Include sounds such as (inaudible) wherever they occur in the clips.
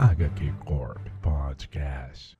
HQ Corp Podcast.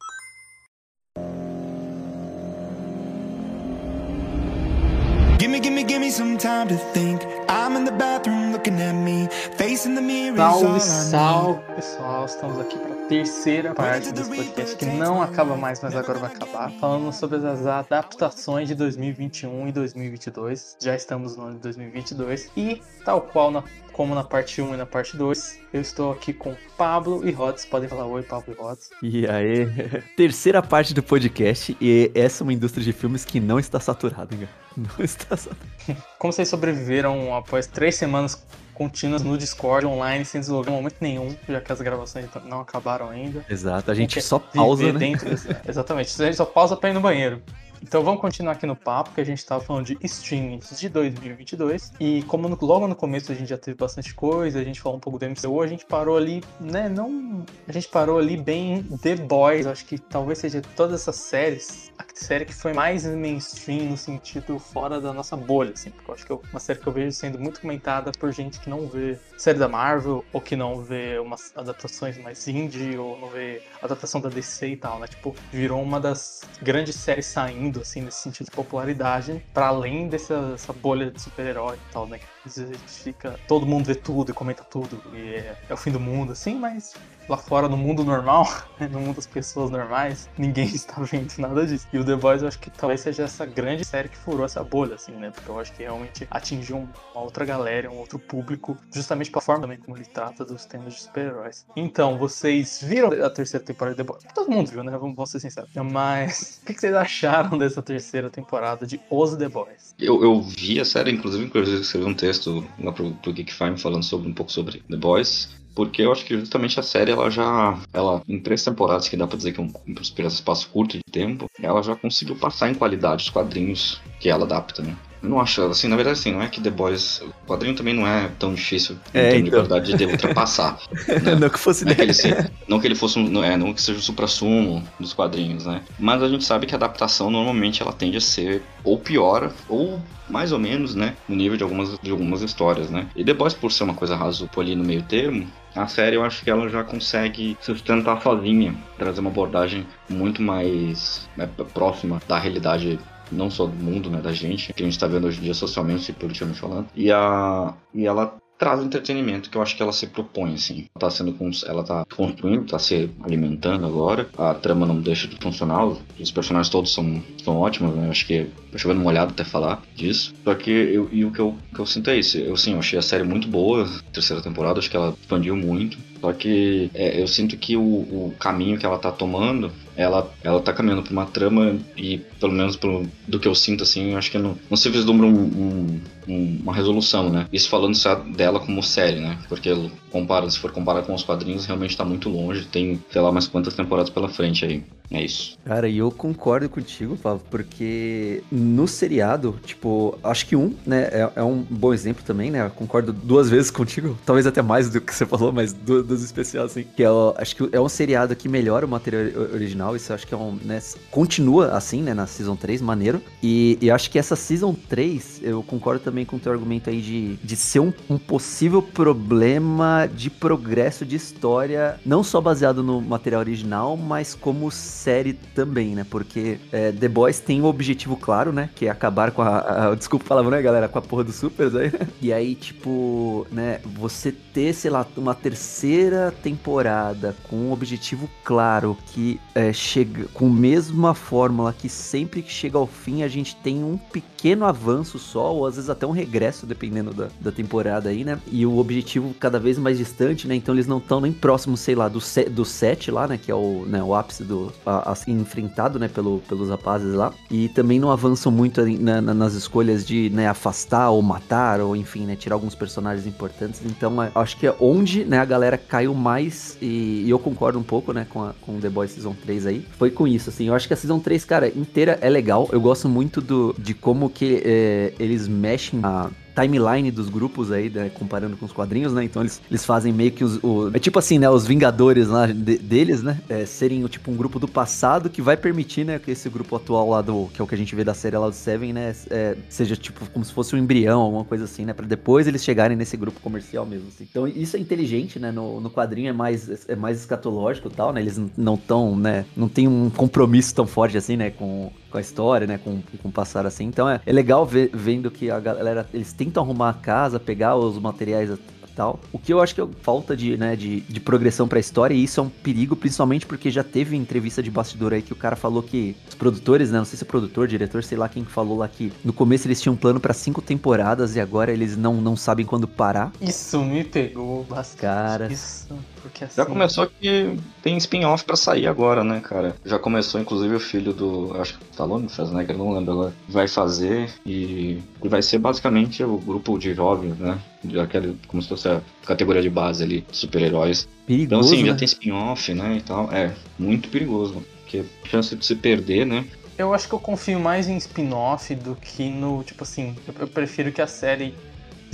Gimme, gimme, gimme some time to think. I'm in the bathroom looking at me. Facing the mirror is all Salve, salve pessoal! Estamos aqui para a terceira parte desse podcast que não acaba mais, mas agora vai acabar. Falando sobre as adaptações de 2021 e 2022. Já estamos no ano de 2022 e, tal qual na, como na parte 1 e na parte 2, eu estou aqui com Pablo e Rods. Podem falar oi, Pablo e Rods. E aí, (laughs) terceira parte do podcast, e essa é uma indústria de filmes que não está saturada, cara? (laughs) Não está saturada. (laughs) Como vocês sobreviveram após três semanas contínuas no Discord online sem deslogar em momento nenhum, já que as gravações não acabaram ainda. Exato, a gente só pausa, né? desse- Exatamente, a gente só pausa pra ir no banheiro. Então vamos continuar aqui no papo, que a gente tava falando de streamings de 2022. E como no- logo no começo a gente já teve bastante coisa, a gente falou um pouco do MCU, a gente parou ali, né, não... A gente parou ali bem em The Boys, acho que talvez seja todas essas séries, a série que foi mais mainstream no sentido fora da nossa bolha, assim. Porque eu acho que é uma série que eu vejo sendo muito comentada por gente que não vê série da Marvel, ou que não vê umas adaptações mais indie, ou não vê adaptação da DC e tal, né? Tipo, virou uma das grandes séries saindo, assim, nesse sentido de popularidade, pra além dessa essa bolha de super-herói e tal, né? Gente fica. Todo mundo vê tudo e comenta tudo, e é, é o fim do mundo, assim, mas lá fora no mundo normal, (laughs) no mundo das pessoas normais, ninguém (laughs) está vendo nada disso. E o The Boys eu acho que talvez seja essa grande série que furou essa bolha, assim, né? Porque eu acho que realmente atingiu um- uma outra galera, um outro público, justamente pela forma também como ele trata dos temas de super-heróis. Então, vocês viram a terceira temporada de The Boys? Todo mundo viu, né? Vamos, ser sinceros. Mas (laughs) o que que vocês acharam dessa terceira temporada de Os The Boys? Eu, eu vi a série, inclusive, inclusive escrevi um texto lá pro, pro Geek Fime falando sobre um pouco sobre The Boys. Porque eu acho que justamente a série, ela já. Ela, em três temporadas, que dá pra dizer que é um, um espaço curto de tempo, ela já conseguiu passar em qualidade os quadrinhos que ela adapta, né? Eu não acho, assim, na verdade, assim, não é que The Boys. O quadrinho também não é tão difícil em É, termos então. de verdade de ultrapassar. (laughs) né? não que fosse Não é que ele, se- não que ele fosse um, não, é, não que seja o supra-sumo dos quadrinhos, né? Mas a gente sabe que a adaptação normalmente ela tende a ser ou piora ou mais ou menos, né, no nível de algumas, de algumas histórias, né? E depois por ser uma coisa raso ali no meio termo, a série eu acho que ela já consegue se sustentar sozinha, trazer uma abordagem muito mais né, próxima da realidade não só do mundo, né, da gente, que a gente tá vendo hoje em dia socialmente e politicamente falando. E a e ela traz entretenimento que eu acho que ela se propõe, assim. Ela tá sendo ela tá construindo, tá se alimentando agora. A trama não deixa de funcionar, os personagens todos são, são ótimos, né? Eu acho que tô chovendo molhado até falar disso. Só que eu, e o que eu, que eu sinto é isso. Eu sim, eu achei a série muito boa, terceira temporada, acho que ela expandiu muito. Só que é, eu sinto que o, o caminho que ela tá tomando, ela, ela tá caminhando pra uma trama e, pelo menos pelo, do que eu sinto, assim, eu acho que não, não se vislumbra um, um- um- uma resolução, né? Isso falando só dela como série, né? Porque compara, se for comparar com os quadrinhos, realmente tá muito longe. Tem, sei lá, mais quantas temporadas pela frente aí. É isso. Cara, e eu concordo contigo, Pablo, porque no seriado, tipo, acho que um, né, é, é um bom exemplo também, né? Eu concordo duas vezes contigo, (laughs) talvez até mais do que você falou, mas du- dos especiais, assim. Que é, acho que é um seriado que melhora o material original, isso acho que é um, né, continua assim, né, na Season 3, maneiro. E, e acho que essa Season 3, eu concordo também com o teu argumento aí de, de ser um, um possível problema de progresso de história, não só baseado no material original, mas como série também, né? Porque é, The Boys tem um objetivo claro, né? Que é acabar com a. a desculpa falar, né, galera? Com a porra dos supers aí. (laughs) E aí, tipo, né? Você ter, sei lá, uma terceira temporada com um objetivo claro que é, chega com a mesma fórmula que sempre que chega ao fim a gente tem um pequeno avanço só, ou às vezes até um regresso, dependendo da, da temporada aí, né? E o objetivo cada vez mais distante, né? Então eles não estão nem próximos, sei lá, do, se, do 7 lá, né? Que é o, né, o ápice do. A, assim, enfrentado, né? Pelo, pelos rapazes lá. E também não avançam muito na- na- nas escolhas de né, afastar ou matar, ou enfim, né? Tirar alguns personagens importantes. Então é, acho que é onde né, a galera caiu mais, e, e eu concordo um pouco, né? Com, a, com The Boys Season 3 aí. Foi com isso, assim. Eu acho que a Season 3, cara, inteira é legal. Eu gosto muito do, de como que é, eles mexem a timeline dos grupos aí, né, comparando com os quadrinhos, né? Então eles, eles fazem meio que os. O, é tipo assim, né? Os Vingadores lá de- deles, né? É, serem tipo um grupo do passado que vai permitir, né? Que esse grupo atual lá do. Que é o que a gente vê da série lá do Seven, né? é, seja tipo como se fosse um embrião, alguma coisa assim, né? Pra depois eles chegarem nesse grupo comercial mesmo. assim. Então isso é inteligente, né? No, no quadrinho é mais, é mais escatológico e tal, né? Eles não tão, né? Não tem um compromisso tão forte assim, né? Com, com a história, né? Com, com o passar assim. Então é, é legal ver, vendo que a galera, eles tentam arrumar a casa, pegar os materiais e tal. O que eu acho que é falta de, né, de, de progressão pra história, e isso é um perigo, principalmente porque já teve entrevista de bastidor aí que o cara falou que os produtores, né, não sei se é produtor, diretor, sei lá quem falou lá que no começo eles tinham um plano pra cinco temporadas e agora eles não, não sabem quando parar. Isso me pegou bastante. Cara. Isso, porque assim. Já começou que tem spin-off pra sair agora, né, cara? Já começou, inclusive, o filho do. Acho que Stallone Schwarzenegger, não lembro agora. Vai fazer e. e vai ser basicamente o grupo de jovens, né? De aquele, como se fosse a categoria de base ali, super-heróis. Então, Perigoso, assim, já né? tem spin-off, né? E tal. É, muito perigoso. Porque a chance de se perder, né? Eu acho que eu confio mais em spin-off do que no. Tipo assim, eu prefiro que a série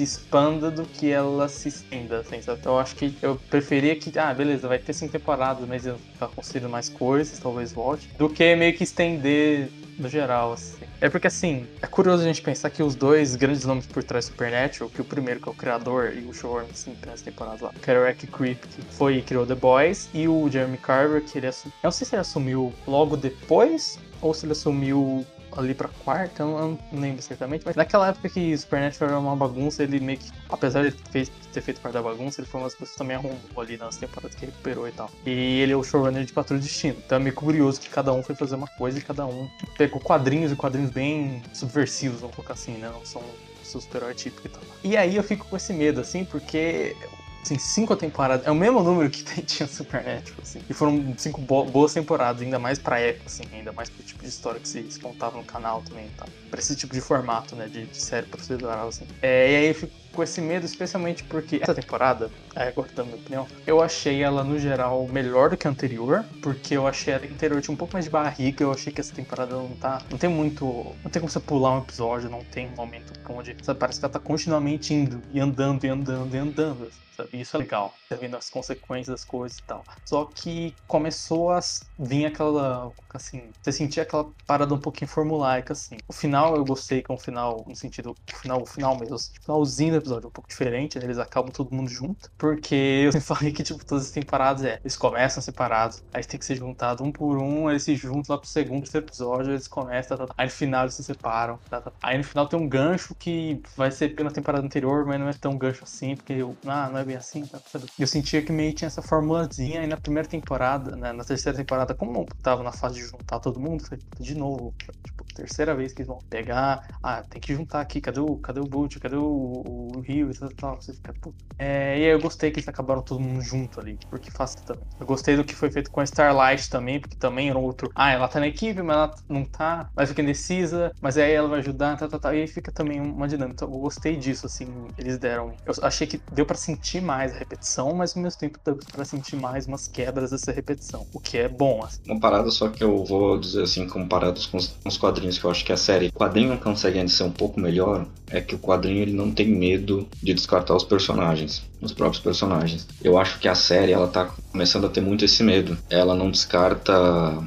se expanda do que ela se estenda, assim, sabe? Então eu acho que eu preferia que, ah, beleza, vai ter cinco temporadas, mas eu ficar construindo mais coisas, talvez volte, do que meio que estender no geral, assim. É porque, assim, é curioso a gente pensar que os dois grandes nomes por trás do Supernatural, que o primeiro que é o criador e o showrunner, assim, primeiras temporadas lá, que era o Krip, que foi e criou The Boys, e o Jeremy Carver, que ele assumiu... Eu não sei se ele assumiu logo depois, ou se ele assumiu ali pra quarta, eu não, lembro certamente, mas naquela época que Supernatural era uma bagunça, ele meio que, apesar de ter feito, parte da bagunça, ele foi uma das pessoas que também arrumou ali nas temporadas que recuperou e tal. E ele é o showrunner de Patrulha do Destino, então é meio curioso que cada um foi fazer uma coisa e cada um pegou quadrinhos e quadrinhos bem subversivos, vamos colocar assim, né, não são super-herói e tal. E aí eu fico com esse medo, assim, porque assim, cinco temporadas. É o mesmo número que (laughs) tinha Supernatural, assim. E foram cinco bo- boas temporadas, ainda mais pra época, assim, ainda mais pro tipo de história que se, se contava no canal também tal. Pra esse tipo de formato, né, de, de série procedural, assim. É, e aí eu fico com esse medo, especialmente porque essa temporada, aí agora dando minha opinião, eu achei ela, no geral, melhor do que a anterior, porque eu achei a anterior tinha um pouco mais de barriga, eu achei que essa temporada não tá. Não tem muito. Não tem como você pular um episódio, não tem um momento onde. Sabe, parece que ela tá continuamente indo e andando e andando e andando. Sabe? Isso é legal, tá vendo as consequências das coisas e tal. Só que começou a vir aquela. Assim, você sentia aquela parada um pouquinho formulaica, assim. O final eu gostei, que é um final, no sentido. O final, o final mesmo, assim, finalzinho do episódio um pouco diferente, né? eles acabam todo mundo junto. Porque (laughs) eu sempre falei que, tipo, todas as temporadas é. Eles começam separados, aí tem que ser juntado um por um, eles se juntam lá pro segundo episódio, eles começam, tá, tá, tá. aí no final eles se separam. tá, tá. Aí no final tem um gancho que vai ser pela temporada anterior, mas não é tão gancho assim, porque eu, ah, não é bem assim, tá, sabe? Eu sentia que meio tinha essa formulazinha, aí na primeira temporada, né, na terceira temporada, como tava na fase de juntar todo mundo, falei, de novo, tipo, terceira vez que eles vão pegar, ah, tem que juntar aqui, cadê o, cadê o Butch, cadê o, o, Rio e tal, tal, você fica. É, e aí eu gostei que eles acabaram todo mundo junto ali, porque também. Eu gostei do que foi feito com a Starlight também, porque também era outro, ah, ela tá na equipe, mas ela não tá, mas fica indecisa, mas aí ela vai ajudar, tá, tá, tá, e aí fica também uma dinâmica. Eu gostei disso, assim, eles deram. Eu achei que deu pra sentir mais a repetição, mas ao mesmo tempo deu pra sentir mais umas quebras dessa repetição, o que é bom, assim. Uma parada só que eu vou dizer assim, comparados com os, com os quadrinhos, que eu acho que a série, quadrinho consegue ainda ser um pouco melhor, é que o quadrinho ele não tem medo de descartar os personagens, os próprios personagens. Eu acho que a série, ela tá começando a ter muito esse medo. Ela não descarta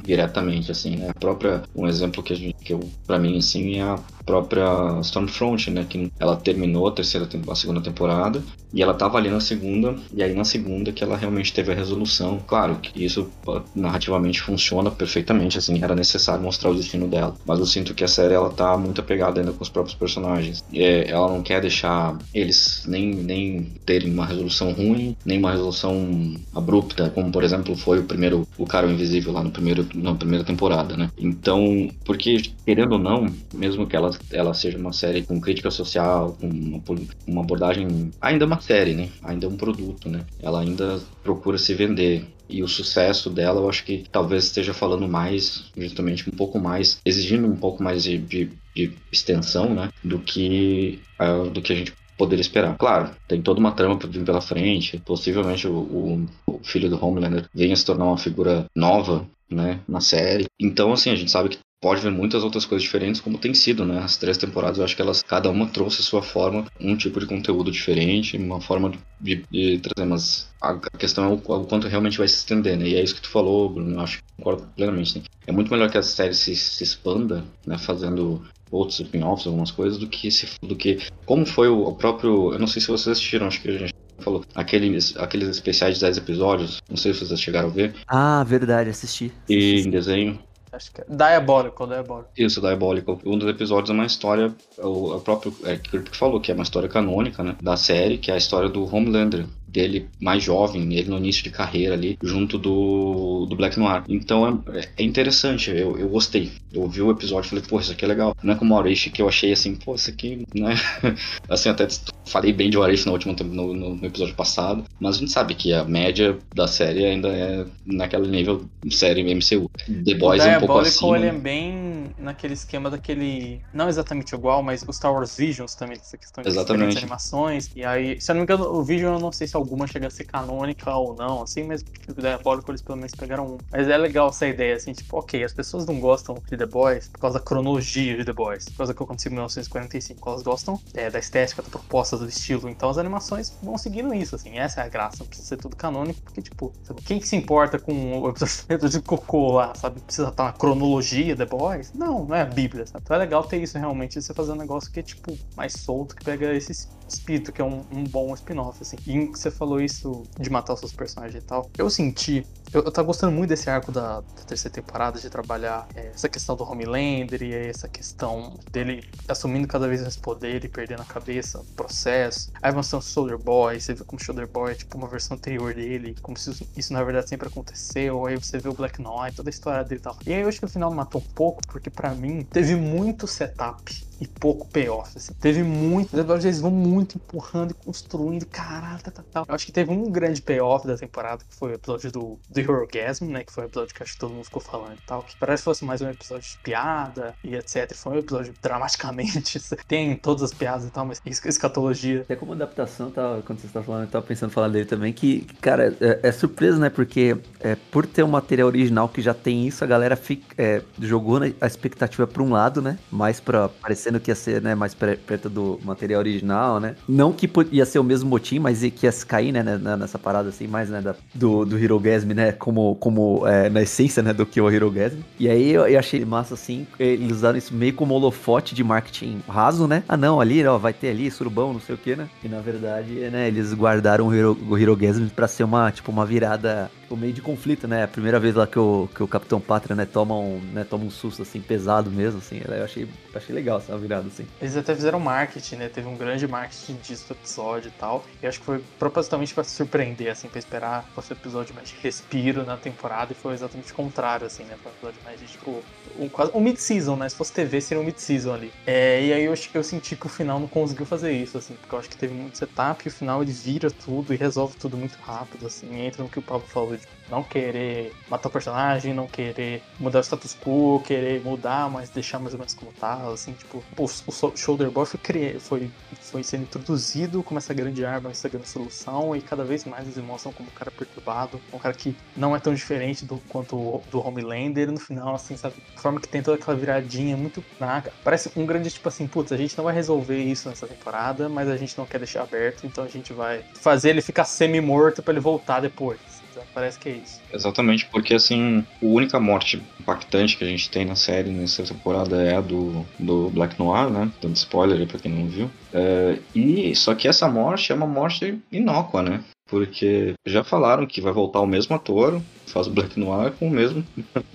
diretamente, assim, né? A própria, um exemplo que, a gente, que eu, pra mim, assim, é a própria Stormfront, né? Que ela terminou a terceira, a segunda temporada e ela tava ali na segunda, e aí na segunda que ela realmente teve a resolução. Claro que isso narrativamente funciona perfeitamente, assim, era necessário mostrar o destino dela. Mas eu sinto que a série ela tá muito apegada ainda com os próprios personagens. É, ela não quer deixar eles nem, nem terem uma resolução ruim, nem uma resolução abrupta, como por exemplo foi o primeiro, o cara invisível lá no primeiro, na primeira temporada, né? Então, porque querendo ou não, mesmo que ela, ela seja uma série com crítica social, com uma, uma abordagem, ainda é uma série, né? Ainda é um produto, né? Ela ainda procura se vender. E o sucesso dela, eu acho que talvez esteja falando mais, justamente um pouco mais, exigindo um pouco mais de, de, de extensão, né? Do que, ah, do que a gente poderia esperar. Claro, tem toda uma trama pra vir pela frente. Possivelmente o, o, filho do Homelander venha se tornar uma figura nova, né? Na série. Então, assim, a gente sabe que pode ver muitas outras coisas diferentes, como tem sido, né? As três temporadas, eu acho que elas, cada uma trouxe sua forma, um tipo de conteúdo diferente, uma forma de, de trazer, mas a questão é o, o, quanto realmente vai se estender, né? E é isso que tu falou, Bruno, eu acho que concordo plenamente. Né? É muito melhor que a série se, se expanda, né? Fazendo outros spin-offs, algumas coisas, do que se, do que como foi o, o, próprio, eu não sei se vocês assistiram, acho que a gente falou, aqueles, aqueles especiais de 10 episódios, não sei se vocês chegaram a ver. Ah, verdade, assisti. E em desenho. Acho que é Diabolical, Diabolical. Isso, Diabolical. Um dos episódios é uma história, o, o próprio é, que falou, que é uma história canônica, né, da série, que é a história do Homelander, dele mais jovem, ele no início de carreira ali, junto do, do Black Noir. Então é, é interessante, eu, eu gostei. Eu ouvi o episódio e falei, pô, isso aqui é legal. Não é como o Aurish que eu achei assim, pô, isso aqui, né? (laughs) assim, até falei bem de Aurish no último no, no, episódio passado, mas a gente sabe que a média da série ainda é naquele nível série MCU. The Boys é um pouco acima. ele é bem naquele esquema daquele, não exatamente igual, mas o Star Wars Visions também, essa questão de exatamente. animações. E aí, se eu não me engano, o Vision eu não sei se é alguma chega a ser canônica ou não, assim, mas o Diabólico eles pelo menos pegaram um. Mas é legal essa ideia, assim, tipo, ok, as pessoas não gostam de The Boys por causa da cronologia de The Boys, por causa que aconteceu em 1945. Elas gostam é, da estética, da proposta, do estilo. Então as animações vão seguindo isso, assim, essa é a graça. Não precisa ser tudo canônico, porque, tipo, sabe, quem que se importa com o episódio de Cocô lá, sabe? Precisa estar na cronologia The Boys? Não, não é a Bíblia, sabe? Então é legal ter isso realmente, você fazer um negócio que é, tipo, mais solto, que pega esse espírito, que é um, um bom spin-off, assim. E você falou isso de matar os seus personagens e tal. Eu senti. Eu, eu tava gostando muito desse arco da, da terceira temporada, de trabalhar é, essa questão do Homelander e essa questão dele assumindo cada vez mais poder e perdendo a cabeça, o processo. Aí você o Soldier Boy, você vê como o Soldier Boy é tipo uma versão anterior dele, como se isso, isso, na verdade sempre aconteceu. Aí você vê o Black Knight, toda a história dele e tal. E aí eu acho que o final matou um pouco, porque para mim teve muito setup e pouco payoff. Assim. Teve muito. Eles vão muito empurrando e construindo. Caralho, tá, tá, tá. Eu acho que teve um grande payoff da temporada, que foi o episódio do, do Orgasm, né? Que foi o episódio que acho que todo mundo ficou falando e tal. Que parece que fosse mais um episódio de piada e etc. Foi um episódio (laughs) dramaticamente. Tem todas as piadas e tal, mas escatologia. Até como adaptação, tá, quando você estava falando, eu tava pensando em falar dele também, que, cara, é, é surpresa, né? Porque é, por ter um material original que já tem isso, a galera fica, é, jogou a expectativa pra um lado, né? Mais pra parecer parecendo que ia ser, né, mais perto do material original, né? Não que ia ser o mesmo motim, mas que ia cair, né, nessa parada assim, mais, né, da, do, do né, como, como é, na essência, né, do que o Hirogasm. E aí eu, eu, achei massa, assim, eles usaram isso meio como holofote de marketing raso, né? Ah, não, ali, ó, vai ter ali, surubão, não sei o que, né? E na verdade, né, eles guardaram o, Hiro, o pra ser uma, tipo, uma virada tipo, meio de conflito, né? A primeira vez lá que o, que o Capitão Pátria, né, toma um, né, toma um susto, assim, pesado mesmo, assim. Eu achei, achei legal essa virada, assim. Eles até fizeram marketing, né? Teve um grande marketing disso do episódio e tal. E acho que foi propositalmente para surpreender, assim, pra esperar fosse um episódio mais de respiro na temporada. E foi exatamente o contrário, assim, né? Foi um episódio mais de, tipo, um, quase um mid-season, né? Se fosse TV, seria um mid-season ali. É, e aí eu, eu senti que o final não conseguiu fazer isso, assim, porque eu acho que teve muito setup e o final ele vira tudo e resolve tudo muito rápido, assim. Entra no que o Pablo falou de não querer matar o personagem, não querer mudar o status quo, querer mudar, mas deixar mais ou menos como tá, assim, tipo, o, o Shoulder Boy foi, foi, foi sendo introduzido como essa grande arma, essa grande solução, e cada vez mais eles mostram como um cara perturbado, um cara que não é tão diferente do quanto do Homelander, no final, assim, sabe, a forma que tem toda aquela viradinha, muito naca, parece um grande, tipo assim, putz, a gente não vai resolver isso nessa temporada, mas a gente não quer deixar aberto, então a gente vai fazer ele ficar semi-morto para ele voltar depois. Parece que é isso. Exatamente, porque assim, a única morte impactante que a gente tem na série nessa temporada é a do, do Black Noir, né? Dando spoiler aí pra quem não viu. É, e só que essa morte é uma morte inócua, né? Porque já falaram que vai voltar o mesmo ator, faz o Black Noir com o mesmo.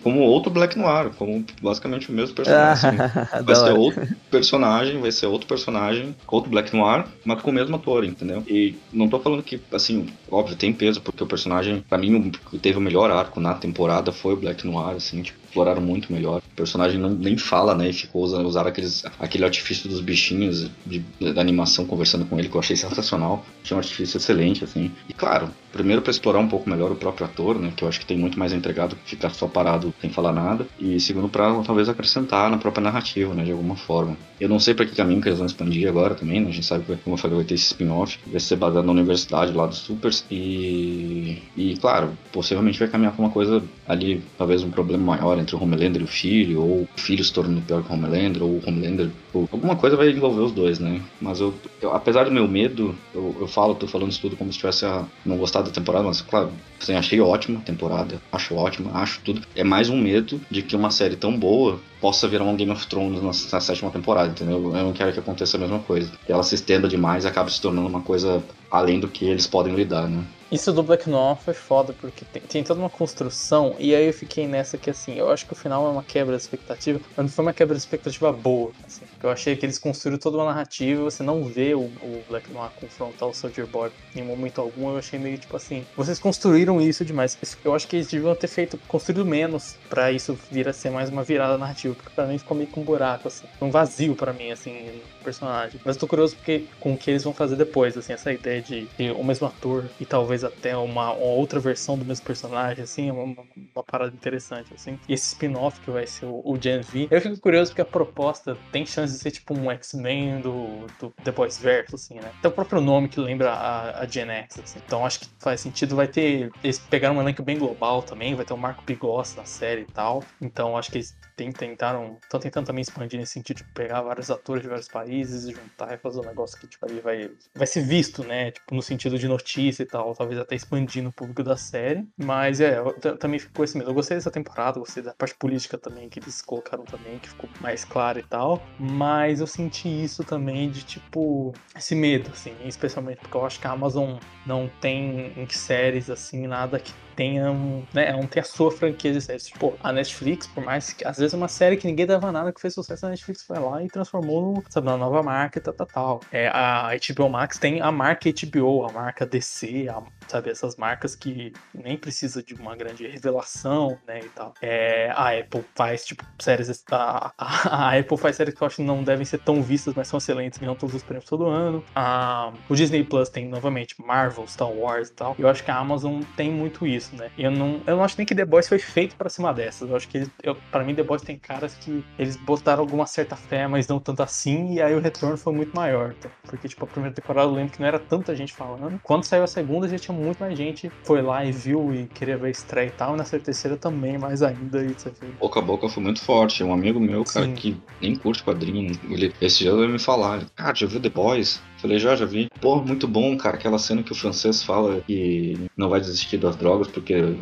como outro Black Noir, como basicamente o mesmo personagem. (laughs) vai ser outro personagem, vai ser outro personagem, outro Black Noir, mas com o mesmo ator, entendeu? E não tô falando que, assim, óbvio, tem peso, porque o personagem, para mim, teve o melhor arco na temporada foi o Black Noir, assim, tipo, exploraram muito melhor. O personagem não, nem fala, né? E ficou usando, usaram aqueles, aquele artifício dos bichinhos de, da animação conversando com ele, que eu achei sensacional. Tinha um artifício excelente, assim. E claro, Primeiro para explorar um pouco melhor o próprio ator, né? Que eu acho que tem muito mais entregado que ficar só parado sem falar nada. E segundo para talvez acrescentar na própria narrativa, né? De alguma forma. Eu não sei para que caminho que eles vão expandir agora também, né? A gente sabe que, como eu falei, vai ter esse spin-off. Vai ser baseado na universidade lá dos Supers. E, e claro, possivelmente vai caminhar pra uma coisa ali, talvez um problema maior entre o Homelander e o filho, ou o filho se tornando pior que o Homelander, ou o Homelander. Ou alguma coisa vai envolver os dois, né? Mas eu, eu apesar do meu medo, eu, eu falo, tô falando isso tudo como se tivesse a, não da temporada, mas claro, assim, achei ótima a temporada, acho ótima, acho tudo. É mais um medo de que uma série tão boa possa virar um Game of Thrones na, na, sétima temporada, entendeu? Eu não quero que aconteça a mesma coisa. Que ela se estenda demais e acabe se tornando uma coisa além do que eles podem lidar, né? Isso do Black Noir foi foda, porque tem, tem, toda uma construção, e aí eu fiquei nessa que assim, eu acho que o final é uma quebra de expectativa, mas não foi uma quebra de expectativa boa, assim, eu achei que eles construíram toda uma narrativa, você não vê o, o Black Noir confrontar o Soldier Boy em momento algum, eu achei meio tipo assim, vocês construíram isso demais, eu acho que eles deviam ter feito, construído menos para isso vir a ser mais uma virada narrativa, porque pra mim ficou meio com um buraco, assim, um vazio para mim, assim, no personagem, mas eu tô curioso porque, com o que eles vão fazer depois, assim, essa ideia de o mesmo ator e talvez até uma, uma outra versão do mesmo personagem, assim, é uma, uma parada interessante, assim. E esse spin-off que vai ser o, o Gen V, eu fico curioso porque a proposta tem chance de ser tipo um X-Men do, do The Boys Verso, assim, né? Tem o próprio nome que lembra a, a Gen X, assim. Então acho que faz sentido, vai ter. Eles pegaram um elenco bem global também, vai ter o Marco Pigos na série e tal. Então acho que eles tem, tentaram. Estão tentando também expandir nesse sentido de pegar vários atores de vários países e juntar e fazer um negócio que tipo, aí vai, vai ser visto, né? Tipo, no sentido de notícia e tal, talvez até expandindo o público da série. Mas é, também ficou esse medo. Eu gostei dessa temporada, gostei da parte política também que eles colocaram também, que ficou mais clara e tal. Mas eu senti isso também de tipo, esse medo, assim, especialmente porque eu acho que a Amazon não tem em séries assim nada que tenha né, não tem a sua franquia de séries. Tipo, a Netflix, por mais que às vezes uma série que ninguém dava nada que fez sucesso, a Netflix foi lá e transformou sabe, numa nova marca e tal, tal, tal. É, a HBO Max tem a marca HBO, a marca DC, a, sabe, essas marcas que nem precisa de uma grande revelação, né, e tal. É, a Apple faz, tipo, séries, a, a, a, Apple faz séries que eu acho que não devem ser tão vistas, mas são excelentes, ganham todos os prêmios todo ano. A, o Disney Plus tem, novamente, Marvel, Star Wars e tal. Eu acho que a Amazon tem muito isso né? Eu não, eu não acho nem que The Boys foi feito para cima dessas. Eu acho que, eu, para mim, The Boys tem caras que eles botaram alguma certa fé, mas não tanto assim, e aí o retorno foi muito maior. Tá? Porque, tipo, a primeira temporada eu lembro que não era tanta gente falando. Quando saiu a segunda, já tinha muito mais gente foi lá e viu e queria ver a estreia e tal. E na terceira também, mais ainda. E você Boca a boca foi muito forte. Um amigo meu, cara, Sim. que nem curte quadrinho, ele, esse dia ele me falar, cara, já viu The Boys? Falei, já, já vi. Pô, muito bom, cara. Aquela cena que o francês fala que não vai desistir das drogas porque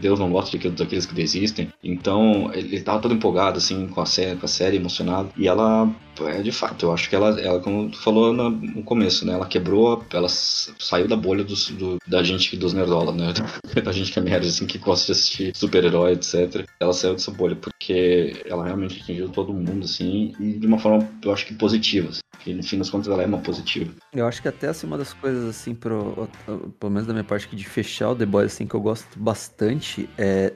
Deus não gosta de, daqueles que desistem. Então, ele tava todo empolgado, assim, com a série, com a série emocionado. E ela é de fato, eu acho que ela, ela como tu falou no, começo, né? Ela quebrou, ela saiu da bolha dos, do, da gente dos nerdola, né? (laughs) da gente que é nerd, assim, que gosta de assistir super-herói, etc. Ela saiu dessa bolha porque ela realmente atingiu todo mundo, assim, e de uma forma, eu acho que positiva. Assim, que no fim das contas ela é uma positiva. Eu acho que até assim, uma das coisas, assim, pro, pelo menos da minha parte aqui, de fechar o The Boys, assim, que eu gosto bastante, é.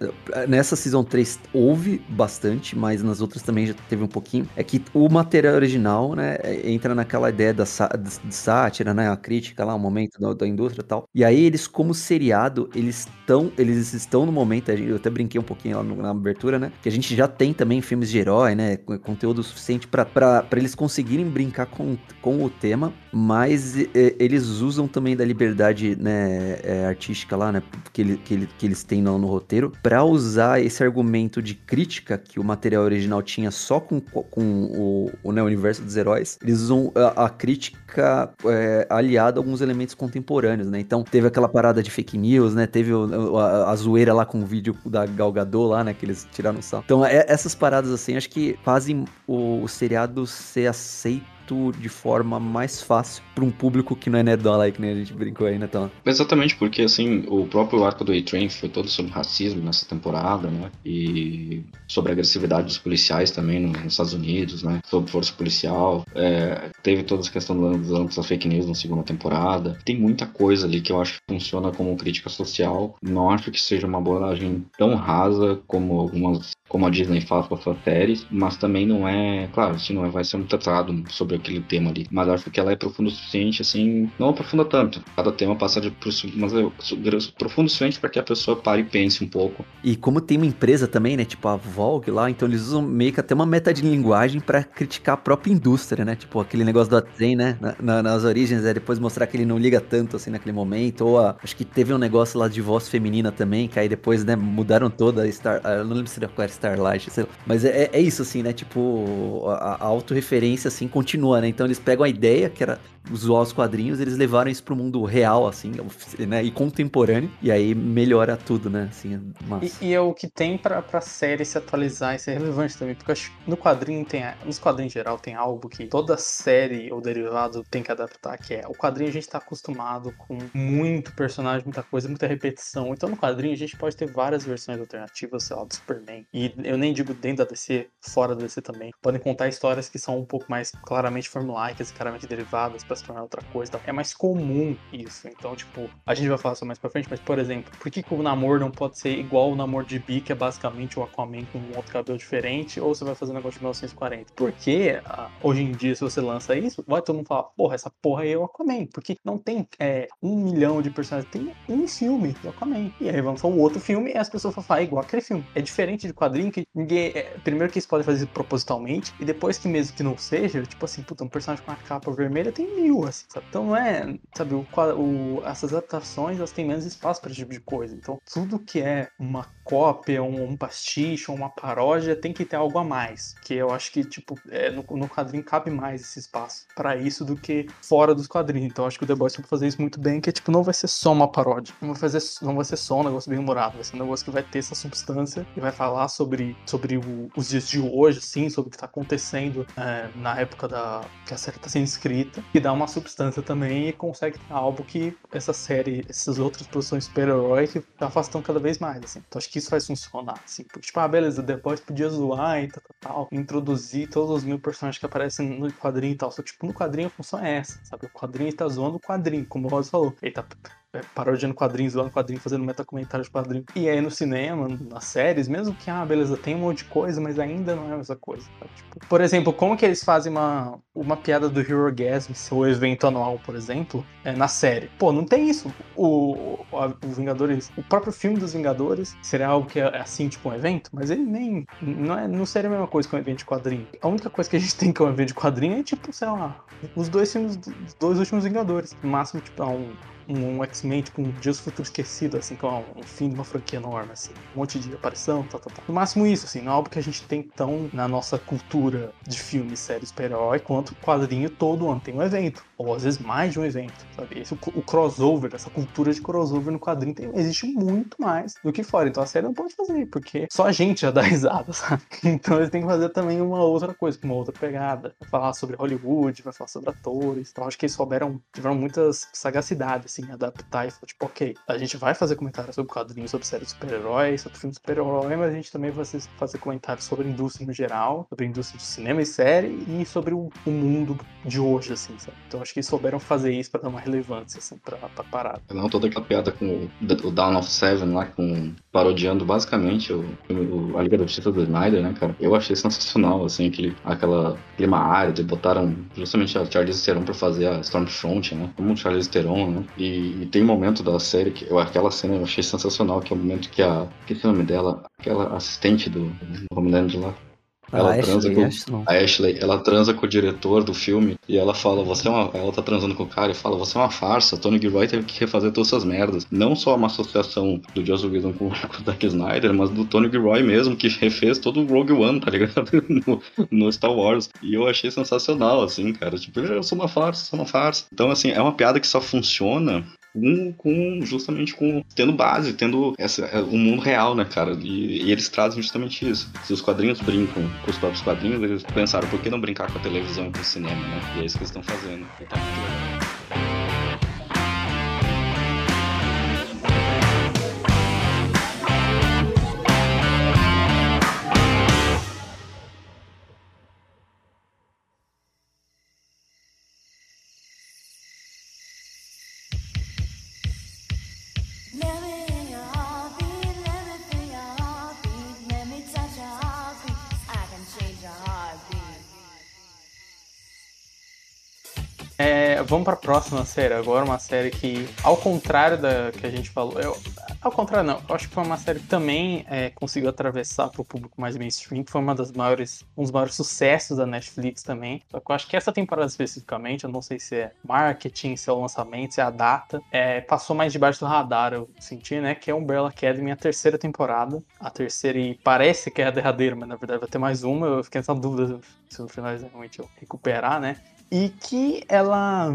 Nessa Season 3 houve bastante, mas nas outras também já teve um pouquinho. É que o material original, né, é, entra naquela ideia da de sátira, né, a crítica lá, o momento da, da indústria e tal. E aí eles, como seriado, eles estão, eles estão no momento, eu até brinquei um pouquinho lá na abertura, né, que a gente já tem também filmes de herói, né, conteúdo suficiente para eles conseguirem brincar com, com o tema, mas é, eles usam também da liberdade, né, é, artística lá, né, que, ele, que, ele, que eles têm no, no roteiro, para usar esse argumento de crítica que o material original tinha só com, com o, o né, universo dos heróis, eles usam a, a crítica é, aliada a alguns elementos contemporâneos, né? Então teve aquela parada de fake news, né? Teve o, a, a, zoeira lá com o vídeo da Galgador lá, né? Que eles tiraram sal. Então é, essas paradas assim, acho que fazem o, o seriado ser aceito de forma mais fácil para um público que não é nerdola aí, que nem a gente brincou aí, né? Exatamente, porque assim, o próprio arco do A-Train foi todo sobre racismo nessa temporada, né? E sobre a agressividade dos policiais também nos Estados Unidos, né? Sobre força policial. É, teve toda essa questão dos anos da fake news na segunda temporada. Tem muita coisa ali que eu acho que funciona como crítica social. Não acho que seja uma abordagem tão rasa como algumas como a Disney faz com as suas séries, mas também não é, claro, assim, não é, vai ser muito tratado sobre aquele tema ali, mas acho que ela é profunda o suficiente, assim, não aprofunda tanto. Cada tema passa de mas é profundo o suficiente para que a pessoa pare e pense um pouco. E como tem uma empresa também, né, tipo a Vogue lá, então eles usam meio que até uma meta de linguagem para criticar a própria indústria, né? Tipo aquele negócio do Atzen, né, na, na, nas origens, é depois mostrar que ele não liga tanto assim naquele momento, ou a, acho que teve um negócio lá de voz feminina também, que aí depois, né, mudaram toda a Star, eu não lembro se era Starlight, sei lá. Mas é, é isso, assim, né? Tipo, a, a autorreferência, assim, continua, né? Então eles pegam a ideia, que era usar os quadrinhos, eles levaram isso pro mundo real, assim, né? E contemporâneo. E aí melhora tudo, né? Assim, e, e, é o que tem pra, pra série se atualizar e ser relevante também. Porque acho que no quadrinho tem. Nos quadrinhos em geral tem algo que toda série ou derivado tem que adaptar, que é o quadrinho a gente tá acostumado com muito personagem, muita coisa, muita repetição. Então no quadrinho a gente pode ter várias versões alternativas, sei lá, do Superman. E eu nem digo dentro da DC, fora da DC também. Podem contar histórias que são um pouco mais claramente formulaicas, claramente derivadas para se tornar outra coisa. Então, é mais comum isso. Então, tipo, a gente vai falar isso mais pra frente, mas, por exemplo, por que, que o namoro não pode ser igual o namoro de Bi, que é basicamente o Aquaman com um outro cabelo diferente, ou você vai fazer um negócio de 1940? Porque ah, hoje em dia, se você lança isso, vai todo mundo falar, porra, essa porra aí é o Aquaman. Porque não tem é, um milhão de personagens, tem um filme do Aquaman. E aí vamos um outro filme e as pessoas vão falar, é igual aquele filme. É diferente de quadrinho que ninguém. É, primeiro que eles podem fazer propositalmente, e depois que mesmo que não seja, tipo assim, puta, um personagem com uma capa vermelha tem mil, assim, sabe? Então não é, sabe, o, o, essas adaptações elas têm menos espaço para esse tipo de coisa. Então tudo que é uma cópia, um, um pastiche, uma paródia tem que ter algo a mais. Que eu acho que, tipo, é, no, no quadrinho cabe mais esse espaço para isso do que fora dos quadrinhos. Então acho que o The Boys vai fazer isso muito bem, que é, tipo, não vai ser só uma paródia. Não vai, fazer, não vai ser só um negócio bem humorado, vai ser um negócio que vai ter essa substância e vai falar sobre, sobre o, os dias de hoje, assim, sobre o que está acontecendo é, na época da que a série está sendo escrita, e dá uma substância também e consegue ter algo que essa série, essas outras produções super-herói que afastam cada vez mais, assim. Então acho que isso vai funcionar, assim. Porque, tipo, ah, beleza, Boys podia zoar e tal, tal, tal, introduzir todos os mil personagens que aparecem no quadrinho e tal. Só que, tipo, no quadrinho a função é essa, sabe? O quadrinho tá zoando o quadrinho, como o Rosa falou. É, parodiando quadrinhos, zoando quadrinho, fazendo metacomentário de quadrinho. E aí no cinema, nas séries, mesmo que, ah, beleza, tem um monte de coisa, mas ainda não é a mesma coisa. Tipo, por exemplo, como que eles fazem uma, uma piada do Hero Gasm, seu evento anual, por exemplo, é, na série? Pô, não tem isso. O, o, o Vingadores, o próprio filme dos Vingadores seria algo que é assim, tipo um evento, mas ele nem. Não, é, não seria a mesma coisa que um evento de quadrinho. A única coisa que a gente tem que é um evento de quadrinho é, tipo, sei lá, os dois filmes, os dois últimos Vingadores. No máximo, tipo, um um, um X-Men, tipo, um Dias Futuro Esquecido, assim, com é um, fim de uma franquia enorme, assim. Um monte de aparição, tal, tal, tal. No máximo isso, assim, não é algo que a gente tem tão na nossa cultura de filme, série, super-herói, quanto quadrinho todo ano tem um evento. Ou às vezes mais de um evento, sabe? Esse, o, o crossover, essa cultura de crossover no quadrinho tem, existe muito mais do que fora. Então a série não pode fazer, porque só a gente já dá (laughs) risada, sabe? Então eles têm que fazer também uma outra coisa, uma outra pegada. Vai falar sobre Hollywood, vai falar sobre atores. Então acho que eles souberam, tiveram muitas sagacidades, assim, adaptar e falar, tipo, ok, a gente vai fazer comentários sobre quadrinhos, sobre séries de super-heróis, sobre filmes de super-herói, mas a gente também vai fazer comentários sobre a indústria no geral, sobre a indústria de cinema e série e sobre o, o mundo de hoje, assim, sabe? Então acho que eles souberam fazer isso pra dar uma relevância, assim, pra, pra parada. Não toda aquela piada com o, Dawn of Seven lá, com parodiando basicamente o, o, a Liga da Justiça do Snyder, né, cara? Eu achei sensacional, assim, aquele, aquela clima árido, botaram justamente a Charlize Theron pra fazer a Stormfront, né? Como o Charlize Theron, né? E e, tem um momento da série que eu, aquela cena eu achei sensacional, que é o momento que a. Que é o nome dela? Aquela assistente do, do Homelander lá. Ela a transa Ashley, com a Ashley, ela transa com o diretor do filme e ela fala, você é uma, ela tá transando com o cara e fala, você é uma farsa, Tony Gilroy teve que refazer todas essas merdas. Não só uma associação do Joss Whedon com, (laughs) com o Zack Snyder, mas do Tony Gilroy mesmo, que refez todo o Rogue One, tá ligado? (laughs) No, no, Star Wars. E eu achei sensacional, assim, cara. Tipo, eu sou uma farsa, sou uma farsa. Então, assim, é uma piada que só funciona com, com, justamente com tendo base, tendo essa, é, o mundo real, né, cara? E, e, eles trazem justamente isso. Se os quadrinhos brincam com os próprios quadrinhos, eles pensaram por que não brincar com a televisão e com o cinema, né? E é isso que eles estão fazendo. E tá muito legal. Vamos pra próxima série agora, uma série que, ao contrário da que a gente falou, eu, ao contrário não, eu acho que foi uma série que também é, conseguiu atravessar pro público mais mainstream, que foi uma das maiores, um dos maiores sucessos da Netflix também. Só que eu acho que essa temporada especificamente, eu não sei se é marketing, se é o lançamento, se é a data, é, passou mais debaixo do radar, eu senti, né, que é Umbrella Academy, a terceira temporada, a terceira e parece que é a derradeira, mas na verdade vai ter mais uma, eu fiquei nessa dúvida se no final realmente eu recuperar, né, e que ela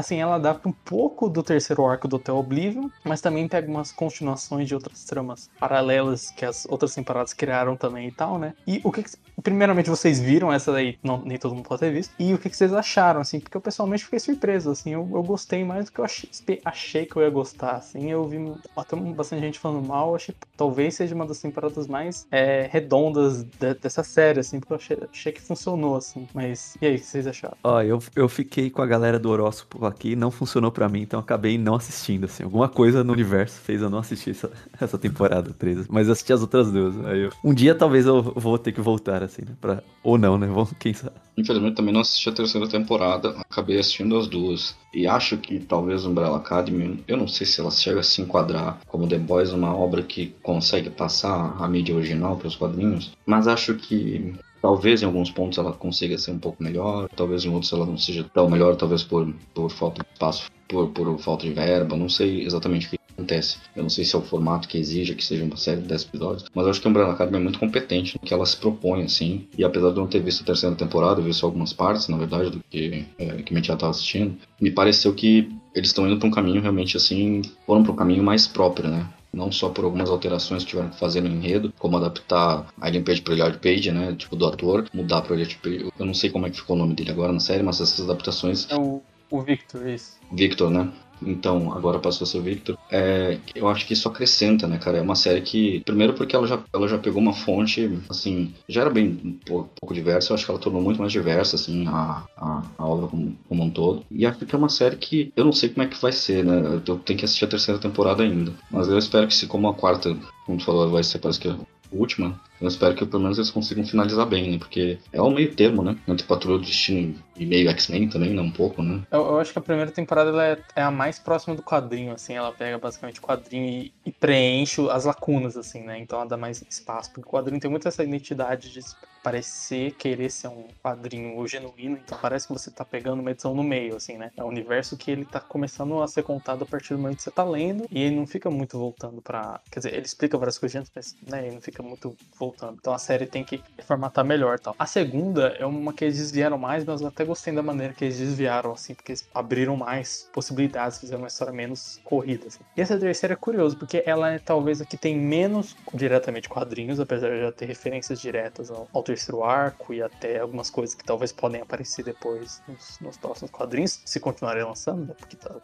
assim, ela adapta um pouco do terceiro arco do Hotel Oblivion, mas também pega umas continuações de outras tramas paralelas que as outras temporadas criaram também e tal, né? E o que, que primeiramente vocês viram essa daí, não, nem todo mundo pode ter visto, e o que, que vocês acharam, assim, porque eu pessoalmente fiquei surpreso, assim, eu, eu gostei mais do que eu achei, achei que eu ia gostar, assim, eu vi até bastante gente falando mal, achei talvez seja uma das temporadas mais é, redondas de, dessa série, assim, porque eu achei, achei, que funcionou, assim, mas e aí, o que vocês acharam? Ó, eu, eu fiquei com a galera do horóscopo aqui, não funcionou para mim, então acabei não assistindo, assim, alguma coisa no universo fez eu não assistir essa, (laughs) essa temporada 13, mas eu assisti as outras duas, aí eu, um dia talvez eu vou ter que voltar, assim, né? Pra... Ou não, né? Vamos, quem sabe. Infelizmente também não assisti a terceira temporada, acabei assistindo as duas. E acho que talvez Umbrella Academy, eu não sei se ela chega a se enquadrar como The Boys, uma obra que consegue passar a mídia original para os quadrinhos, mas acho que Talvez em alguns pontos ela consiga ser um pouco melhor, talvez em outros ela não seja tão melhor, talvez por, por falta de espaço, por, por falta de verba, não sei exatamente o que acontece. Eu não sei se é o formato que exige que seja uma série de 10 episódios, mas eu acho que a Umbrella Academy é muito competente no que ela se propõe, assim. E apesar de eu não ter visto a terceira temporada, eu vi só algumas partes, na verdade, do que, é, que a já estava assistindo, me pareceu que eles estão indo para um caminho realmente assim, foram para um caminho mais próprio, né? Não só por algumas alterações que tiveram que fazer no enredo, como adaptar a Ellen Page para Elliot Page, né, tipo do ator, mudar para Elliot Page. Eu não sei como é que ficou o nome dele agora na série, mas essas adaptações. É o, o Victor, isso. Victor, né? Então agora passou a ser o Victor. É, eu acho que isso acrescenta, né, cara? É uma série que, primeiro porque ela já, ela já pegou uma fonte, assim, já era bem um pouco diversa, eu acho que ela tornou muito mais diversa, assim, a, a, a obra como, como, um todo. E acho que é uma série que eu não sei como é que vai ser, né? Eu tenho que assistir a terceira temporada ainda. Mas eu espero que se como a quarta, como tu falou, vai ser parece que última, eu espero que pelo menos eles consigam finalizar bem, né? Porque é o meio termo, né? Entre Patrulha do Destino e meio X-Men também, né? Um pouco, né? Eu, eu, acho que a primeira temporada é, é, a mais próxima do quadrinho, assim. Ela pega basicamente o quadrinho e, e, preenche as lacunas, assim, né? Então ela dá mais espaço. Porque o quadrinho tem muito essa identidade de parecer querer ser um quadrinho genuíno. Então parece que você tá pegando uma edição no meio, assim, né? É um universo que ele tá começando a ser contado a partir do momento que você tá lendo. E ele não fica muito voltando pra. Quer dizer, ele explica várias coisas, mas né, ele não fica muito voltando. Então a série tem que formatar melhor tal. A segunda é uma que eles desviaram mais, mas eu até gostei da maneira que eles desviaram, assim, porque eles abriram mais possibilidades, fizeram uma história menos corrida. Assim. E essa terceira é curioso, porque ela é talvez a que tem menos diretamente quadrinhos, apesar de já ter referências diretas ao terceiro arco e até algumas coisas que talvez podem aparecer depois nos, nos próximos quadrinhos, se continuarem lançando, né? Porque tá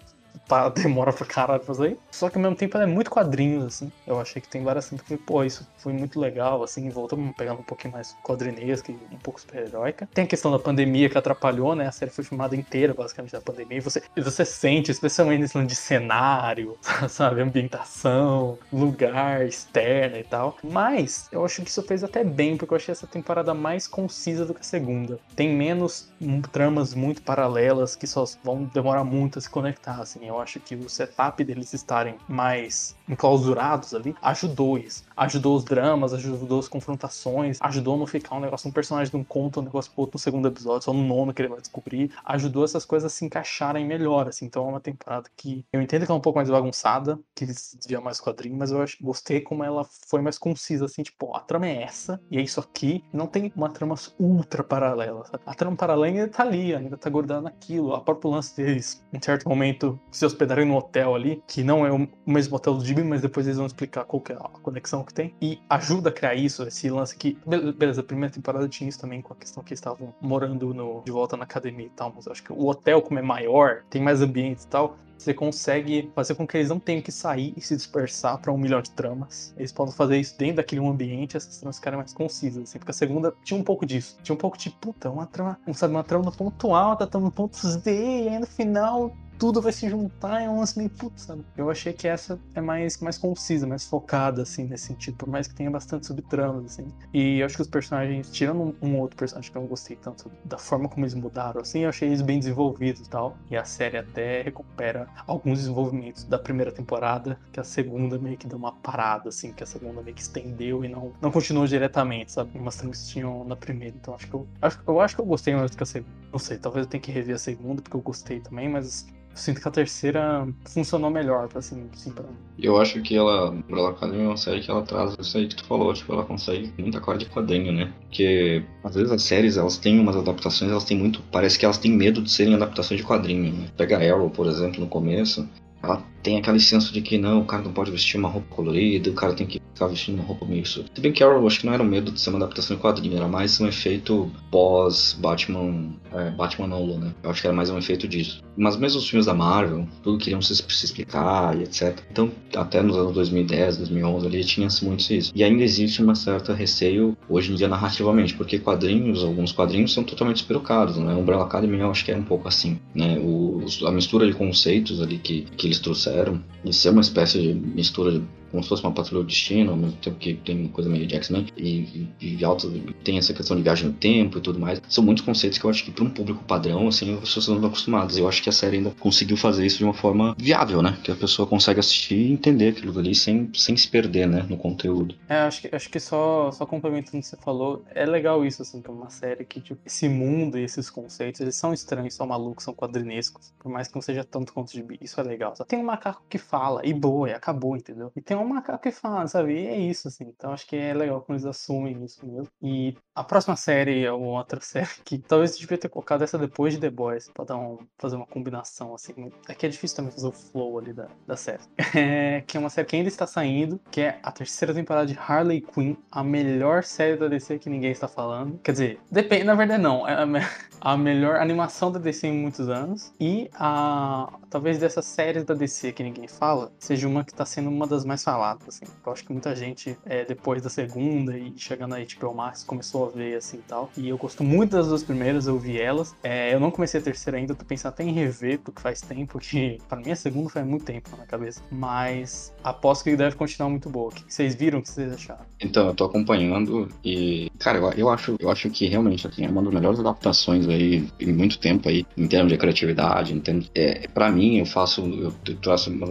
tá, (laughs) demora pra caralho fazer. Só que ao mesmo tempo ela é muito quadrinhos, assim. Eu achei que tem várias cenas que, pô, isso foi muito legal, assim, voltamos pegando um pouquinho mais quadrinesca e um pouco super-heróica. Tem a questão da pandemia que atrapalhou, né? A série foi filmada inteira, basicamente, da pandemia. E você, você sente, especialmente nesse lance de cenário, (laughs) sabe? Ambientação, lugar externo e tal. Mas eu acho que isso fez até bem, porque eu achei essa temporada mais concisa do que a segunda. Tem menos tramas muito paralelas que só vão demorar muito a se conectar, assim. Eu acho que o setup deles estarem mais enclausurados ali ajudou isso. Ajudou os dramas, ajudou as confrontações, ajudou a não ficar um negócio, um personagem de um conto, um negócio pro outro no segundo episódio, só no nono que ele vai descobrir. Ajudou essas coisas a se encaixarem melhor, assim. Então é uma temporada que eu entendo que é um pouco mais bagunçada, que eles desviam mais quadrinho, mas eu acho, gostei como ela foi mais concisa, assim, tipo, a trama é essa, e é isso aqui. Não tem uma trama ultra paralela, sabe? A trama paralela ainda tá ali, ainda tá guardada naquilo. A próprio lance deles, em certo momento, se hospedarem no hotel ali, que não é o mesmo hotel do Mas depois eles vão explicar qual que é a conexão que tem. E ajuda a criar isso, esse lance que. Beleza, a primeira temporada tinha isso também com a questão que eles estavam morando no, de volta na academia e tal, mas acho que o hotel, como é maior, tem mais ambientes e tal, você consegue fazer com que eles não tenham que sair e se dispersar para um milhão de tramas. Eles podem fazer isso dentro daquele ambiente, essas tramas ficarem mais concisas, assim, porque a segunda tinha um pouco disso. Tinha um pouco de, puta, uma trama, sabe, uma trama no ponto A, tá no ponto e aí no final tudo vai se juntar, é um lance meio putz, sabe? Eu achei que essa é mais, mais concisa, mais focada, assim, nesse sentido, por mais que tenha bastante subtramas, assim. E eu acho que os personagens, tirando um, um outro personagem que eu não gostei tanto da forma como eles mudaram, assim, eu achei eles bem desenvolvidos e tal. E a série até recupera alguns desenvolvimentos da primeira temporada, que a segunda meio que deu uma parada, assim, que a segunda meio que estendeu e não, não continuou diretamente, sabe? Umas tramas que tinham na primeira. Então acho que eu acho, eu acho que eu gostei mais do que a segunda. Não sei, talvez eu tenha que rever a segunda, porque eu gostei também, mas sinto que a terceira funcionou melhor, assim, assim pra mim. Eu acho que ela, Umbrella Academy é uma série que ela traz isso aí que tu falou, tipo, ela consegue muita coisa de quadrinho, né? Porque às vezes as séries, elas têm umas adaptações, elas têm muito, parece que elas têm medo de serem adaptações de quadrinho, né? Pega Arrow, por exemplo, no começo, ela tem aquele senso de que não, o cara não pode vestir uma roupa colorida, o cara tem que ficar vestindo uma roupa meio isso. Se bem que Arrow acho que não era um medo de ser uma adaptação de quadrinho, era mais um efeito pós Batman, é, Batman Nolan, né? Eu acho que era mais um efeito disso. Mas mesmo os filmes da Marvel, tudo queriam se, se explicar e etc. Então, até nos anos 2010, 2011 ali, tinha muito isso. E ainda existe uma certa receio hoje em dia narrativamente, porque quadrinhos, alguns quadrinhos são totalmente espirocados, né? Umbrella Academy eu acho que é um pouco assim, né? O, a mistura de conceitos ali que, que eles trouxeram, de ser uma espécie de mistura como se fosse uma patrulha do destino, ao mesmo tempo que tem uma coisa meio de X-Men, e, e, e alto, tem essa questão de viagem no tempo e tudo mais. São muitos conceitos que eu acho que para um público padrão, assim, as pessoas não estão acostumadas. Eu acho que a série ainda conseguiu fazer isso de uma forma viável, né? Que a pessoa consegue assistir e entender aquilo ali sem, sem se perder, né, no conteúdo. É, acho que, acho que só, só complementando o que você falou, é legal isso, assim, é uma série que, tipo, esse mundo e esses conceitos, eles são estranhos, são malucos, são quadrinescos, por mais que não seja tanto quanto de Isso é legal. Só tem um macaco que fala, e boa, e acabou, entendeu? E tem um macaco que fala, sabe? E é isso, assim. Então acho que é legal quando eles assumem isso mesmo. E a próxima série, ou outra (laughs) série, que talvez eu devia ter colocado essa depois de The Boys, pra dar um, fazer uma combinação, assim. É que é difícil também fazer o flow ali da, da série. (laughs) É, que é uma série que ainda está saindo, que é a terceira temporada de Harley Quinn, a melhor série da DC que ninguém está falando. Quer dizer, depende, na verdade não. É a, me (laughs) a melhor animação da DC em muitos anos. E a talvez dessas séries da DC que ninguém fala, seja uma que está sendo uma das mais faladas, assim. Eu acho que muita gente, é, depois da segunda e chegando a HBO Max, começou a ver, assim, tal. E eu gosto muito das duas primeiras, eu vi elas. É, eu não comecei a terceira ainda, tô pensando até em rever, porque faz tempo que... (laughs) para mim a segunda faz muito tempo na cabeça. Mas aposto que deve continuar muito boa. O que vocês viram? O que vocês acharam? Então, eu tô acompanhando e... Cara, eu, eu acho, eu acho que realmente, assim, é uma das melhores adaptações aí em muito tempo aí, em termos de criatividade, em termos... É, pra mim, eu faço... Eu, eu traço uma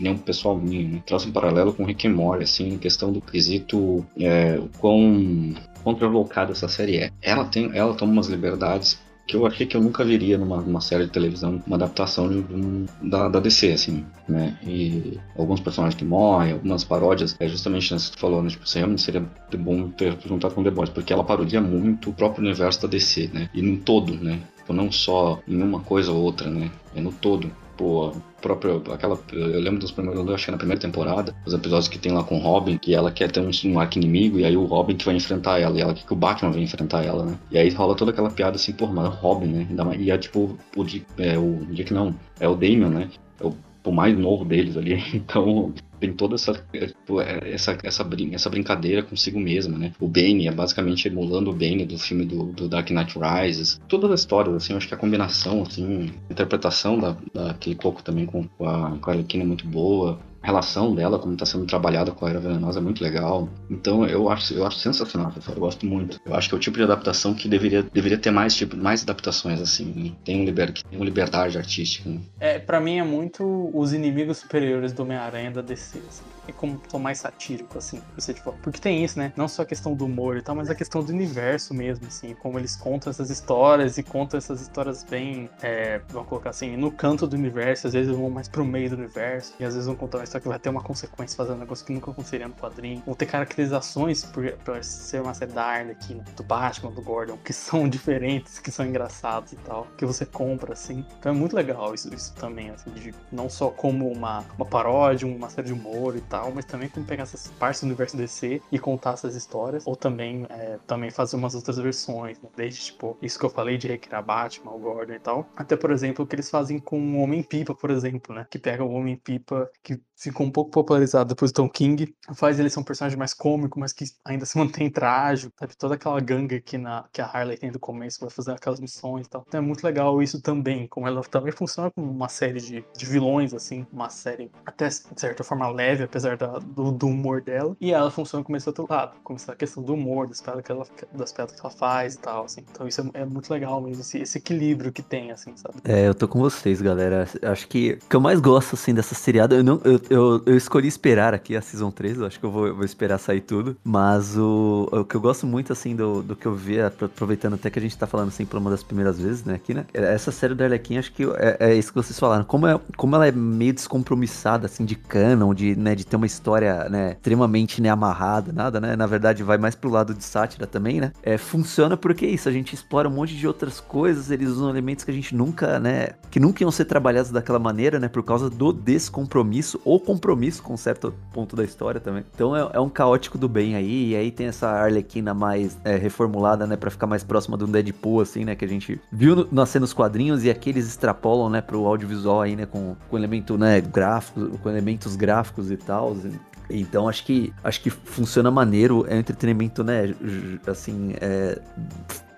opinião pessoal minha, né? Traço um paralelo com Rick and Morty, assim, em questão do quesito é, o quão contralocada essa série é. Ela tem, ela toma umas liberdades que eu achei que eu nunca viria numa, numa série de televisão, uma adaptação de, um, da, da DC, assim, né? E alguns personagens que morrem, algumas paródias, é justamente nessa que tu falou, né? Tipo, realmente seria bom ter juntado com The Boys, porque ela parodia muito o próprio universo da DC, né? E no todo, né? Tipo, não só em uma coisa ou outra, né? É no todo tipo, próprio, aquela, eu lembro dos primeiros, eu acho que na primeira temporada, os episódios que tem lá com o Robin, que ela quer ter um, um inimigo, e aí o Robin que vai enfrentar ela, e ela quer que o Batman vai enfrentar ela, né? E aí rola toda aquela piada assim, porra, mas é Robin, né? E é tipo, o Dick, é, o Dick não, é o Damian, né? É o, o mais novo deles ali, (laughs) então tem toda essa, é, tipo, é, essa, essa, brin essa brincadeira consigo mesma, né? O Bane é basicamente emulando o Bane do filme do, do Dark Knight Rises. Todas as histórias, assim, acho que a combinação, assim, a interpretação da, daquele coco também com com a Arlequina é muito boa relação dela, como está sendo trabalhada com a Era Venenosa, é muito legal. Então eu acho, eu acho sensacional, pessoal. Eu gosto muito. Eu acho que é o tipo de adaptação que deveria, deveria ter mais tipo, mais adaptações assim. Né? Tem, um liber, tem uma liberdade artística. Né? É, para mim é muito os inimigos superiores do Homem-Aranha da DC. Assim como sou mais satírico, assim. Você, tipo, porque tem isso, né? Não só a questão do humor e tal, mas a questão do universo mesmo, assim. Como eles contam essas histórias e contam essas histórias bem, é, vamos colocar assim, no canto do universo. Às vezes vão mais pro meio do universo. E às vezes vão contar uma história que vai ter uma consequência fazendo um negócio que nunca aconteceria no quadrinho. Vão ter caracterizações por, por ser uma série da Arlequina, do Batman, do Gordon, que são (laughs) diferentes, que são engraçados e tal. Que você compra, assim. Então é muito legal isso, isso também, assim. De, não só como uma, uma paródia, uma série de humor e tal mas também como pegar essas partes do universo DC e contar essas histórias, ou também, é, também fazer umas outras versões, né? desde tipo, isso que eu falei de recriar Batman, o Gordon e tal, até por exemplo o que eles fazem com o Homem-Pipa, por exemplo, né? Que pega o Homem-Pipa, que ficou um pouco popularizado depois do Tom King, faz ele ser um personagem mais cômico, mas que ainda se (laughs) mantém trágico, sabe? Toda aquela gangue que, na, que a Harley tem do começo, vai fazer aquelas missões e tal. Então é muito legal isso também, como ela também funciona como uma série de, de vilões, assim, uma série até de certa forma leve, apesar da, do, do humor dela, e ela funciona como esse outro lado, como essa questão do humor, das piadas que ela, das piadas que ela faz e tal, assim. Então isso é, é muito legal mesmo, esse, esse equilíbrio que tem, assim, sabe? É, eu tô com vocês, galera. Acho que o que eu mais gosto, assim, dessa seriada, eu, não, eu, eu, eu escolhi esperar aqui a Season 3, eu acho que eu vou, vou esperar sair tudo, mas o, o que eu gosto muito, assim, do, do que eu vi, aproveitando até que a gente tá falando, assim, por uma das primeiras vezes, né, aqui, né, essa série do Arlequim, acho que é, é, isso que vocês falaram, como, é, como ela é meio descompromissada, assim, de canon, de, né, de ter uma história, né, extremamente, né, amarrada, nada, né, na verdade vai mais pro lado de sátira também, né, é, funciona porque é isso, a gente explora um monte de outras coisas, eles usam elementos que a gente nunca, né, que nunca iam ser trabalhados daquela maneira, né, por causa do descompromisso ou compromisso com certo ponto da história também. Então é, é um caótico do bem aí, e aí tem essa Arlequina mais é, reformulada, né, para ficar mais próxima do Deadpool, assim, né, que a gente viu no, nascer nos quadrinhos e aqui eles extrapolam, né, pro audiovisual aí, né, com, com elemento, né, gráfico, com elementos gráficos e tal. Então acho que acho que funciona maneiro, é um entretenimento, né? Assim, é,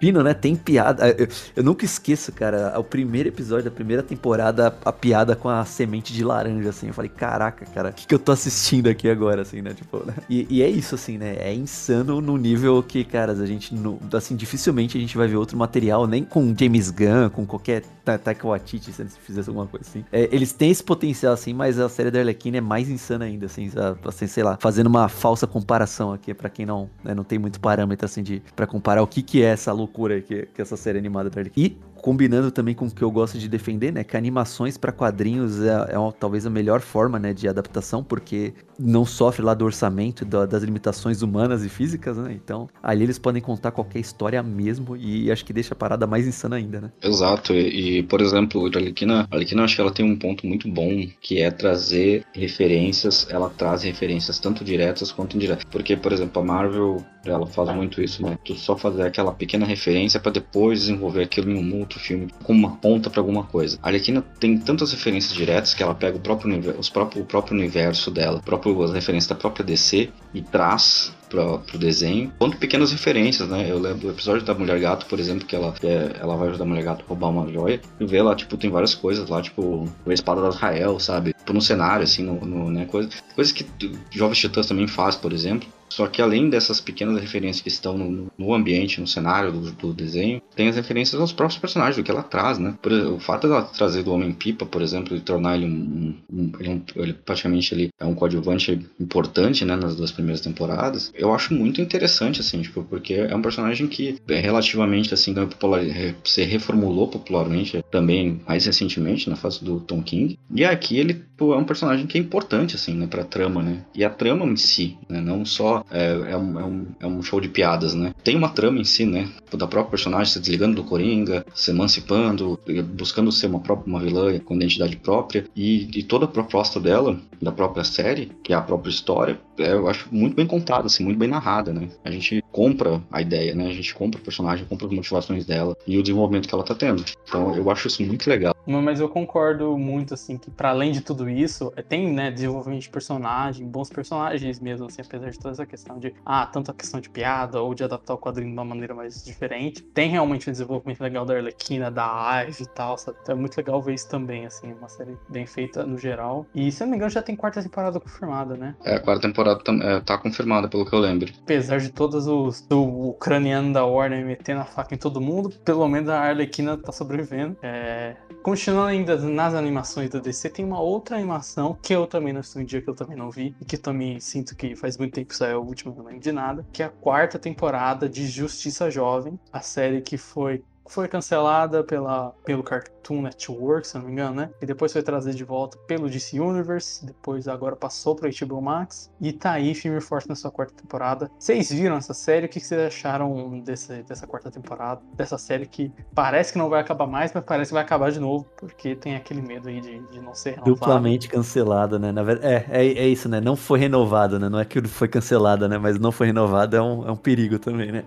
fino, né? Tem piada. Eu, eu, nunca esqueço, cara, o primeiro episódio da primeira temporada, a, piada com a semente de laranja, assim. Eu falei, caraca, cara, o que, que eu tô assistindo aqui agora, assim, né? Tipo, né? E, e, é isso, assim, né? É insano no nível que, caras, a gente, no, assim, dificilmente a gente vai ver outro material, nem com James Gunn, com qualquer Taika Waititi, se eles fizessem alguma coisa assim. É, eles têm esse potencial, assim, mas a série da Arlequina é mais insana ainda, assim, assim, sei lá, fazendo uma falsa comparação aqui, para quem não, né, não tem muito parâmetro, assim, de, pra comparar o que que é essa loucura loucura que, que essa série animada traz. E combinando também com o que eu gosto de defender, né? Que animações para quadrinhos é, é uma, talvez a melhor forma, né, de adaptação, porque não sofre lá do orçamento, da, das limitações humanas e físicas, né? Então, ali eles podem contar qualquer história mesmo e acho que deixa a parada mais insana ainda, né? Exato. E, e por exemplo, a Arlequina, a Arlequina acho que ela tem um ponto muito bom, que é trazer referências, ela traz referências tanto diretas quanto indiretas. Porque, por exemplo, a Marvel, ela faz muito isso, né? Tu só fazer aquela pequena referência para depois desenvolver aquilo em um outro filme como uma ponta para alguma coisa. A Arlequina tem tantas referências diretas que ela pega o próprio, os próprio, o próprio universo dela, próprio, as referências da própria DC e traz pro, pro desenho, quanto pequenas referências, né? Eu lembro do episódio da Mulher Gato, por exemplo, que ela, é, ela vai ajudar a Mulher Gato a roubar uma joia, e vê lá, tipo, tem várias coisas lá, tipo, a espada da Israel, sabe? Tipo, no cenário, assim, no, no né? Coisa, coisas que Jovens Titãs também faz, por exemplo. Só que além dessas pequenas referências que estão no, no ambiente, no cenário do, do, desenho, tem as referências aos próprios personagens, do que ela traz, né? Por, o fato dela trazer do Homem-Pipa, por exemplo, e tornar ele um, um, ele, um, ele praticamente ele é um coadjuvante importante, né, nas duas primeiras temporadas, eu acho muito interessante, assim, tipo, porque é um personagem que é relativamente, assim, popular, se reformulou popularmente também mais recentemente, na fase do Tom King, e aqui ele pô, é um personagem que é importante, assim, né, pra trama, né? E a trama em si, né, não só é, é, um, é, um, é um show de piadas, né? Tem uma trama em si, né? Da própria personagem se desligando do Coringa, se emancipando, buscando ser uma própria uma vilã com identidade própria. E, e toda a proposta dela, da própria série, que é a própria história, é, eu acho muito bem contada, assim, muito bem narrada, né? A gente compra a ideia, né? A gente compra o personagem, compra as motivações dela e o desenvolvimento que ela tá tendo. Então eu acho isso muito legal. Mas eu concordo muito, assim, que para além de tudo isso, é, tem, né, desenvolvimento de personagem, bons personagens mesmo, assim, apesar de toda essa questão de, ah, tanto a questão de piada ou de adaptar o quadrinho de uma maneira mais diferente. Tem realmente um desenvolvimento legal da Arlequina, da Ive e tal, sabe? Então é muito legal ver isso também, assim, uma série bem feita no geral. E se eu não me engano, já tem quarta temporada confirmada, né? É, a quarta temporada é, tá confirmada, pelo que eu lembro. Apesar de todos os o ucraniano da Warner metendo a faca em todo mundo, pelo menos a Arlequina tá sobrevivendo. É... Continuando ainda nas animações da DC, tem uma outra animação que eu também não estou em dia, que eu também não vi, e que também sinto que faz muito tempo que saiu última, lembro de nada, que é a quarta temporada de Justiça Jovem, a série que foi foi cancelada pela, pelo Cartoon Network, se não me engano, né? E depois foi trazida de volta pelo DC Universe, depois agora passou pro HBO Max. E tá aí, firme forte na sua quarta temporada. Vocês viram essa série? O que vocês acharam desse, dessa quarta temporada? Dessa série que parece que não vai acabar mais, mas parece que vai acabar de novo, porque tem aquele medo aí de, de não ser renovada. Duplamente cancelada, né? Na verdade, é, é, é, isso, né? Não foi renovada, né? Não é que foi cancelada, né? Mas não foi renovada é um, é um perigo também, né?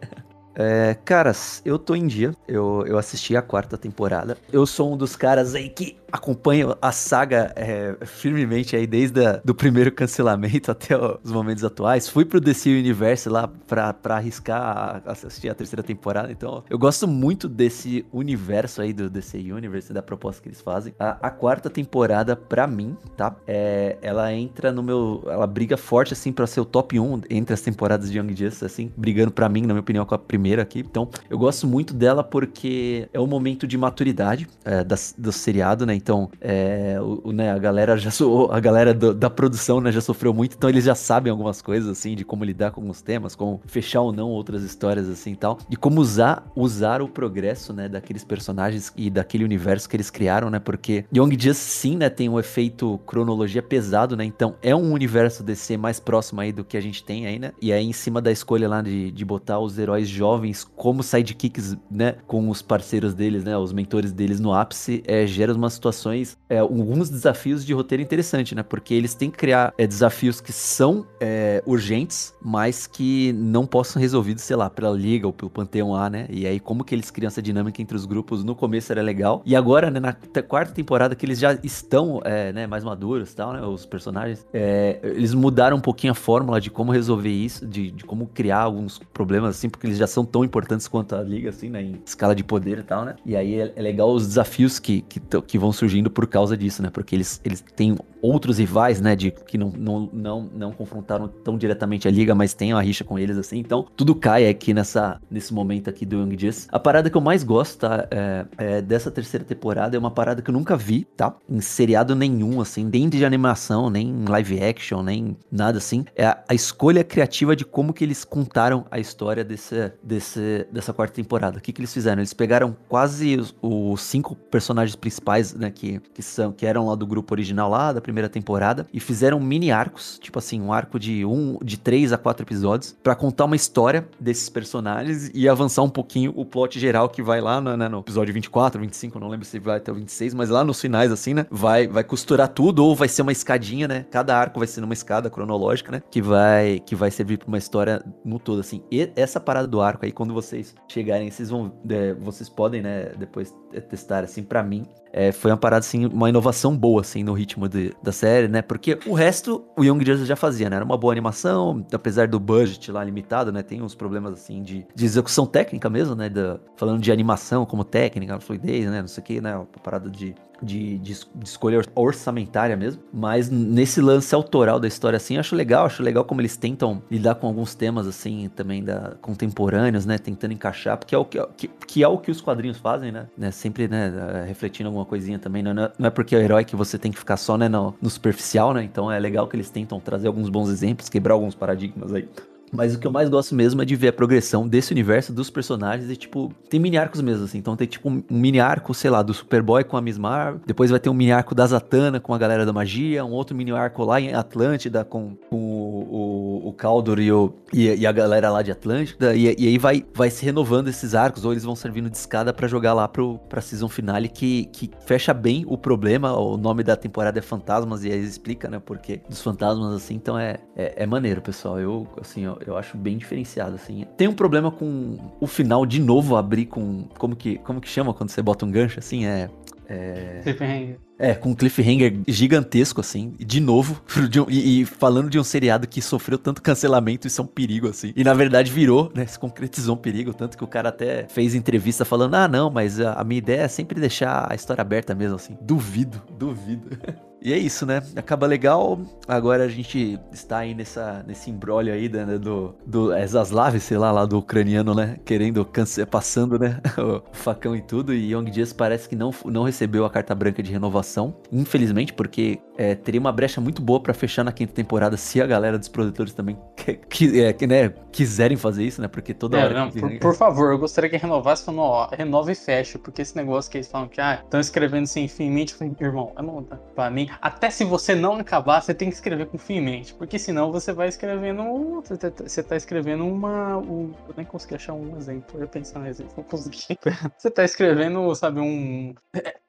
É, caras, eu tô em dia. Eu, eu assisti a quarta temporada. Eu sou um dos caras aí que acompanha a saga é, firmemente aí desde o primeiro cancelamento (laughs) até os momentos atuais. Fui pro DC Universe lá pra, pra arriscar a, assistir a terceira temporada. Então, eu gosto muito desse universo aí do DC Universe, da proposta que eles fazem. A, a quarta temporada, pra mim, tá? É, ela entra no meu. Ela briga forte, assim, pra ser o top 1 entre as temporadas de Young Justice, assim, brigando pra mim, na minha opinião, com a primeira aqui. Então, eu gosto muito dela porque é um momento de maturidade é, da, do seriado, né? Então, é, o, né, a galera já so, a galera do, da produção, né, já sofreu muito, então eles já sabem algumas coisas assim de como lidar com os temas, como fechar ou não outras histórias assim e tal, e como usar usar o progresso, né, daqueles personagens e daquele universo que eles criaram, né? Porque Young Justice sim, né, tem um efeito cronologia pesado, né? Então é um universo DC mais próximo aí do que a gente tem aí, né? E aí em cima da escolha lá de, de botar os heróis jovens como sidekicks, né, com os parceiros deles, né, os mentores deles no ápice, é, gera umas situações, é, alguns desafios de roteiro interessante, né? Porque eles têm que criar é, desafios que são é, urgentes, mas que não possam ser resolvidos, sei lá, pela Liga ou pelo Panteão A, né? E aí, como que eles criam essa dinâmica entre os grupos no começo era legal. E agora, né, na quarta temporada, que eles já estão é, né, mais maduros tal, né? Os personagens, é, eles mudaram um pouquinho a fórmula de como resolver isso, de, de como criar alguns problemas, assim, porque eles já são tão importantes quanto a Liga, assim, né? Em escala de poder e tal, né? E aí é, é legal os desafios que, que, que vão surgindo por causa disso, né? Porque eles, eles têm outros rivais, né? De que não, não, não, não confrontaram tão diretamente a liga, mas tem uma rixa com eles, assim. Então, tudo cai aqui nessa, nesse momento aqui do Young Justice. A parada que eu mais gosto, tá? É, é dessa terceira temporada é uma parada que eu nunca vi, tá? Em seriado nenhum, assim, nem de animação, nem live action, nem nada assim. É a, a escolha criativa de como que eles contaram a história desse, desse, dessa quarta temporada. O que que eles fizeram? Eles pegaram quase os, os cinco personagens principais, né? Que, que, são, que eram lá do grupo original lá, da primeira temporada, e fizeram mini arcos, tipo assim, um arco de um, de três a quatro episódios, para contar uma história desses personagens e avançar um pouquinho o plot geral que vai lá no, né, no episódio 24, 25, não lembro se vai até o 26, mas lá nos finais, assim, né? Vai, vai costurar tudo, ou vai ser uma escadinha, né? Cada arco vai ser uma escada cronológica, né? Que vai, que vai servir pra uma história no todo, assim. E essa parada do arco aí, quando vocês chegarem, vocês vão. É, vocês podem, né, depois testar, assim, para mim, é, foi uma parada, assim, uma inovação boa, assim, no ritmo de, da série, né? Porque o resto o Young Justice já fazia, né? Era uma boa animação, apesar do budget lá limitado, né? Tem uns problemas, assim, de, de execução técnica mesmo, né? Da, falando de animação como técnica, fluidez, né? Não sei o que, né? Uma parada de de, de, de, escolha orçamentária mesmo. Mas nesse lance autoral da história, assim, acho legal. Acho legal como eles tentam lidar com alguns temas, assim, também da, contemporâneos, né? Tentando encaixar, porque é o que, que, que é o que os quadrinhos fazem, né? né? Sempre, né? Refletindo alguma coisinha também. Não é, não é porque é o herói que você tem que ficar só, né? No, no superficial, né? Então é legal que eles tentam trazer alguns bons exemplos, quebrar alguns paradigmas aí. Mas o que eu mais gosto mesmo é de ver a progressão desse universo dos personagens e, tipo, tem mini arcos mesmo, assim. Então tem, tipo, um mini arco, sei lá, do Superboy com a Miss Marvel. Depois vai ter um mini arco da Zatanna com a galera da magia. Um outro mini arco lá em Atlântida com, com o, o, o Caldor e, o, e, e, a galera lá de Atlântida. E, e, aí vai, vai se renovando esses arcos, ou eles vão servindo de escada para jogar lá pro, pra season finale, que, que fecha bem o problema. O nome da temporada é Fantasmas, e aí explica, né, porque dos fantasmas, assim. Então é, é, é maneiro, pessoal. Eu, assim, eu acho bem diferenciado, assim. Tem um problema com o final de novo abrir com. Como que, como que chama quando você bota um gancho assim? É. É... Cliffhanger. É, com um cliffhanger gigantesco, assim, de novo, (laughs) e, e, falando de um seriado que sofreu tanto cancelamento, isso é um perigo, assim. E na verdade virou, né, se concretizou um perigo, tanto que o cara até fez entrevista falando, ah, não, mas a, a minha ideia é sempre deixar a história aberta mesmo, assim. Duvido, duvido. (laughs) E é isso, né? Acaba legal. Agora a gente está aí nessa, nesse embrólio aí né, do, do Zaslav, sei lá, lá do ucraniano, né? Querendo, passando, né? (laughs) o facão e tudo. E Young Dias parece que não, não recebeu a carta branca de renovação. Infelizmente, porque é, teria uma brecha muito boa para fechar na quinta temporada se a galera dos produtores também (laughs) que, que, é, que né, quiserem fazer isso, né? Porque toda é, hora. Não, por, (laughs) por, favor, eu gostaria que renovasse falando, ó, renova e fecha. Porque esse negócio que eles falam que, ah, estão escrevendo sem fim mente, irmão, é não, tá, pra mim até se você não acabar, você tem que escrever com fim em mente, porque senão você vai escrevendo. Você tá, você tá escrevendo uma. Um, eu nem consegui achar um exemplo, eu ia pensar no exemplo, não consegui. (laughs) Você tá escrevendo, sabe, um.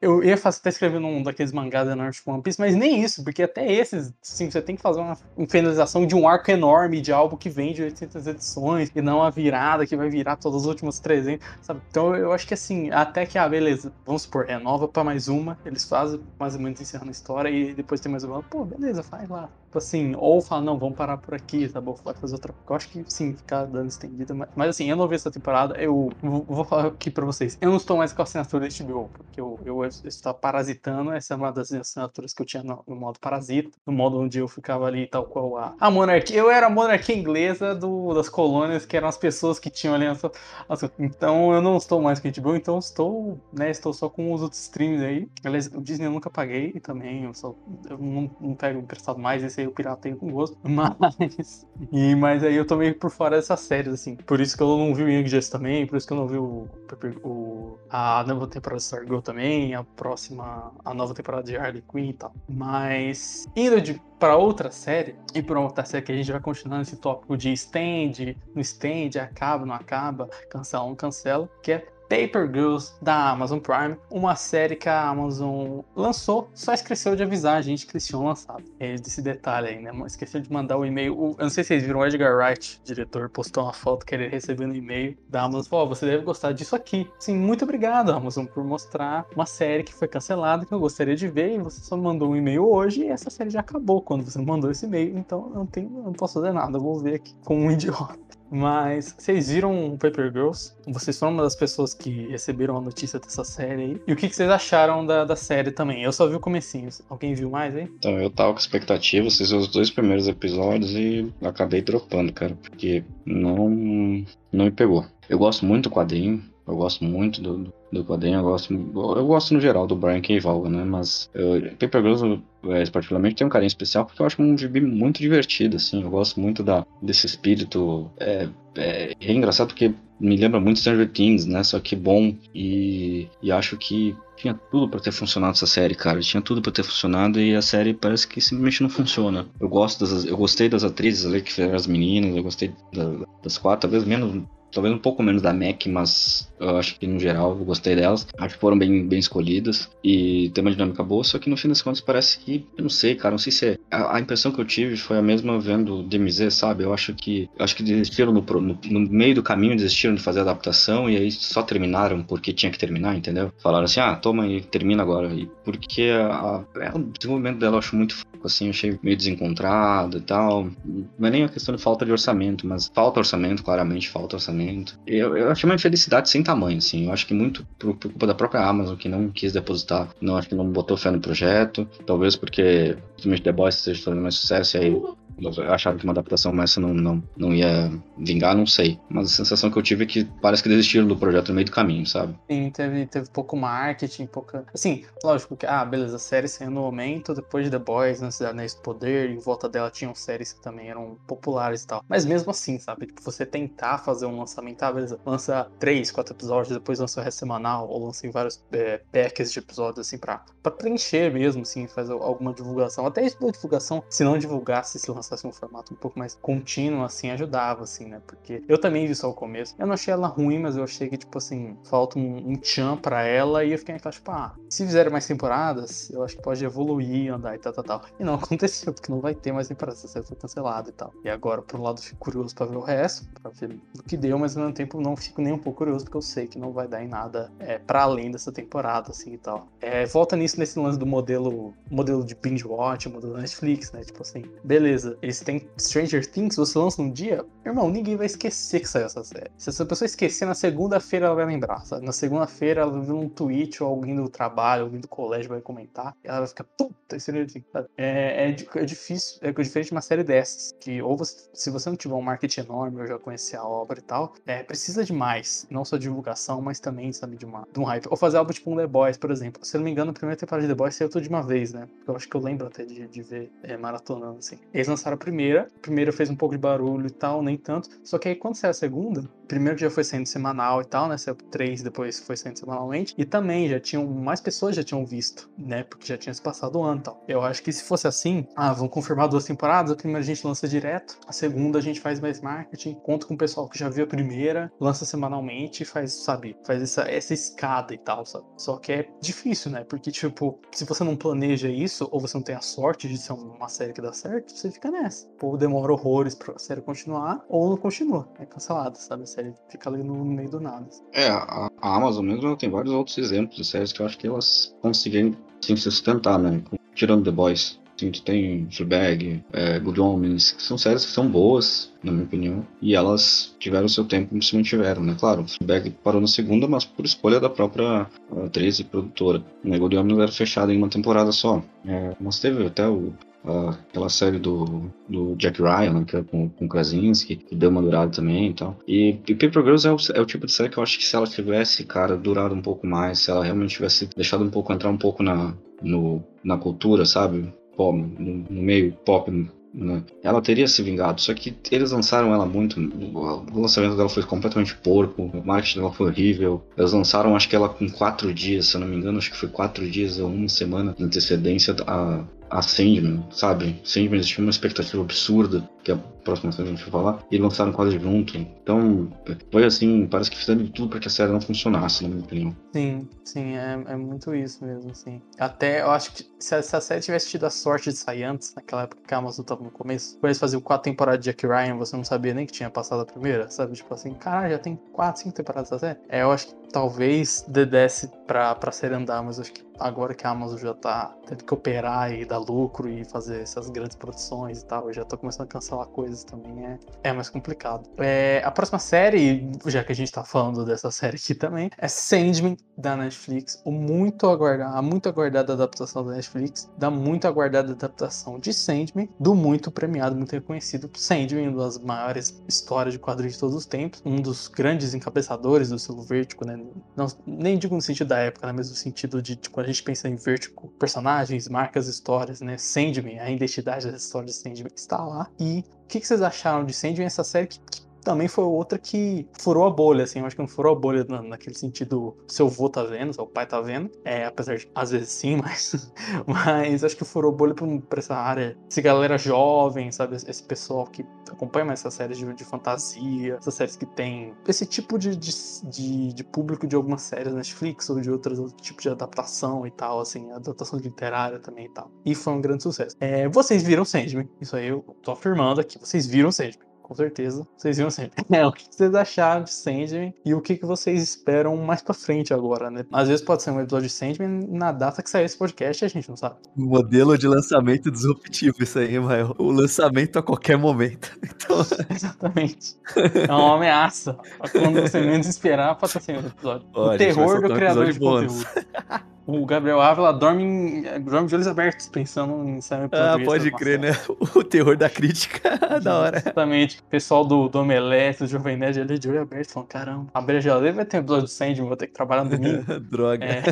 Eu ia fazer, tá escrevendo um daqueles mangás da North One Piece, mas nem isso, porque até esses, sim, você tem que fazer uma finalização de um arco enorme de algo que vende 800 edições e não a virada que vai virar todas as últimas 300, sabe? Então eu acho que assim, até que, ah, beleza, vamos supor, é nova pra mais uma, eles fazem mais ou menos encerrando a história e depois tem mais uma, pô, beleza, faz lá. Tipo assim, ou fala, não, vamos parar por aqui, tá bom, vai fazer outra. Eu acho que sim, ficar dando estendida, mas, mas assim, eu não vi essa temporada, eu vou, vou falar aqui pra vocês. Eu não estou mais com a assinatura HBO, porque eu, eu, eu parasitando, essa é uma das assinaturas que eu tinha no, no modo parasita, no modo onde eu ficava ali tal qual a, a monarquia. Eu era a monarquia inglesa do, das colônias, que eram as pessoas que tinham ali. Essa, então eu não estou mais com a HBO, então estou, né, estou só com os outros streams aí. Aliás, o Disney eu nunca paguei também, eu, só, eu não, não pego emprestado mais, esse aí eu piratei com gosto. Mas. E, mas aí eu tô meio por fora dessas séries, assim. Por isso que eu não vi o Young Justice também, por isso que eu não vi o, o a nova temporada de Stargirl também, a próxima, a nova temporada de Harley Quinn e tal. Mas indo de para outra série, e para outra série que a gente vai continuar nesse tópico de stand, no stand, acaba, não acaba, cancela, não cancela, que é Paper Girls da Amazon Prime, uma série que a Amazon lançou, só esqueceu de avisar a gente que eles tinham lançado. É desse detalhe aí, né? Esqueceu de mandar o e-mail. Eu não sei se vocês viram, o Edgar Wright, diretor, postou uma foto que ele recebeu no e-mail da Amazon. Oh, você deve gostar disso aqui. Sim, muito obrigado, Amazon, por mostrar uma série que foi cancelada, que eu gostaria de ver, e você só mandou um e-mail hoje e essa série já acabou quando você mandou esse e-mail. Então eu não, tenho, eu não posso fazer nada, eu vou ver aqui com um (laughs) idiota. Mas vocês viram Paper Girls? Vocês foram uma das pessoas que receberam a notícia dessa série aí. E o que, que vocês acharam da, da série também? Eu só vi o comecinho. Alguém viu mais aí? Então, eu tava com expectativa, vocês viram os dois primeiros episódios e acabei dropando, cara, porque não, não me pegou. Eu gosto muito do quadrinho, eu gosto muito do, do quadrinho, eu gosto, eu gosto no geral do Brian K. Vaughan, né? Mas eu, Paper Girls, é, particularmente, tem um carinho especial porque eu acho um gibi muito divertido, assim. Eu gosto muito da, desse espírito. É, é, é engraçado porque me lembra muito Stranger Things, né? Só que bom. E, e acho que tinha tudo para ter funcionado essa série, cara. Tinha tudo para ter funcionado e a série parece que simplesmente não funciona. Eu gosto das, eu gostei das atrizes ali que fizeram as meninas, eu gostei da, das quatro, talvez menos talvez um pouco menos da Mac, mas eu acho que no geral eu gostei delas. Acho que foram bem, bem escolhidas e tem uma dinâmica boa, só que no fim das contas parece que, eu não sei, cara, não sei se é. A, a impressão que eu tive foi a mesma vendo DMZ, sabe? Eu acho que eu acho que desistiram no, no, no, meio do caminho, desistiram de fazer a adaptação e aí só terminaram porque tinha que terminar, entendeu? Falaram assim, ah, toma e termina agora. E porque a, a, o desenvolvimento dela eu acho muito fraco, assim, eu achei meio desencontrado e tal. Não é nem a questão de falta de orçamento, mas falta orçamento, claramente falta orçamento. Eu, eu achei uma infelicidade sem tamanho, assim. Eu acho que muito por, por, culpa da própria Amazon, que não quis depositar, não acho que não botou fé no projeto. Talvez porque, principalmente The Boys, esteja fazendo mais sucesso e aí acharam que uma adaptação essa não, não, não ia vingar, não sei. Mas a sensação que eu tive é que parece que desistiram do projeto no meio do caminho, sabe? Sim, teve, teve pouco marketing, pouca. Assim, lógico que, ah, beleza, a série saiu no momento, depois de The Boys, na Cidade Anéis do Poder, em volta dela tinham séries que também eram populares e tal. Mas mesmo assim, sabe? Tipo, você tentar fazer um lançamento, ah, beleza, lança três, quatro episódios, depois lança o resto semanal, ou lança em vários é, packs de episódios, assim, pra, pra preencher mesmo, assim, fazer alguma divulgação. Até isso da divulgação, se não divulgasse, se lançasse um formato um pouco mais contínuo, assim, ajudava, assim, né? Porque eu também vi só o começo. Eu não achei ela ruim, mas eu achei que, tipo assim, falta um, um tchan pra ela. E eu fiquei naquela, tipo, ah, se fizerem mais temporadas, eu acho que pode evoluir, andar e tal, tal, tal. E não (laughs) aconteceu, porque não vai ter mais temporadas. Essa série foi cancelada e tal. E agora, por um lado, fico curioso pra ver o resto, pra ver o que deu, mas ao mesmo tempo não fico nem um pouco curioso, porque eu sei que não vai dar em nada é, pra além dessa temporada, assim e tal. É, volta nisso nesse lance do modelo, modelo de binge watch, modelo Netflix, né? Tipo assim, beleza, eles têm Stranger Things, você lança um dia, irmão, ninguém vai esquecer que saiu essa série. Se essa pessoa esquecer, na segunda-feira ela vai lembrar, sabe? Na segunda-feira ela ver um tweet ou alguém do trabalho, alguém do colégio vai comentar, e ela vai ficar, puta, Stranger Things, sabe? É, é, é difícil, é diferente de uma série dessas, que ou você, se você não tiver um marketing enorme, ou já conhecer a obra e tal, é, precisa de mais, não só divulgação, mas também, sabe, de, uma, de um hype. Ou fazer algo tipo um The Boys, por exemplo. Se eu não me engano, a primeira temporada de The Boys saiu tudo de uma vez, né? Eu acho que eu lembro até de, de ver é, maratonando, assim. Eles lançaram a primeira, a primeira fez um pouco de barulho e tal, nem tanto. Só que aí quando saiu a segunda, primeiro já foi saindo semanal e tal, né? Saiu três, depois foi saindo semanalmente. E também já tinham, mais pessoas já tinham visto, né? Porque já tinha se passado o ano e tal. Eu acho que se fosse assim, ah, vão confirmar duas temporadas, a primeira a gente lança direto, a segunda a gente faz mais marketing, conta com o pessoal que já viu a primeira, lança semanalmente e faz, sabe, faz essa, essa escada e tal, sabe? Só que é difícil, né? Porque, tipo, se você não planeja isso, ou você não tem a sorte de ser uma série que dá certo, você fica nessa. O povo demora horrores pra série continuar, ou não continua. É cancelada, sabe? A série fica ali no meio do nada. É, a, Amazon mesmo tem vários outros exemplos de séries que eu acho que elas conseguem sim, se sustentar, né? Tirando The Boys. Sim, tu tem Fleabag, é, Good Omens, que são séries que são boas, na minha opinião, e elas tiveram seu tempo e se mantiveram, né? Claro, Fleabag parou na segunda, mas por escolha da própria atriz e produtora. Né? Good Omens era fechada em uma temporada só. É, mas teve até o, aquela série do, do Jack Ryan, né, que é com, com Krasinski, que deu uma durada também e tal. E, e Paper Girls é o, é o, tipo de série que eu acho que se ela tivesse, cara, durado um pouco mais, se ela realmente tivesse deixado um pouco, entrar um pouco na, no, na cultura, sabe? pop, no, no meio pop, né? Ela teria se vingado, só que eles lançaram ela muito. O lançamento dela foi completamente porco, o marketing dela foi horrível. Eles lançaram, acho que ela com quatro dias, se eu não me engano, acho que foi quatro dias ou uma semana de antecedência a, a Sandman, sabe? Sandman existia uma expectativa absurda, que é a próxima série a gente vai falar, e lançaram quase junto. Então, foi assim, parece que fizeram tudo para que a série não funcionasse, na minha opinião. Sim, sim, é, é muito isso mesmo, assim. Até, eu acho que se a, se a, série tivesse tido a sorte de sair antes, naquela época que a Amazon tava no começo, quando eles faziam quatro temporadas de Jack Ryan, você não sabia nem que tinha passado a primeira, sabe? Tipo assim, caralho, já tem quatro, cinco temporadas da série. É, eu acho que talvez desse pra, pra série andar, mas eu acho que agora que a Amazon já tá tendo que operar e dar lucro e fazer essas grandes produções e tal, já tá começando a cancelar coisas também, é, é mais complicado. É, a próxima série, já que a gente tá falando dessa série aqui também, é Sandman da Netflix, o muito aguardado, a muito aguardada adaptação da Netflix, da muito aguardada adaptação de Sandman, do muito premiado, muito reconhecido Sandman, uma das maiores histórias de quadrinhos de todos os tempos, um dos grandes encabeçadores do selo vértigo, né? Não, nem digo no sentido da época, né? mas no sentido de, de quando a gente pensa em vértigo, personagens, marcas, histórias, né? Sandman, a identidade da história de Sandman está lá. E o que, que vocês acharam de Sandman, essa série que, que também foi outra que furou a bolha, assim. Eu acho que não furou a bolha na, naquele sentido, seu avô tá vendo, seu pai tá vendo. É, apesar de, às vezes sim, (laughs) mas, mas acho que furou bolha pra, pra essa área. Essa galera jovem, sabe? Esse pessoal que acompanha mais essas séries de, de fantasia, essas séries que tem esse tipo de, de, de, público de algumas séries Netflix ou de outros outro tipo de adaptação e tal, assim, adaptação literária também e tal. E foi um grande sucesso. É, vocês viram Sandman, isso aí eu tô afirmando aqui, vocês viram Sandman com certeza. Vocês viram sempre. (laughs) É, o que vocês acharam de Sandman e o que vocês esperam mais pra frente agora, né? Às vezes pode ser um episódio de Sandman na data que sair esse podcast a gente não sabe. Modelo de lançamento disruptivo isso aí, Mael. O lançamento a qualquer momento. (laughs) Então... Exatamente. É uma ameaça. Quando você menos esperar, pode ser um episódio. O terror do criador de, de conteúdo. (laughs) O Gabriel Ávila dorme, em, dorme de olhos abertos, pensando em sair Ah, pode crer, né? (laughs) O terror da crítica, (laughs) da hora. Exatamente. O pessoal do, do Omelete, do Jovem Nerd, ali de olho aberto, falando, caramba, abrir a geladeira vai ter um episódio do Sandman, vou ter que trabalhar no domingo. (laughs) Droga. É.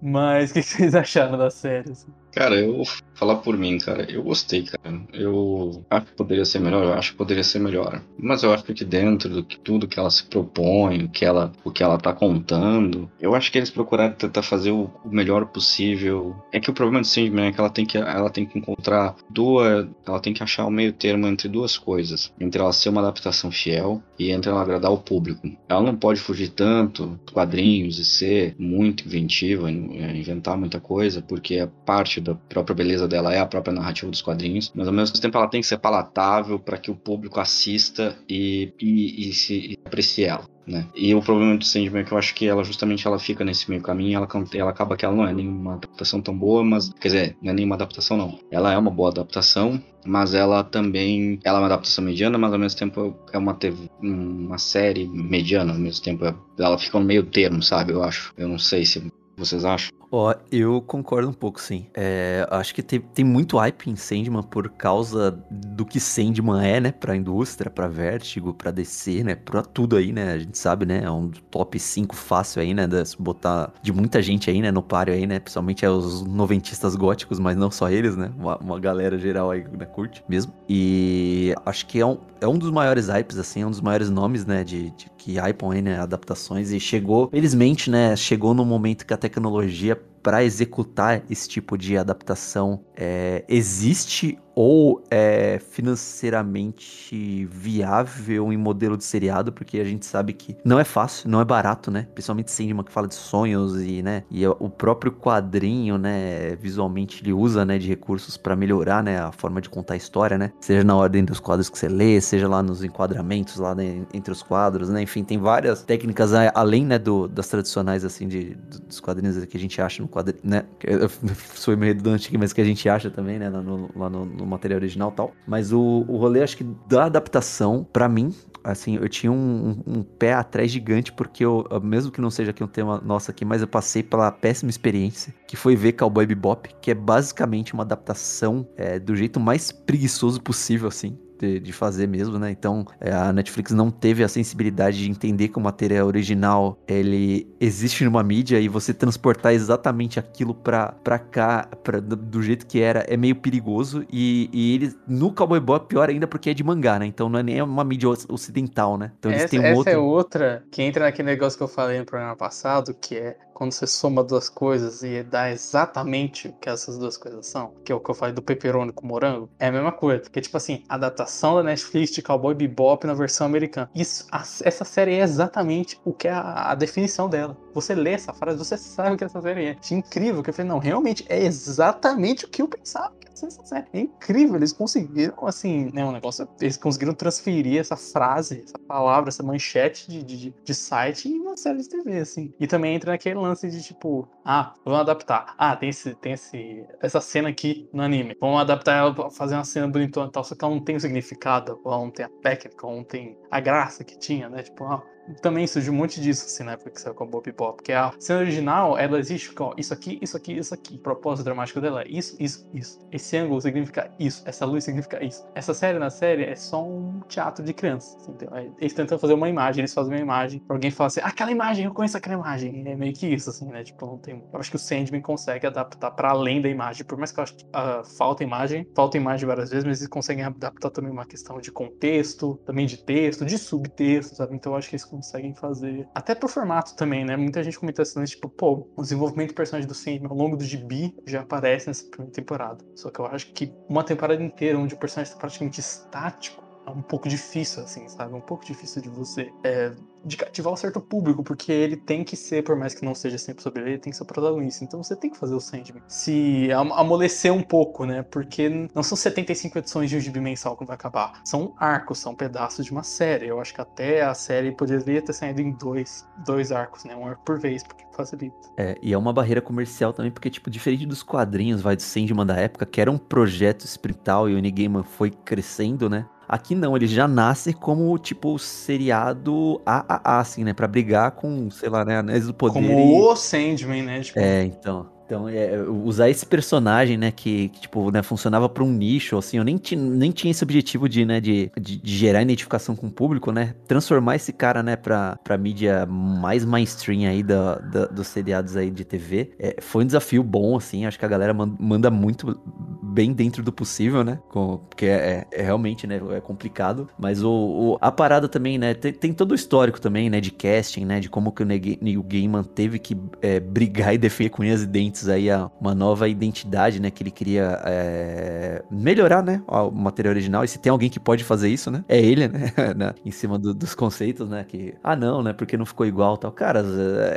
Mas o que vocês acharam da série? Assim? Cara, eu vou falar por mim, cara. Eu gostei, cara. Eu acho que poderia ser melhor, eu acho que poderia ser melhor. Mas eu acho que dentro do que tudo que ela se propõe, o que ela, o que ela tá contando, eu acho que eles procuraram tentar fazer o, melhor possível. É que o problema de Sandman é que ela tem que, ela tem que encontrar duas. Ela tem que achar o meio termo entre duas coisas. Entre ela ser uma adaptação fiel e entre ela agradar o público. Ela não pode fugir tanto quadrinhos e ser muito inventiva, inventar muita coisa, porque é parte da própria beleza dela é a própria narrativa dos quadrinhos, mas ao mesmo tempo ela tem que ser palatável para que o público assista e, e, e se e aprecie ela. Né? E o problema do Sandman é que eu acho que ela justamente ela fica nesse meio caminho, ela, ela acaba que ela não é nenhuma adaptação tão boa, mas quer dizer, não é nenhuma adaptação não. Ela é uma boa adaptação, mas ela também ela é uma adaptação mediana, mas ao mesmo tempo é uma TV, uma série mediana, ao mesmo tempo ela fica no meio termo, sabe? Eu acho. Eu não sei se vocês acham? Ó, eu concordo um pouco, sim. É, acho que tem, tem muito hype em Sandman por causa do que Sandman é, né? Pra indústria, pra Vertigo, pra DC, né? Pra tudo aí, né? A gente sabe, né? É um top 5 fácil aí, né? De botar de muita gente aí, né? No páreo aí, né? Principalmente é os noventistas góticos, mas não só eles, né? Uma, uma galera geral aí né, curte mesmo. E acho que é um, é um dos maiores hypes, assim, é um dos maiores nomes, né? De, de que hypam aí, né? Adaptações. E chegou, felizmente, né? Chegou no momento que a tecnologia para executar esse tipo de adaptação é, existe ou é financeiramente viável em modelo de seriado, porque a gente sabe que não é fácil, não é barato, né? Principalmente Sandman que fala de sonhos e, né? E o próprio quadrinho, né? Visualmente ele usa, né? De recursos para melhorar, né? A forma de contar a história, né? Seja na ordem dos quadros que você lê, seja lá nos enquadramentos lá né, entre os quadros, né? Enfim, tem várias técnicas além, né? Do, das tradicionais assim de dos quadrinhos que a gente acha no quadrinho, né? (laughs) Eu sou meio redundante aqui, mas que a gente acha também, né? Lá no, lá no, no material original tal. Mas o, o rolê, acho que da adaptação, para mim, assim, eu tinha um, um, um, pé atrás gigante, porque eu, mesmo que não seja aqui um tema nosso aqui, mas eu passei pela péssima experiência, que foi ver Cowboy Bebop, que é basicamente uma adaptação é, do jeito mais preguiçoso possível, assim de, de fazer mesmo, né? Então é, a Netflix não teve a sensibilidade de entender que o material original ele existe numa mídia e você transportar exatamente aquilo pra, pra cá, pra, do, do jeito que era, é meio perigoso. E, e eles, no Cowboy Bebop, pior ainda porque é de mangá, né? Então não é nem uma mídia ocidental, né? Então eles essa, têm um essa outro... é outra que entra naquele negócio que eu falei no programa passado, que é quando você soma duas coisas e dá exatamente o que essas duas coisas são, que é o que eu falei do pepperoni com morango, é a mesma coisa. Porque, tipo assim, adaptação da Netflix de Cowboy Bebop na versão americana. Isso, a, essa série é exatamente o que é a, a, definição dela. Você lê essa frase, você sabe o que essa série é. É incrível, que eu falei, não, realmente é exatamente o que eu pensava que essa série. É incrível, eles conseguiram, assim, né, um negócio, eles conseguiram transferir essa frase, essa palavra, essa manchete de, de, de site em uma série de TV, assim. E também entra naquele lance de tipo, ah, vamos adaptar. Ah, tem esse, tem esse, essa cena aqui no anime. Vamos adaptar ela pra fazer uma cena bonitona e tal, só que ela não tem o significado, ela não tem a técnica, ela não tem a graça que tinha, né? Tipo, ah, também surgiu um monte disso, assim, na época que saiu com a Bob Pop. Porque a cena original, ela existe ó, isso aqui, isso aqui, isso aqui. O propósito dramático dela é isso, isso, isso. Esse ângulo significa isso, essa luz significa isso. Essa série na série é só um teatro de crianças. Assim, então, eles tentam fazer uma imagem, eles fazem uma imagem, pra alguém falar assim, aquela imagem, eu conheço aquela imagem. É meio que isso, assim, né? Tipo, não tem. Eu acho que o Sandman consegue adaptar para além da imagem. Por mais que eu acho que uh, falta imagem, falta imagem várias vezes, mas eles conseguem adaptar também uma questão de contexto, também de texto, de subtexto, sabe? Então eu acho que eles conseguem fazer até pro formato também, né? Muita gente comenta assim, tipo, pô, o desenvolvimento do personagem do Sandman ao longo do gibi já aparece nessa primeira temporada. Só que eu acho que uma temporada inteira onde o personagem está praticamente estático é um pouco difícil, assim, sabe? É um pouco difícil de você é, de cativar um certo público, porque ele tem que ser, por mais que não seja sempre sobre ele, ele tem que ser o protagonista. Então você tem que fazer o Sandman se amolecer um pouco, né? Porque não são 75 edições de um gibi mensal que vai acabar. São arcos, são pedaços de uma série. Eu acho que até a série poderia ter saído em dois, dois arcos, né? Um arco por vez, porque facilita. É, e é uma barreira comercial também, porque, tipo, diferente dos quadrinhos, vai, do Sandman da época, que era um projeto espiritual e o Unigame foi crescendo, né? Aqui não, ele já nasce como, tipo, seriado AAA, assim, né? Pra brigar com, sei lá, né? Anéis do Poder. Como e... o Sandman, né? Tipo... É, então. Então, é, usar esse personagem, né, que, que, tipo, né, funcionava para um nicho, assim, eu nem, nem tinha esse objetivo de, né, de, de, de, gerar identificação com o público, né, transformar esse cara, né, pra, pra mídia mais mainstream aí da, da dos seriados aí de TV, é, foi um desafio bom, assim, acho que a galera manda muito bem dentro do possível, né, com, porque é, é, realmente, né, é complicado, mas o, o, a parada também, né, tem, tem, todo o histórico também, né, de casting, né, de como que o Neil Gaiman teve que é, brigar (laughs) e defender com unhas dentes aí uma nova identidade, né? Que ele queria é, melhorar, né? O material original. E se tem alguém que pode fazer isso, né? É ele, (laughs) né? em cima do, dos conceitos, né? Que, ah, não, né? Porque não ficou igual tal. Cara,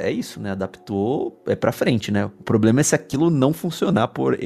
é isso, né? Adaptou, é pra frente, né? O problema é se aquilo não funcionar por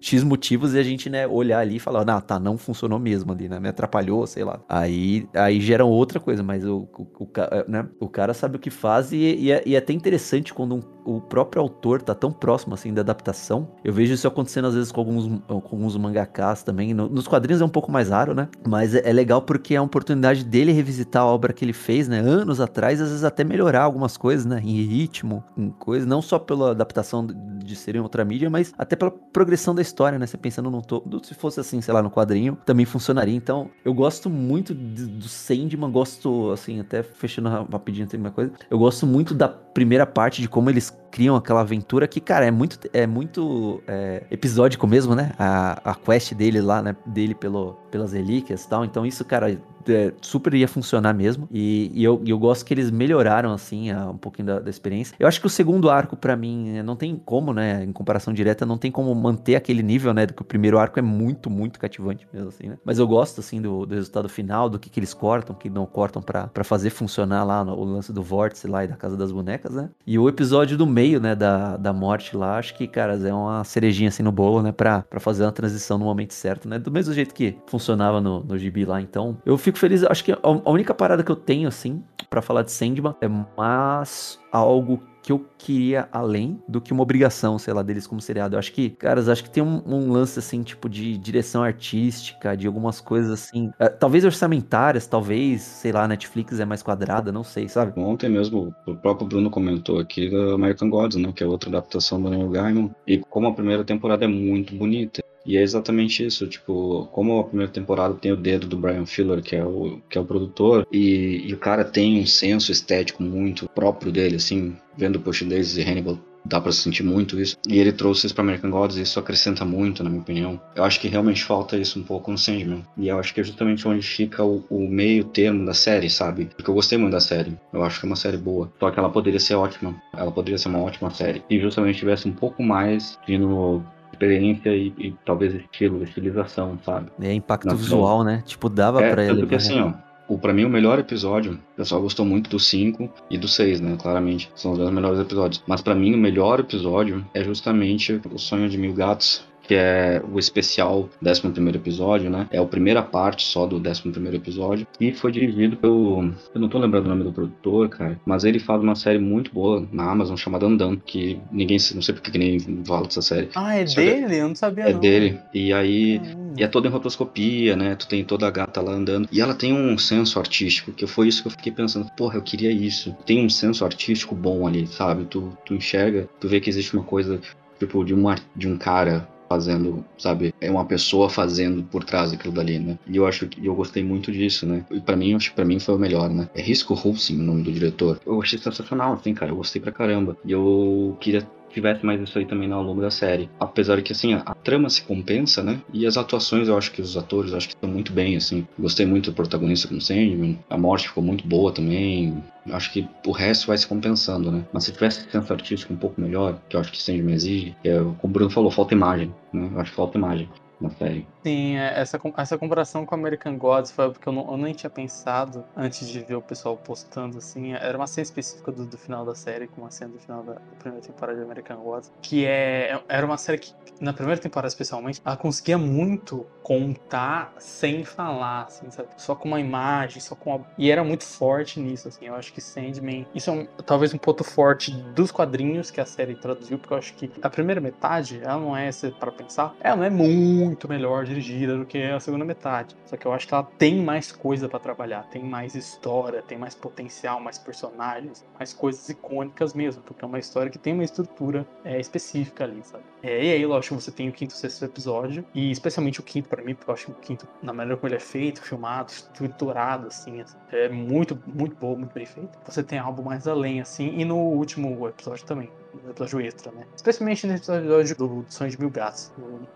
X motivos e a gente, né, olhar ali e falar, ah, tá, não funcionou mesmo ali, né? Me atrapalhou, sei lá. Aí, aí gera outra coisa, mas o, o, o, né? o cara sabe o que faz e, e, é, e é até interessante quando um o próprio autor tá tão próximo assim da adaptação. Eu vejo isso acontecendo às vezes com alguns, com alguns mangakas também. No, nos quadrinhos é um pouco mais raro, né? Mas é, é, legal porque é a oportunidade dele revisitar a obra que ele fez, né? Anos atrás, às vezes até melhorar algumas coisas, né? Em ritmo, em coisas, não só pela adaptação de ser em outra mídia, mas até pela progressão da história, né? Você pensando no todo, se fosse assim, sei lá, no quadrinho, também funcionaria. Então, eu gosto muito do Sandman, gosto, assim, até fechando rapidinho tem uma coisa, eu gosto muito da primeira parte de como eles criam aquela aventura que, cara, é muito, é muito é, episódico mesmo, né? A, a quest dele lá, né? Dele pelo, pelas relíquias e tal. Então, isso, cara, é, super ia funcionar mesmo. E, e eu, eu gosto que eles melhoraram, assim, a, um pouquinho da, da, experiência. Eu acho que o segundo arco, para mim, não tem como, né? Em comparação direta, não tem como manter aquele nível, né? Do que o primeiro arco é muito, muito cativante mesmo, assim, né? Mas eu gosto, assim, do, do resultado final, do que, que eles cortam, que não cortam para fazer funcionar lá no, o lance do vórtice lá e da Casa das Bonecas, né? E o episódio do meio, né? Da, da morte lá, acho que, cara, é uma cerejinha, assim, no bolo, né? Pra, pra fazer uma transição no momento certo, né? Do mesmo jeito que funcionava no, no gibi lá. Então, eu fico feliz. Acho que a única parada que eu tenho, assim, para falar de Sandman é mais algo que eu queria além do que uma obrigação, sei lá, deles como seriado. Eu acho que, caras, acho que tem um, um lance, assim, tipo, de direção artística, de algumas coisas, assim, é, talvez orçamentárias, talvez, sei lá, Netflix é mais quadrada, não sei, sabe? Ontem mesmo, o próprio Bruno comentou aqui da American Gods, né, que é outra adaptação do Neil Gaiman, e como a primeira temporada é muito bonita, e é exatamente isso, tipo, como a primeira temporada tem o dedo do Brian Fuller, que é o, que é o produtor, e, e o cara tem um senso estético muito próprio dele, assim, vendo Push Days e Hannibal, dá para sentir muito isso. E ele trouxe isso para American Gods e isso acrescenta muito, na minha opinião. Eu acho que realmente falta isso um pouco no Sandman. E eu acho que é justamente onde fica o, o, meio termo da série, sabe? Porque eu gostei muito da série. Eu acho que é uma série boa. Só que ela poderia ser ótima. Ela poderia ser uma ótima série. Se justamente tivesse um pouco mais de no experiência e, e, talvez estilo, estilização, sabe? É impacto Na visual, né? Tipo, dava é, pra ele. Porque assim, ó, o, pra mim, o melhor episódio, o pessoal gostou muito do 5 e do 6, né? Claramente. São os dois melhores episódios. Mas para mim, o melhor episódio é justamente O Sonho de Mil Gatos, que é o especial 11 episódio, né? É a primeira parte só do 11 episódio. E foi dirigido pelo. Eu não tô lembrando o nome do produtor, cara. Mas ele faz uma série muito boa na Amazon chamada Andan. Que ninguém. Não sei porque que nem fala dessa série. Ah, é dele? Eu não sabia. É não. dele. E aí. Hum. E é toda em rotoscopia, né? Tu tem toda a gata lá andando. E ela tem um senso artístico, que foi isso que eu fiquei pensando. Porra, eu queria isso. Tem um senso artístico bom ali, sabe? Tu, tu enxerga, tu vê que existe uma coisa tipo, de um, de um cara fazendo, sabe? É uma pessoa fazendo por trás daquilo dali, né? E eu acho que eu gostei muito disso, né? E para mim, acho que para mim foi o melhor, né? É Risco Hulsing o nome do diretor. Eu achei sensacional, assim, cara. Eu gostei pra caramba. E eu queria tivesse mais isso aí também ao longo da série. Apesar que, assim, a, a, trama se compensa, né? E as atuações, eu acho que os atores, acho que estão muito bem, assim. Gostei muito do protagonista como Sandman. A morte ficou muito boa também. Acho que o resto vai se compensando, né? Mas se tivesse senso artístico um pouco melhor, que eu acho que Sandman exige, é, como o Bruno falou, falta imagem, né? Eu acho que falta imagem na série. Sim, é, essa, essa comparação com American Gods foi porque eu, não, eu nem tinha pensado antes de ver o pessoal postando assim. Era uma cena específica do, do final da série, com uma cena do final da, da, primeira temporada de American Gods, que é, era uma série que, na primeira temporada especialmente, ela conseguia muito contar sem falar, assim, sabe? Só com uma imagem, só com uma... E era muito forte nisso, assim. Eu acho que Sandman. Isso é um, talvez um ponto forte dos quadrinhos que a série traduziu, porque eu acho que a primeira metade, ela não é, para pensar, ela não é muito melhor dirigida do que a segunda metade. Só que eu acho que ela tem mais coisa para trabalhar, tem mais história, tem mais potencial, mais personagens, mais coisas icônicas mesmo, porque é uma história que tem uma estrutura é, específica ali, sabe? É, e aí, lógico, você tem o quinto e sexto episódio, e especialmente o quinto para mim, porque eu acho que o quinto, na maneira como ele é feito, filmado, estruturado, assim, assim, é muito, muito bom, muito bem feito. Você tem algo mais além, assim, e no último episódio também episódio extra, né? Especialmente nesse episódio do, Sonho de Mil Gatos.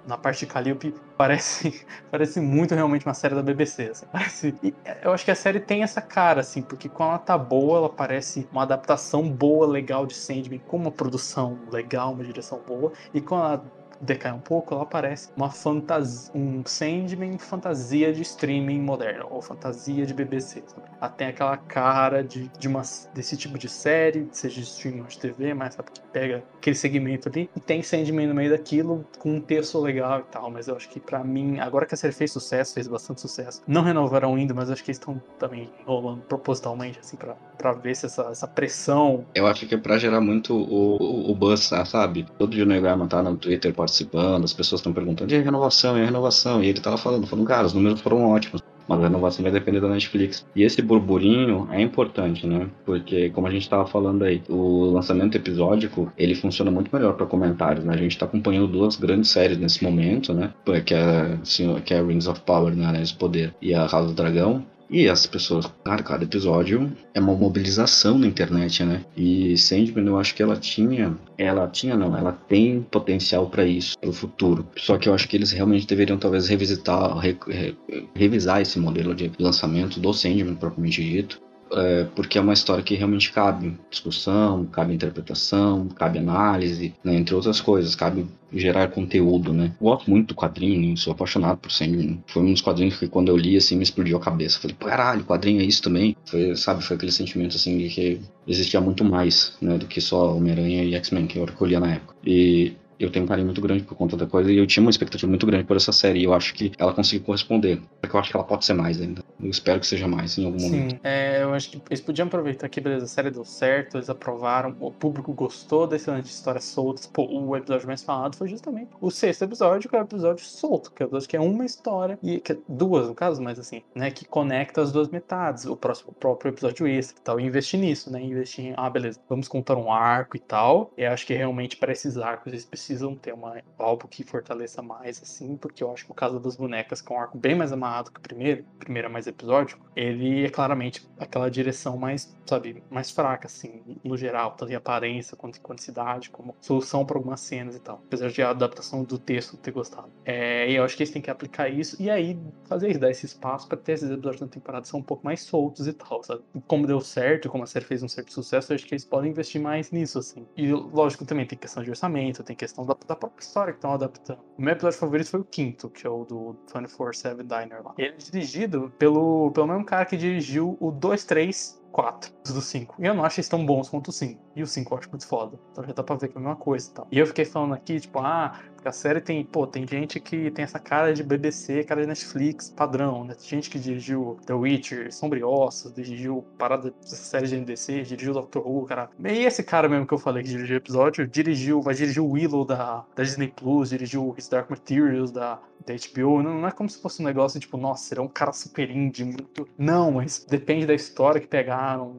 Na parte de Calliope, parece, (laughs) parece muito realmente uma série da BBC, assim. Parece, eu acho que a série tem essa cara, assim, porque quando ela tá boa, ela parece uma adaptação boa, legal de Sandman, com uma produção legal, uma direção boa, e quando ela decai um pouco, ela parece uma fantasia, um Sandman fantasia de streaming moderno, ou fantasia de BBC. Sabe? Ela tem aquela cara de, de uma, desse tipo de série, seja de streaming ou de TV, mas sabe que pega aquele segmento ali e tem Sandman no meio daquilo com um texto legal e tal. Mas eu acho que para mim, agora que a série fez sucesso, fez bastante sucesso, não renovaram ainda, mas acho que eles estão também rolando propositalmente, assim, pra, pra ver se essa, essa pressão. Eu acho que é pra gerar muito o, o, o buzz, sabe? Todo o Negarman tá no Twitter participando, as pessoas estão perguntando, e a renovação, e a renovação? E ele tava falando, falando, cara, os números foram ótimos. Mas a renovação vai depender da Netflix. E esse burburinho é importante, né? Porque, como a gente estava falando aí, o lançamento episódico, ele funciona muito melhor para comentários, né? A gente está acompanhando duas grandes séries nesse momento, né? Que é, assim, que é Rings of Power, né? Anéis Poder, e a Casa do Dragão. E as pessoas, cara, cada episódio é uma mobilização na internet, né? E Sandman, eu acho que ela tinha, ela tinha não, ela tem potencial para isso no futuro. Só que eu acho que eles realmente deveriam talvez revisitar, re, re, revisar esse modelo de lançamento do Sandman propriamente dito é, porque é uma história que realmente cabe discussão, cabe interpretação, cabe análise, né, entre outras coisas, cabe gerar conteúdo, né. Eu gosto muito do quadrinho, sou apaixonado por Sandman. Foi um dos quadrinhos que quando eu li, assim, me explodiu a cabeça. Falei, caralho, quadrinho é isso também? Foi, sabe, foi aquele sentimento, assim, de que existia muito mais, né, do que só Homem-Aranha e X-Men que eu recolhia na época. E eu tenho um carinho muito grande por conta da coisa e eu tinha uma expectativa muito grande por essa série e eu acho que ela conseguiu corresponder. Porque eu acho que ela pode ser mais ainda. Eu espero que seja mais em algum Sim, momento. É, eu acho que eles podiam aproveitar que, beleza, a série deu certo, eles aprovaram, o público gostou desse lance de histórias soltas. Pô, o episódio mais falado foi justamente o sexto episódio, que é o episódio solto, que é o episódio que é uma história, e que é duas, no caso, mas assim, né, que conecta as duas metades, o próximo o próprio episódio extra e tal, e investir nisso, né, investir em, ah, beleza, vamos contar um arco e tal, e acho que realmente para esses arcos eles precisam ter uma, algo que fortaleça mais, assim, porque eu acho que o caso das bonecas, que é um arco bem mais amarrado que o primeiro, o primeiro é mais episódico, ele é claramente aquela direção mais, sabe, mais fraca, assim, no geral, tanto em aparência quanto em quantidade, como solução para algumas cenas e tal. Apesar de a adaptação do texto ter gostado. É, e eu acho que eles têm que aplicar isso e aí fazer isso, dar esse espaço para ter esses episódios na temporada são um pouco mais soltos e tal, sabe? Como deu certo, como a série fez um certo sucesso, eu acho que eles podem investir mais nisso, assim. E lógico, também tem questão de orçamento, tem questão da, da própria história que estão adaptando. O meu episódio favorito foi o quinto, que é o do 24-7 Diner lá. Ele é dirigido pelo, pelo mesmo cara que dirigiu o 2, 3, 4 do 5. E eu não acho eles tão bons quanto o 5. E o 5 eu acho muito foda. Então já dá pra ver que é a mesma coisa e tal. E eu fiquei falando aqui, tipo, ah, porque a série tem, pô, tem gente que tem essa cara de BBC, cara de Netflix, padrão, né? Tem gente que dirigiu The Witcher, Sombriossos, dirigiu parada dessa série de NDC, dirigiu Doctor Who, cara. E esse cara mesmo que eu falei que dirigiu o episódio, dirigiu, vai dirigir o Willow da, da Disney Plus, dirigiu His Dark Materials da, da HBO. Não, não é como se fosse um negócio tipo, nossa, será um cara super indie, muito. Não, mas depende da história que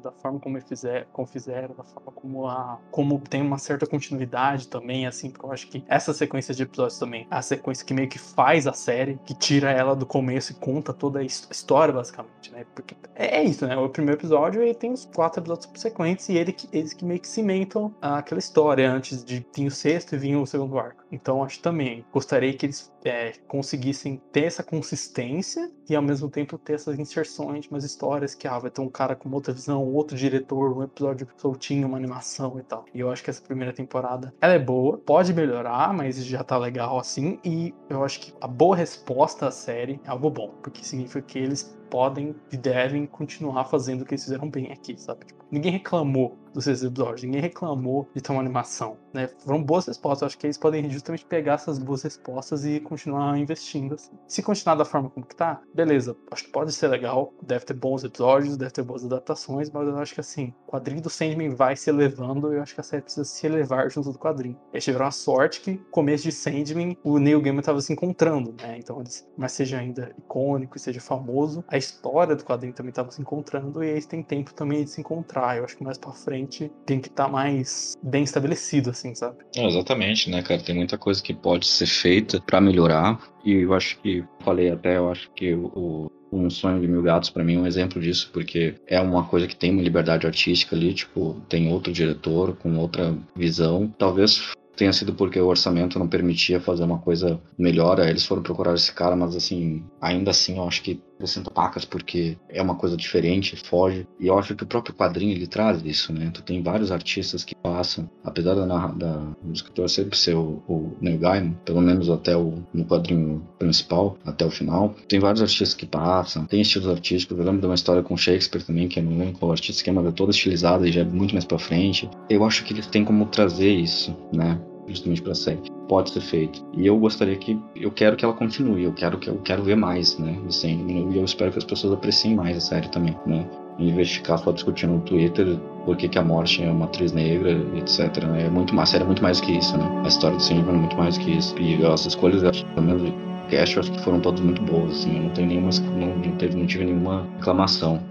da forma como fizeram, como fizeram, da forma como a. como tem uma certa continuidade também, assim, porque eu acho que essa sequência de episódios também, a sequência que meio que faz a série, que tira ela do começo e conta toda a história, basicamente, né? Porque é isso, né? O primeiro episódio e tem os quatro episódios subsequentes e ele eles que meio que cimentam aquela história antes de vir o sexto e vir o segundo arco. Então acho também, gostaria que eles é, conseguissem ter essa consistência e ao mesmo tempo ter essas inserções umas histórias que ah, vai ter um cara com outra visão, outro diretor, um episódio soltinho, uma animação e tal. E eu acho que essa primeira temporada ela é boa, pode melhorar, mas já tá legal assim. E eu acho que a boa resposta à série é algo bom, porque significa que eles podem e devem continuar fazendo o que eles fizeram bem aqui, sabe? Tipo, ninguém reclamou dos seis episódios, ninguém reclamou de ter uma animação, né? Foram boas respostas, acho que eles podem justamente pegar essas boas respostas e continuar investindo. Assim. Se continuar da forma como que tá, beleza, acho que pode ser legal, deve ter bons episódios, deve ter boas adaptações, mas eu acho que assim, o quadrinho do Sandman vai se elevando e eu acho que a série precisa se elevar junto do quadrinho. Eles tiveram a sorte que, começo de Sandman, o Neil Gaiman tava se encontrando, né? Então, mas seja ainda icônico seja famoso, a história do quadrinho também tava se encontrando e eles têm tempo também de se encontrar. Eu acho que mais pra frente tem que estar tá mais bem estabelecido, assim, sabe? É, exatamente, né, cara? Tem muita coisa que pode ser feita para melhorar. E eu acho que, falei até, eu acho que o, um sonho de mil gatos para mim é um exemplo disso, porque é uma coisa que tem uma liberdade artística ali, tipo, tem outro diretor com outra visão. Talvez tenha sido porque o orçamento não permitia fazer uma coisa melhor, aí eles foram procurar esse cara, mas assim, ainda assim eu acho que acrescenta pacas porque é uma coisa diferente, foge. E eu acho que o próprio quadrinho ele traz isso, né? Tu tem vários artistas que passam, apesar da, da do escritor sempre ser o, o Neil Gaiman, pelo menos até o no quadrinho principal, até o final. Tem vários artistas que passam, tem estilos artísticos. Eu lembro de uma história com Shakespeare também, que é não lembro artista que é, mas é toda estilizada e já é muito mais pra frente. Eu acho que eles têm como trazer isso, né? Justamente pra série pode ser feito. E eu gostaria que eu quero que ela continue, eu quero que eu quero ver mais, né, assim, e eu espero que as pessoas apreciem mais a série também, né? Em vez de ficar só discutindo no Twitter por que, que a morte é uma atriz negra, etc. Né? É muito mais, a série é muito mais que isso, né? A história do Sandman é muito mais que isso. E as escolhas, pelo menos de cast, eu acho que foram todas muito boas, assim. Eu não tenho nenhuma, não, não, teve, não tive nenhuma reclamação.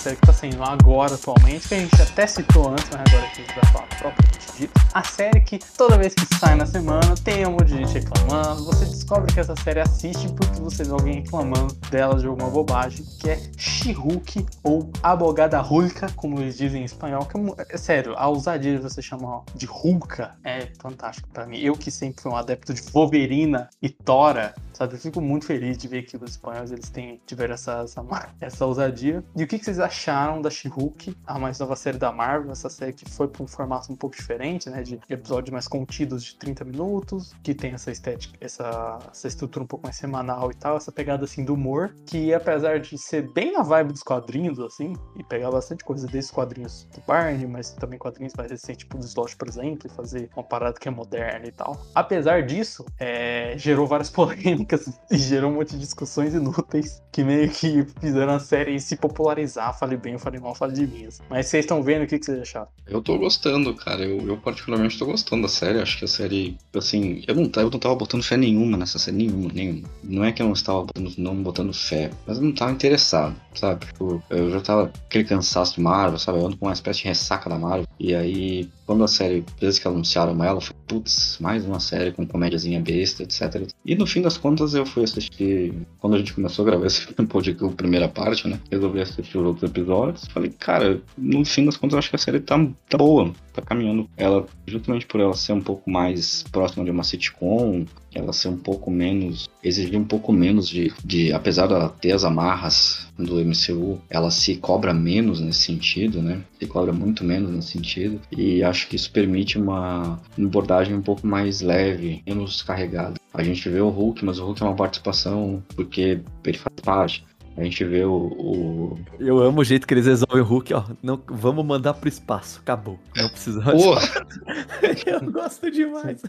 Série que está saindo agora, atualmente, que a gente até citou antes, mas agora que a gente vai falar propriamente dito. A série que toda vez que sai na semana tem um monte de gente reclamando. Você descobre que essa série assiste porque você vê alguém reclamando dela de alguma bobagem, que é She-Hulk ou Abogada Hulka, como eles dizem em espanhol. Que é, é sério, a ousadia de você chamar de Hulka é fantástico para mim. Eu que sempre fui um adepto de Wolverina e Tora, sabe? Eu fico muito feliz de ver que os espanhóis eles têm, tiveram essa, essa, (laughs) essa ousadia. E o que, que vocês acharam da She-Hulk, a mais nova série da Marvel, essa série que foi para um formato um pouco diferente, né? De episódios mais contidos de 30 minutos, que tem essa estética, essa, essa estrutura um pouco mais semanal e tal, essa pegada assim do humor, que apesar de ser bem na vibe dos quadrinhos, assim, e pegar bastante coisa desses quadrinhos do Barney, mas também quadrinhos mais recentes, tipo do Slot, por exemplo, e fazer uma parada que é moderna e tal. Apesar disso, é, gerou várias (laughs) polêmicas e gerou um monte de discussões inúteis que meio que fizeram a série se popularizar. Falei bem, falei mal, falei de mim. Mas vocês estão vendo o que, que vocês acharam? Eu tô gostando, cara. Eu, eu particularmente tô gostando da série. Acho que a série, assim, eu não, eu não tava botando fé nenhuma nessa série, nenhuma, nenhuma. Não é que eu não estava botando, não botando fé, mas eu não tava interessado, sabe? Tipo, eu já tava aquele cansaço de Marvel, sabe? Eu ando com uma espécie de ressaca da Marvel. E aí, quando a série, desde que anunciaram ela, falei, putz, mais uma série com comédiazinha besta, etc. E no fim das contas eu fui assistir, quando a gente começou a gravar esse (laughs) podcast, a primeira parte, né? Resolvi assistir os outros episódios. Falei, cara, no fim das contas eu acho que a série tá, tá boa, tá caminhando. Ela, justamente por ela ser um pouco mais próxima de uma sitcom, ela ser um pouco menos, exigir um pouco menos de, de apesar de ter as amarras do MCU, ela se cobra menos nesse sentido, né? Se cobra muito menos nesse sentido e acho que isso permite uma, abordagem um pouco mais leve, menos carregada. A gente vê o Hulk, mas o Hulk é uma participação porque ele faz parte. A gente vê o, o, Eu amo o jeito que eles resolvem o Hulk, ó. Não, vamos mandar pro espaço. Acabou. Não precisa. (laughs) eu gosto demais.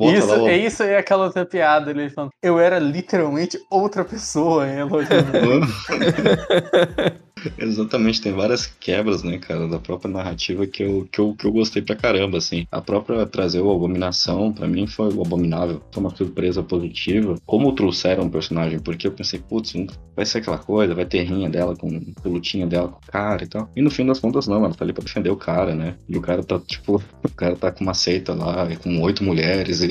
Isso, lá, é isso é aquela outra piada, ele falando. Eu era literalmente outra pessoa, hein, (laughs) (laughs) Exatamente, tem várias quebras, né, cara, da própria narrativa que eu, que eu, que eu gostei pra caramba, assim. A própria trazer o Abominação, pra mim, foi o Abominável. Foi uma surpresa positiva. Como trouxeram o personagem, porque eu pensei, putz, vai ser aquela coisa, vai ter rinha dela com a lutinha dela com o cara e tal. E no fim das contas, não, ela tá ali pra defender o cara, né? E o cara tá, tipo, (laughs) o cara tá com uma seita lá, com oito mulheres, e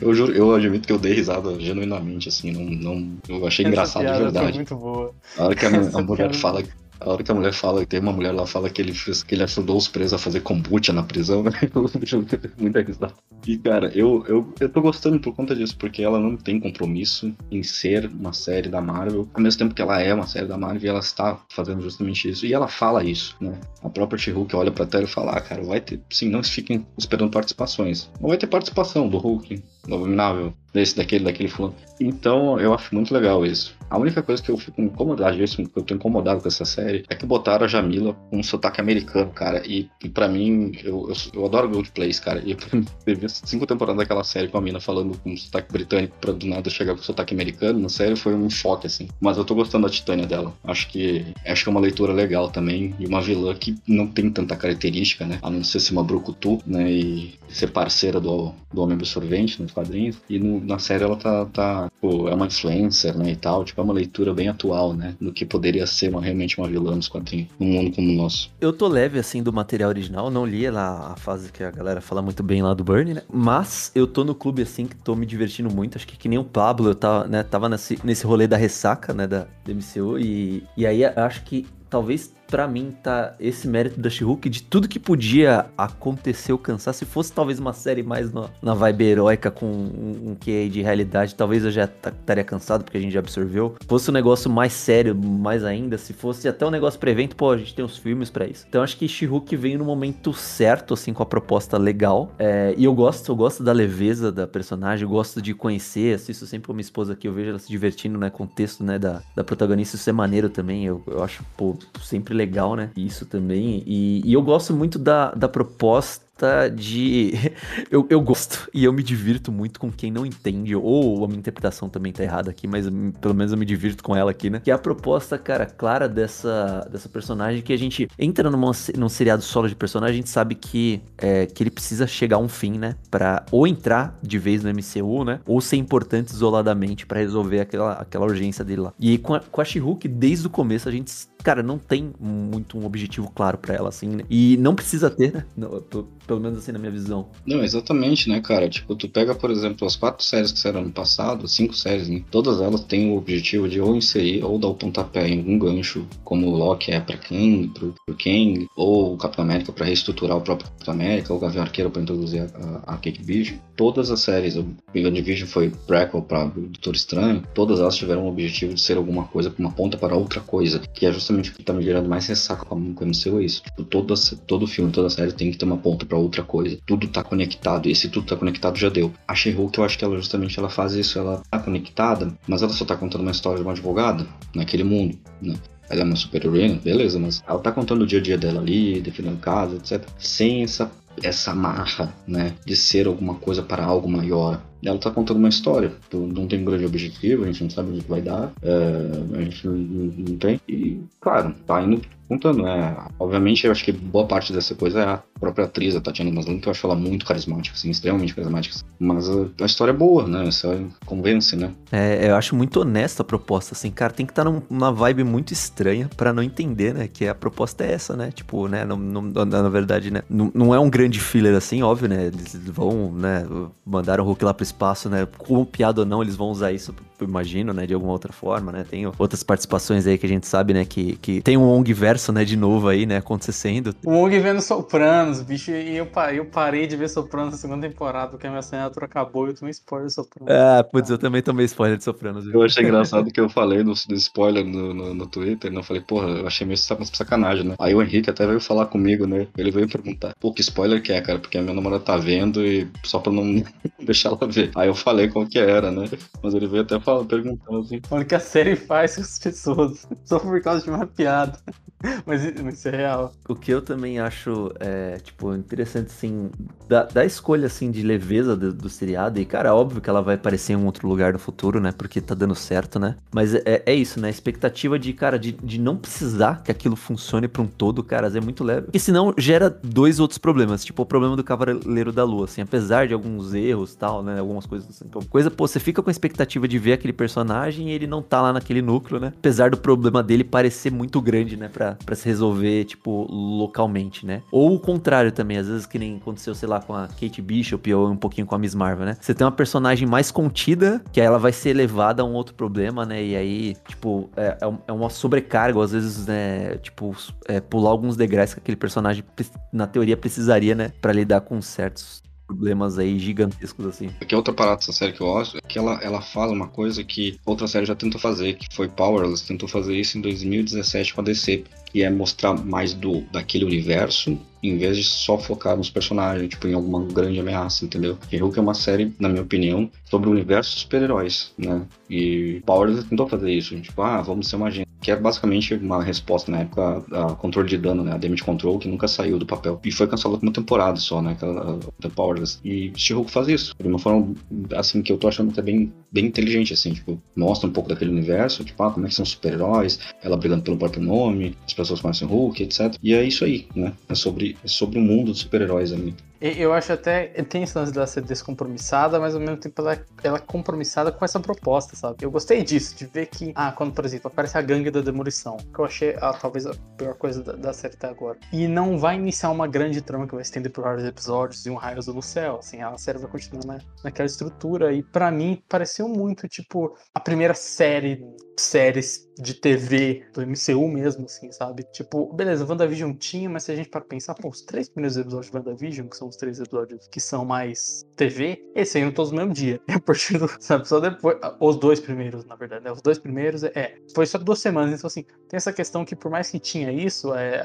eu juro, eu admito que eu dei risada genuinamente, assim, não, não eu achei Essa engraçado de verdade. muito boa. A hora que a, a mulher fala a hora que a mulher fala, tem uma mulher lá fala que ele fez, que ele ajudou os presos a fazer kombucha na prisão, né? (laughs) Muita risada. E, cara, eu, eu, eu tô gostando por conta disso, porque ela não tem compromisso em ser uma série da Marvel, ao mesmo tempo que ela é uma série da Marvel ela está fazendo justamente isso. E ela fala isso, né? A própria She-Hulk olha pra tela e fala, ah, cara, vai ter. Sim, não fiquem esperando participações. Não vai ter participação do Hulk, do Abominável, desse, daquele, daquele fulano. Então, eu acho muito legal isso. A única coisa que eu fico incomodado, que eu tô incomodado com essa série, é que botaram a Jamila com um sotaque americano, cara. E, e pra mim, eu, eu, eu adoro Gold Place, cara. E pra (laughs) teve cinco temporadas daquela série com a mina falando com um sotaque britânico pra do nada chegar com sotaque americano, na série foi um choque, assim. Mas eu tô gostando da Titânia dela. Acho que acho que é uma leitura legal também. E uma vilã que não tem tanta característica, né? A não ser ser uma brucutu, né? E ser parceira do, do Homem Absorvente, né? Quadrinhos. E no- na série ela tá, tá pô, é uma influencer, né, e tal. Tipo, é uma leitura bem atual, né, do que poderia ser uma, realmente uma vilã nos quadrinhos, num mundo como o nosso. Eu tô leve, assim, do material original. Não li lá a fase que a galera fala muito bem lá do Burn, né? Mas eu tô no clube, assim, que tô me divertindo muito. Acho que que nem o Pablo, eu tava, né, tava nesse, nesse rolê da ressaca, né, da, da MCU. E, e aí acho que talvez pra mim tá esse mérito da She-Hulk de tudo que podia acontecer ou cansar. Se fosse talvez uma série mais na, na vibe heróica com um, um que de realidade, talvez eu já ta- estaria cansado porque a gente já absorveu. Se fosse um negócio mais sério, mais ainda, se fosse até um negócio pra evento, pô, a gente tem os filmes pra isso. Então acho que She-Hulk veio no momento certo, assim, com a proposta legal. É, e eu gosto, eu gosto da leveza da personagem, eu gosto de conhecer, assisto sempre com minha esposa aqui, eu vejo ela se divertindo, né, com o texto, né, da, da protagonista, isso é maneiro também, eu, eu acho, pô, sempre legal, né, isso também, e, e eu gosto muito da, da proposta de. (laughs) Eu, eu gosto e eu me divirto muito com quem não entende, ou a minha interpretação também tá errada aqui, mas hum, pelo menos eu me divirto com ela aqui, né? Que é a proposta, cara, clara dessa, dessa personagem que a gente entra numa, num seriado solo de personagem, a gente sabe que, é, que ele precisa chegar a um fim, né? Pra ou entrar de vez no MCU, né? Ou ser importante isoladamente pra resolver aquela, aquela urgência dele lá. E com a, com a She-Hulk, desde o começo, a gente, cara, não tem muito um objetivo claro pra ela, assim, né? E não precisa ter, né? Não, pelo menos assim na minha visão. Não, exatamente, né, cara? Tipo, tu pega, por exemplo, as quatro séries que saíram ano passado, cinco séries, né? Todas elas têm o objetivo de ou inserir ou dar o pontapé em algum gancho, como o Loki é pra Kang, pro, pro Kang, ou o Capitão América pra reestruturar o próprio Capitão América, ou o Gavião Arqueiro pra introduzir a, a, a Kate Bishop. Todas as séries, o Division foi prequel pra Doutor Estranho, todas elas tiveram o objetivo de ser alguma coisa uma ponta para outra coisa, que é justamente o que tá me gerando mais ressaca com a MCU, é isso. Tipo, todo, todo filme, toda série tem que ter uma ponta pra outra coisa. Tudo tá conectado, e se tudo tá conectado, já deu. A She-Hulk, eu acho que ela justamente ela faz isso, ela tá conectada, mas ela só tá contando uma história de uma advogada naquele mundo, né? Ela é uma super heroína, beleza, mas ela tá contando o dia a dia dela ali, defendendo casa, etc. Sem essa, essa marra, né? De ser alguma coisa para algo maior. Ela tá contando uma história, então não tem um grande objetivo, a gente não sabe onde que vai dar, é, a gente não- não tem. E, claro, tá indo né? Obviamente, eu acho que boa parte dessa coisa é a própria atriz, a Tatiana Maslany, que eu acho ela muito carismática, assim, extremamente carismática. Mas a, história é boa, né? Só convence, né? É, eu acho muito honesta a proposta, assim, cara, tem que estar numa vibe muito estranha pra não entender, né, que a proposta é essa, né, tipo, né, não, não- na, verdade, né, não, não é um grande filler assim, óbvio, né, eles vão, né, mandaram o Hulk lá pro espaço, né, com piada ou não, eles vão usar isso, imagino, né, de alguma outra forma, né, tem outras participações aí que a gente sabe, né, que, que tem um ONG verso, né, de novo aí, né, acontecendo, O Wong vendo Sopranos, bicho, e eu, eu parei de ver Sopranos na segunda temporada, porque a minha assinatura acabou e eu tomei spoiler de Sopranos. ah, putz, eu também tomei spoiler de Sopranos, viu? Eu achei engraçado que eu falei no, no spoiler no, no, no Twitter, né? Eu falei, porra, eu achei meio sac- sacanagem, né? Aí o Henrique até veio falar comigo, né? Ele veio perguntar, pô, que spoiler que é, cara? Porque a minha namorada tá vendo e só pra não (laughs) deixar ela ver. Aí eu falei qual que era, né? Mas ele veio até falar, perguntando assim. Olha o que a série faz com as pessoas, (laughs) só por causa de uma piada. (laughs) Mas isso é real. O que eu também acho, é, tipo, interessante, assim, da, da escolha, assim, de leveza do, do seriado, e, cara, óbvio que ela vai aparecer em um outro lugar no futuro, né, porque tá dando certo, né, mas é, é isso, né, a expectativa de, cara, de, de não precisar que aquilo funcione pra um todo, cara, é muito leve, porque senão gera dois outros problemas, tipo, o problema do Cavaleiro da Lua, assim, apesar de alguns erros, tal, né, algumas coisas assim, então, coisa, pô, você fica com a expectativa de ver aquele personagem e ele não tá lá naquele núcleo, né, apesar do problema dele parecer muito grande, né, pra, pra se resolver, tipo, localmente, né? Ou o contrário também, às vezes que nem aconteceu, sei lá, com a Kate Bishop ou um pouquinho com a Miss Marvel, né? Você tem uma personagem mais contida, que aí ela vai ser levada a um outro problema, né? E aí, tipo, é, é é uma sobrecarga, ou às vezes, né, tipo, é, pular alguns degraus que aquele personagem, na teoria, precisaria, né? Pra lidar com certos problemas aí gigantescos, assim. Aqui é outra parada dessa série que eu gosto, é que ela, ela fala uma coisa que outra série já tentou fazer, que foi Powerless, tentou fazer isso em 2017 com a DC, que é mostrar mais do daquele universo, em vez de só focar nos personagens, tipo, em alguma grande ameaça, entendeu? E Hulk é uma série, na minha opinião, sobre o universo dos super-heróis, né? E Powerless tentou fazer isso, tipo, ah, vamos ser uma agência. Que é basicamente uma resposta na época a controle de dano, né? A Damage Control, que nunca saiu do papel. E foi cancelado por uma temporada só, né? Aquela The Powerless. E She-Hulk faz isso. De uma forma, assim, que eu tô achando até bem, bem inteligente, assim. Tipo, mostra um pouco daquele universo. Tipo, ah, como é que são super-heróis. Ela brigando pelo próprio nome. As pessoas conhecem Hulk, etc. E é isso aí, né? É sobre, é sobre o mundo dos super-heróis ali. Eu acho até. Tem esse lance dela ser descompromissada, mas ao mesmo tempo ela, ela é compromissada com essa proposta, sabe? Eu gostei disso, de ver que. Ah, quando, por exemplo, aparece a gangue da demolição, que eu achei ah, talvez a pior coisa da, da série até agora. E não vai iniciar uma grande trama que vai estender por vários episódios e um raio azul no céu. Assim, a série vai continuar na, naquela estrutura. E pra mim, pareceu muito, tipo, a primeira série. Séries de TV do MCU mesmo, assim, sabe? Tipo, beleza, WandaVision tinha, mas se a gente para pensar, pô, os três primeiros episódios de WandaVision, que são os três episódios que são mais TV, esses saíram todos no mesmo dia. E a partir do, sabe, só depois, os dois primeiros, na verdade, né? Os dois primeiros, é, foi só duas semanas, então assim, tem essa questão que por mais que tinha isso, é,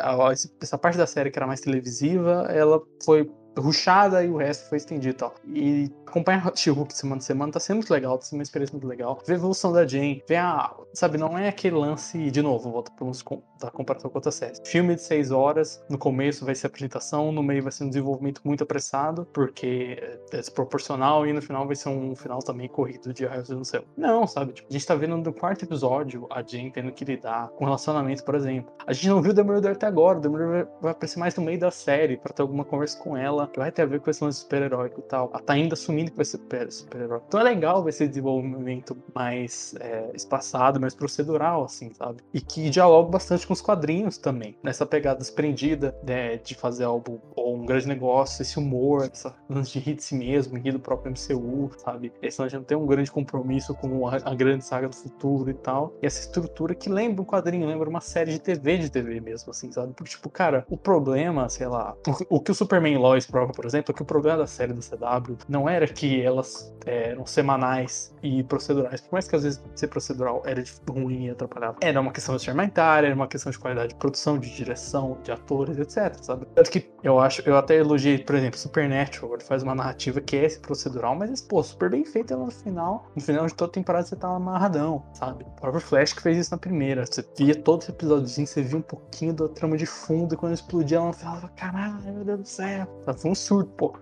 essa parte da série que era mais televisiva, ela foi ruxada e o resto foi estendido tal. E acompanhar She-Hulk semana a semana tá sendo muito legal, tá sendo uma experiência muito legal. Ver a evolução da Jane, ver a. Sabe, não é aquele lance, de novo, volta para uns da comparação com outras séries. Filme de seis horas, no começo vai ser apresentação, no meio vai ser um desenvolvimento muito apressado, porque é desproporcional, e no final vai ser um final também corrido de raios no céu. Não, sabe? Tipo, a gente tá vendo no quarto episódio a Jane tendo que lidar com relacionamento, por exemplo. A gente não viu o Demolidor até agora, o Demolidor vai, aparecer mais no meio da série pra ter alguma conversa com ela, que vai ter a ver com esse lance super-heróico e tal. Ela tá ainda assumindo que vai ser super- super-herói. Então é legal ver esse desenvolvimento mais é, espaçado, mais procedural, assim, sabe? E que dialoga bastante com os quadrinhos também. Nessa pegada desprendida né, de fazer algo ou um grande negócio, esse humor, essa lance de rir de si mesmo, rir do próprio MCU, sabe? Esse lance de não ter um grande compromisso com a, a grande saga do futuro e tal. E essa estrutura que lembra um quadrinho, lembra uma série de TV de TV mesmo, assim, sabe? Porque, tipo, cara, o problema, sei lá, o, o que o Superman Lois prova, por exemplo, é que o problema da série da CW não era que elas é, eram semanais e procedurais. Por mais que às vezes ser procedural era ruim e atrapalhava. Era uma questão de orçamentária, era uma questão de qualidade de produção, de direção, de atores, etc, sabe? Tanto que eu acho, eu até elogiei, por exemplo, Supernatural, ele faz uma narrativa que é esse procedural, mas, pô, super bem feita no final. No final de toda temporada você tá amarradão, sabe? O próprio Flash que fez isso na primeira. Você via todo esse episódiozinho, você via um pouquinho da trama de fundo, e quando explodia, ela falava, caralho, meu Deus do céu. Foi um surto, pô.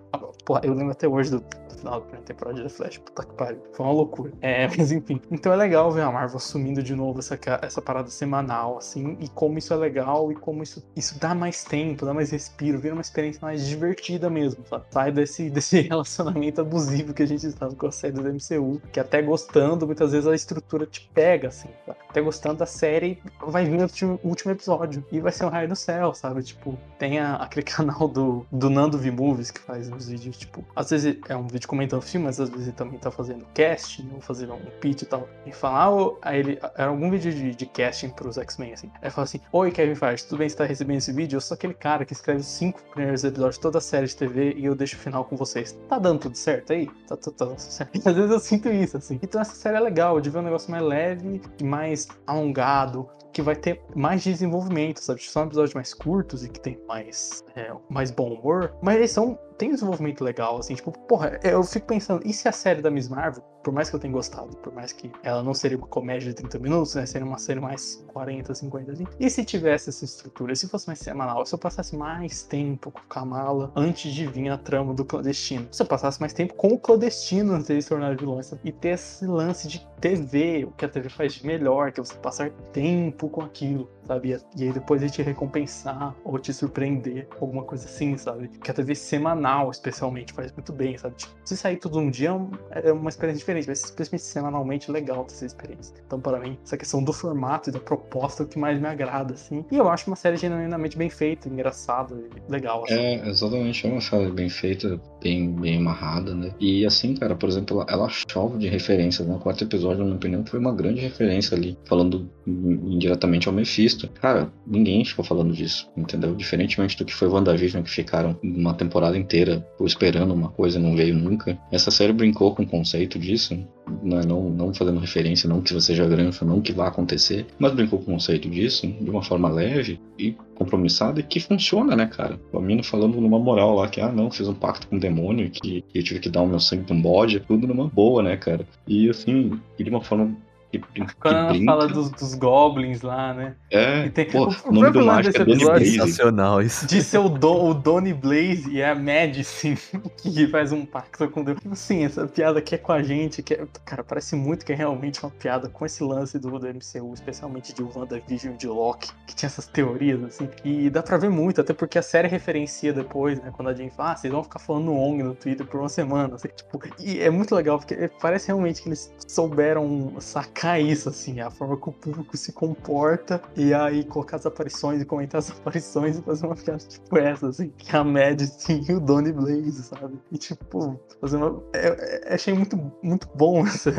Pô, eu lembro até hoje do, do final da primeira temporada de Flash. Puta que pariu. Foi uma loucura. É, (laughs) mas enfim. Então é legal ver a Marvel assumindo de novo essa, essa parada semanal, assim, e como isso é legal e como isso, isso dá mais tempo, dá mais respiro, vira uma experiência mais divertida mesmo, sabe? Sai desse, (laughs) desse relacionamento abusivo que a gente estava com a série do MCU, que até gostando, muitas vezes a estrutura te pega, assim, sabe? Até gostando da série, vai vir o último, episódio e vai ser um raio do céu, sabe? Tipo, tem a- aquele (laughs) canal do, do Nando V-Movies que faz uns vídeos, tipo, às vezes é um vídeo comentando filme, mas às vezes ele também tá fazendo casting, ou fazendo um pitch e tal. E fala, ah, ô- aí ele, era algum vídeo de, de casting pros X-Men, assim. Aí fala assim, oi Kevin Feige, tudo bem você tá recebendo esse vídeo? Eu sou aquele cara que escreve os cinco primeiros episódios de toda a série de TV e eu deixo o final com vocês. Tá dando tudo certo aí? Tá, tá, tá, certo. (laughs) Às vezes eu sinto isso, assim. Então essa série é legal, de ver um negócio mais leve mais alongado, que vai ter mais desenvolvimento, sabe? São episódios mais curtos e que tem mais, é, mais bom humor, mas eles são. Tem um desenvolvimento legal, assim, tipo, porra, eu fico pensando, e se a série da Miss Marvel, por mais que eu tenha gostado, por mais que ela não seria uma comédia de 30 minutos, né? Seria uma série mais 40, 50, assim. E se tivesse essa estrutura, se fosse mais semanal, se eu passasse mais tempo com Kamala antes de vir a trama do clandestino, se eu passasse mais tempo com o clandestino antes de se tornar vilão, e ter esse lance de TV, o que a TV faz de melhor, que é você passar tempo com aquilo, sabe? E aí depois ele te recompensar ou te surpreender, alguma coisa assim, sabe? Que a TV semanal, especialmente, faz muito bem, sabe? Tipo, se sair um dia é um- é uma experiência diferente, mas especialmente semanalmente legal ter essa experiência. Então, para mim, essa questão do formato e da proposta é o que mais me agrada, assim. E eu acho uma série genuinamente bem feita, engraçada e legal, assim. É, exatamente, é uma série bem feita, bem, bem amarrada, né? E assim, cara, por exemplo, ela, chove de referências, né? O quarto episódio, na minha opinião, foi uma grande referência ali, falando in- indiretamente ao Mephisto. Cara, ninguém ficou falando disso, entendeu? Diferentemente do que foi WandaVision, que ficaram uma temporada inteira esperando uma coisa e não veio nunca. Essa série brincou com o conceito disso, né? não, não fazendo referência, não que você seja granfa, não que vá acontecer, mas brincou com o conceito disso de uma forma leve e compromissada e que funciona, né, cara? O Amino falando numa moral lá que, ah, não, fiz um pacto com o demônio, que eu tive que dar o meu sangue pra um bode, é tudo numa boa, né, cara? E assim, de uma forma que, que Quando ela brinca. fala dos, dos goblins lá, né? É, E tem- pô, o- o nome próprio do lance mágico desse é episódio- Blaze. Sensacional isso. De ser o, Don, o Donny Blaze e a Madison (laughs) que faz um pacto com Deus. Sim, essa piada que é com a gente, que é, cara, parece muito que é realmente uma piada com esse lance do, do MCU, especialmente de WandaVision e de Loki, que tinha essas teorias, assim. E dá pra ver muito, até porque a série referencia depois, né? Quando a gente fala, ah, vocês vão ficar falando ONG no Twitter por uma semana, assim, tipo, e é muito legal, porque parece realmente que eles souberam sacar isso, assim, a forma que o público se comporta, e aí colocar as aparições e comentar as (laughs) aparições e fazer uma piada tipo essa, assim, que a Madison e o Donny Blaze, sabe? E tipo, fazer uma. é- é- achei muito, muito bom (laughs) essa.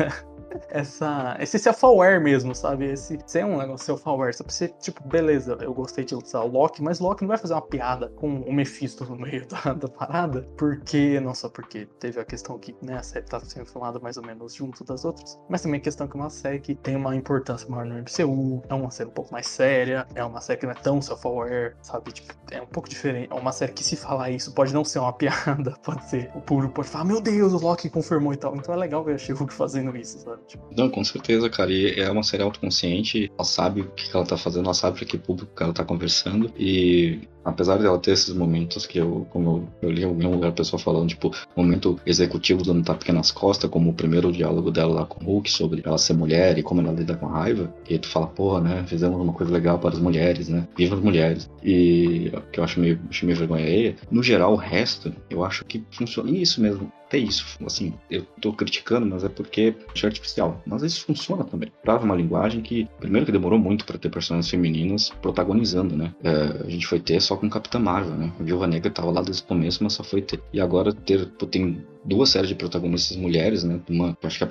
Essa, esse self-aware mesmo, sabe? Esse ser um negócio self-aware. Pra você, tipo, beleza, eu gostei de usar o Loki, mas Loki não vai fazer uma piada com o Mephisto no meio da, (laughs) da parada, porque, não só porque teve a questão que, né, a série tá sendo filmada mais ou menos junto das outras, mas também a questão que é uma série que tem uma importância maior no MCU, é uma série um pouco mais séria, é uma série que não é tão self-aware, sabe? Tipo, é um pouco diferente. É uma série que se falar isso pode não ser uma (laughs) piada, pode ser. O público pode falar, meu Deus, o Loki confirmou e tal. Então é legal ver a She-Hulk fazendo isso, sabe? Tipo, Não, com certeza, cara. E é uma série autoconsciente. Ela sabe o que ela tá fazendo, ela sabe pra que público ela tá conversando. E apesar dela ter esses momentos que eu, como eu, eu li em algum lugar a pessoa falando, tipo, momento executivo dando tapinha nas costas, como o primeiro diálogo dela lá com o Hulk sobre ela ser mulher e como ela lida com raiva. E aí tu fala, porra, né? Fizemos uma coisa legal para as mulheres, né? Viva as mulheres. E que eu acho meio, acho meio vergonha alheia. No geral, o resto, eu acho que funciona. E isso mesmo. Até isso, assim, eu tô criticando, mas é porque é artificial. Mas isso funciona também. Trava uma linguagem que, primeiro que demorou muito pra ter personagens femininas protagonizando, né? É, a gente foi ter só com Capitã Marvel, né? A Viúva Negra tava lá desde o começo, mas só foi ter. E agora ter, pô, tem duas séries de protagonistas mulheres, né? Uma, acho que é a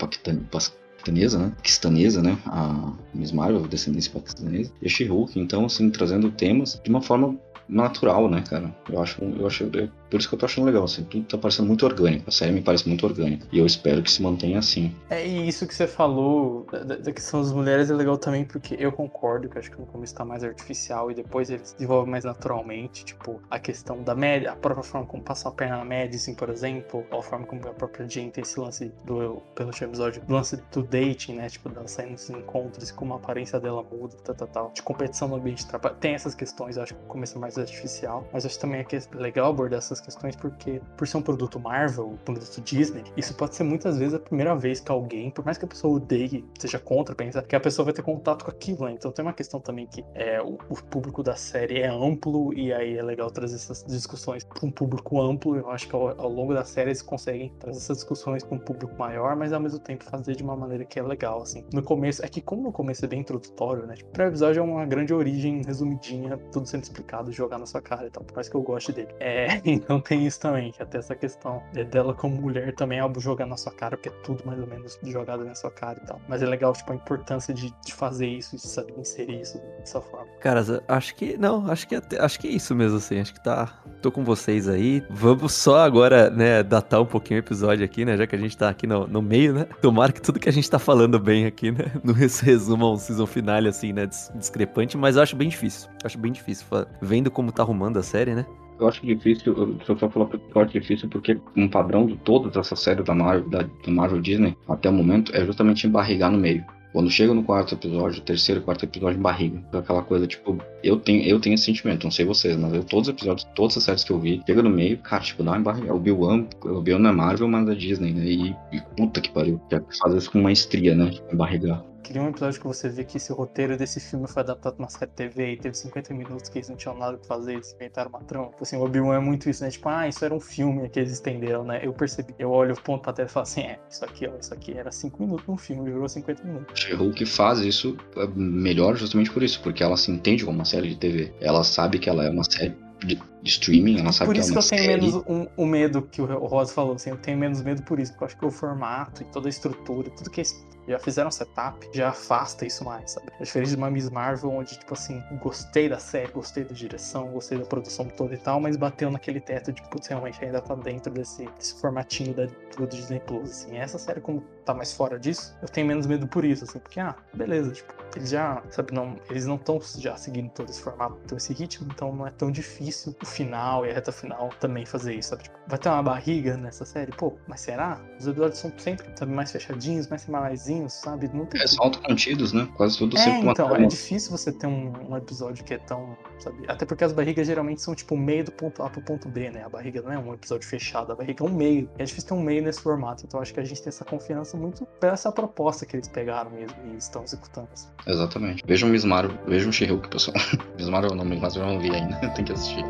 Pas- paquistanesa, né? Paquistanesa, né? A Miss Marvel, descendência paquistanesa. E a She-Hulk, então, assim, trazendo temas de uma forma natural, né, cara? Eu acho, eu acho, por isso que eu tô achando legal, assim, tudo tá parecendo muito orgânico. A série me parece muito orgânica. E eu espero que se mantenha assim. É, e isso que você falou da, da- questão das mulheres é legal também, porque eu concordo que acho que no começo tá mais artificial e depois ele se desenvolve mais naturalmente. Tipo, a questão da média, a própria forma como passar a perna na Madison, por exemplo, ou a forma como a própria Jane tem esse lance do, pelo episódio, do lance do dating, né? Tipo, dela saindo nos encontros como a aparência dela muda, tal, tal, tal. De competição no ambiente de trabalho. Tem essas questões, eu acho que é mais artificial, mas acho também que é legal abordar essas questões porque, por ser um produto Marvel, um produto Disney, isso pode ser muitas vezes a primeira vez que alguém, por mais que a pessoa odeie, seja contra, pensa que a pessoa vai ter contato com aquilo, né? Então tem uma questão também que é, o, o público da série é amplo e aí é legal trazer essas discussões para um público amplo. Eu acho que ao, ao longo da série eles conseguem trazer essas discussões para um público maior, mas ao mesmo tempo fazer de uma maneira que é legal, assim. No começo, é que como no começo é bem introdutório, né? Tipo, o episódio é uma grande origem resumidinha, tudo sendo explicado, jogar na sua cara e tal, por mais que eu goste dele. É, (laughs) então tem isso também, que até essa questão é dela como mulher também é algo jogar na sua cara, porque é tudo mais ou menos jogado na sua cara e tal. Mas é legal, tipo, a importância de, de fazer isso de saber inserir isso dessa forma. Caras, acho que. Não, acho que, até- acho que é isso mesmo, assim. Acho que tá. Tô com vocês aí. Vamos só agora, né, datar um pouquinho o episódio aqui, né? Já que a gente tá aqui no, no meio, né? Tomara que tudo que a gente tá falando bem aqui, né? (laughs) Não resuma um season finale, assim, né? dis- Discrepante, mas eu acho bem difícil. Acho bem difícil. Vendo como tá arrumando a série, né? Eu acho difícil, eu só falar que eu acho difícil porque um padrão de todas essas séries da Marvel, da, da Marvel Disney até o momento é justamente embarrigar no meio. Quando chega no quarto episódio, terceiro, quarto episódio, embarriga. Aquela coisa, tipo, eu tenho, eu tenho esse sentimento, não sei vocês, mas eu, todos os episódios, todas as séries que eu vi, chega no meio, cara, tipo, dá uma embarriga. O Bill o Bill não é Marvel, mas é Disney, né? E, e puta que pariu. Já faz isso com maestria, né? Embarrigar. Queria um episódio que você vê que esse roteiro desse filme foi adaptado pra uma série de TV e teve 50 minutos que eles não tinham nada pra fazer, eles inventaram uma trama. Tipo assim, o Obi-Wan é muito isso, né? Tipo, ah, isso era um filme que eles estenderam, né? Eu percebi. Eu olho o ponto pra tela e falo assim, é, isso aqui, ó, isso aqui era 5 minutos num filme, virou 50 minutos. She-Hulk faz isso é, melhor justamente por isso, porque ela se entende como uma série de TV. Ela sabe que ela é uma série de, streaming, ela sabe Por que isso é que eu tenho série. menos um- o medo que o Rosa falou, assim, eu tenho menos medo por isso, porque eu acho que o formato e toda a estrutura, tudo que eles já fizeram setup, já afasta isso mais, sabe? É diferente de uma Miss Marvel, onde, tipo assim, gostei da série, gostei da direção, gostei da produção toda e tal, mas bateu naquele teto de, putz, realmente ainda tá dentro desse, desse formatinho da, do Disney Plus, assim. Essa série, como tá mais fora disso, eu tenho menos medo por isso, assim, porque, ah, beleza, tipo, eles já, sabe, não, eles não estão já seguindo todo esse formato, todo esse ritmo, então não é tão difícil o final e a reta final também fazer isso, sabe? Tipo, vai ter uma barriga nessa série? Pô, mas será? Os episódios são sempre, sabe, mais fechadinhos, mais semanaisinhos, sabe? Não tem É, são autocontidos, né? Quase tudo é, sempre uma então, é trama. difícil você ter um, um episódio que é tão, sabe? Até porque as barrigas geralmente são tipo o meio do ponto A pro ponto B, né? A barriga não é um episódio fechado, a barriga é um meio. É difícil ter um meio nesse formato, então acho que a gente tem essa confiança muito pela essa proposta que eles pegaram mesmo e estão executando. assim. Exatamente. Vejam Miss Marvel, vejam She-Hulk, pessoal. (laughs) Miss Marvel não, mas eu não vi ainda, (laughs) tem que assistir.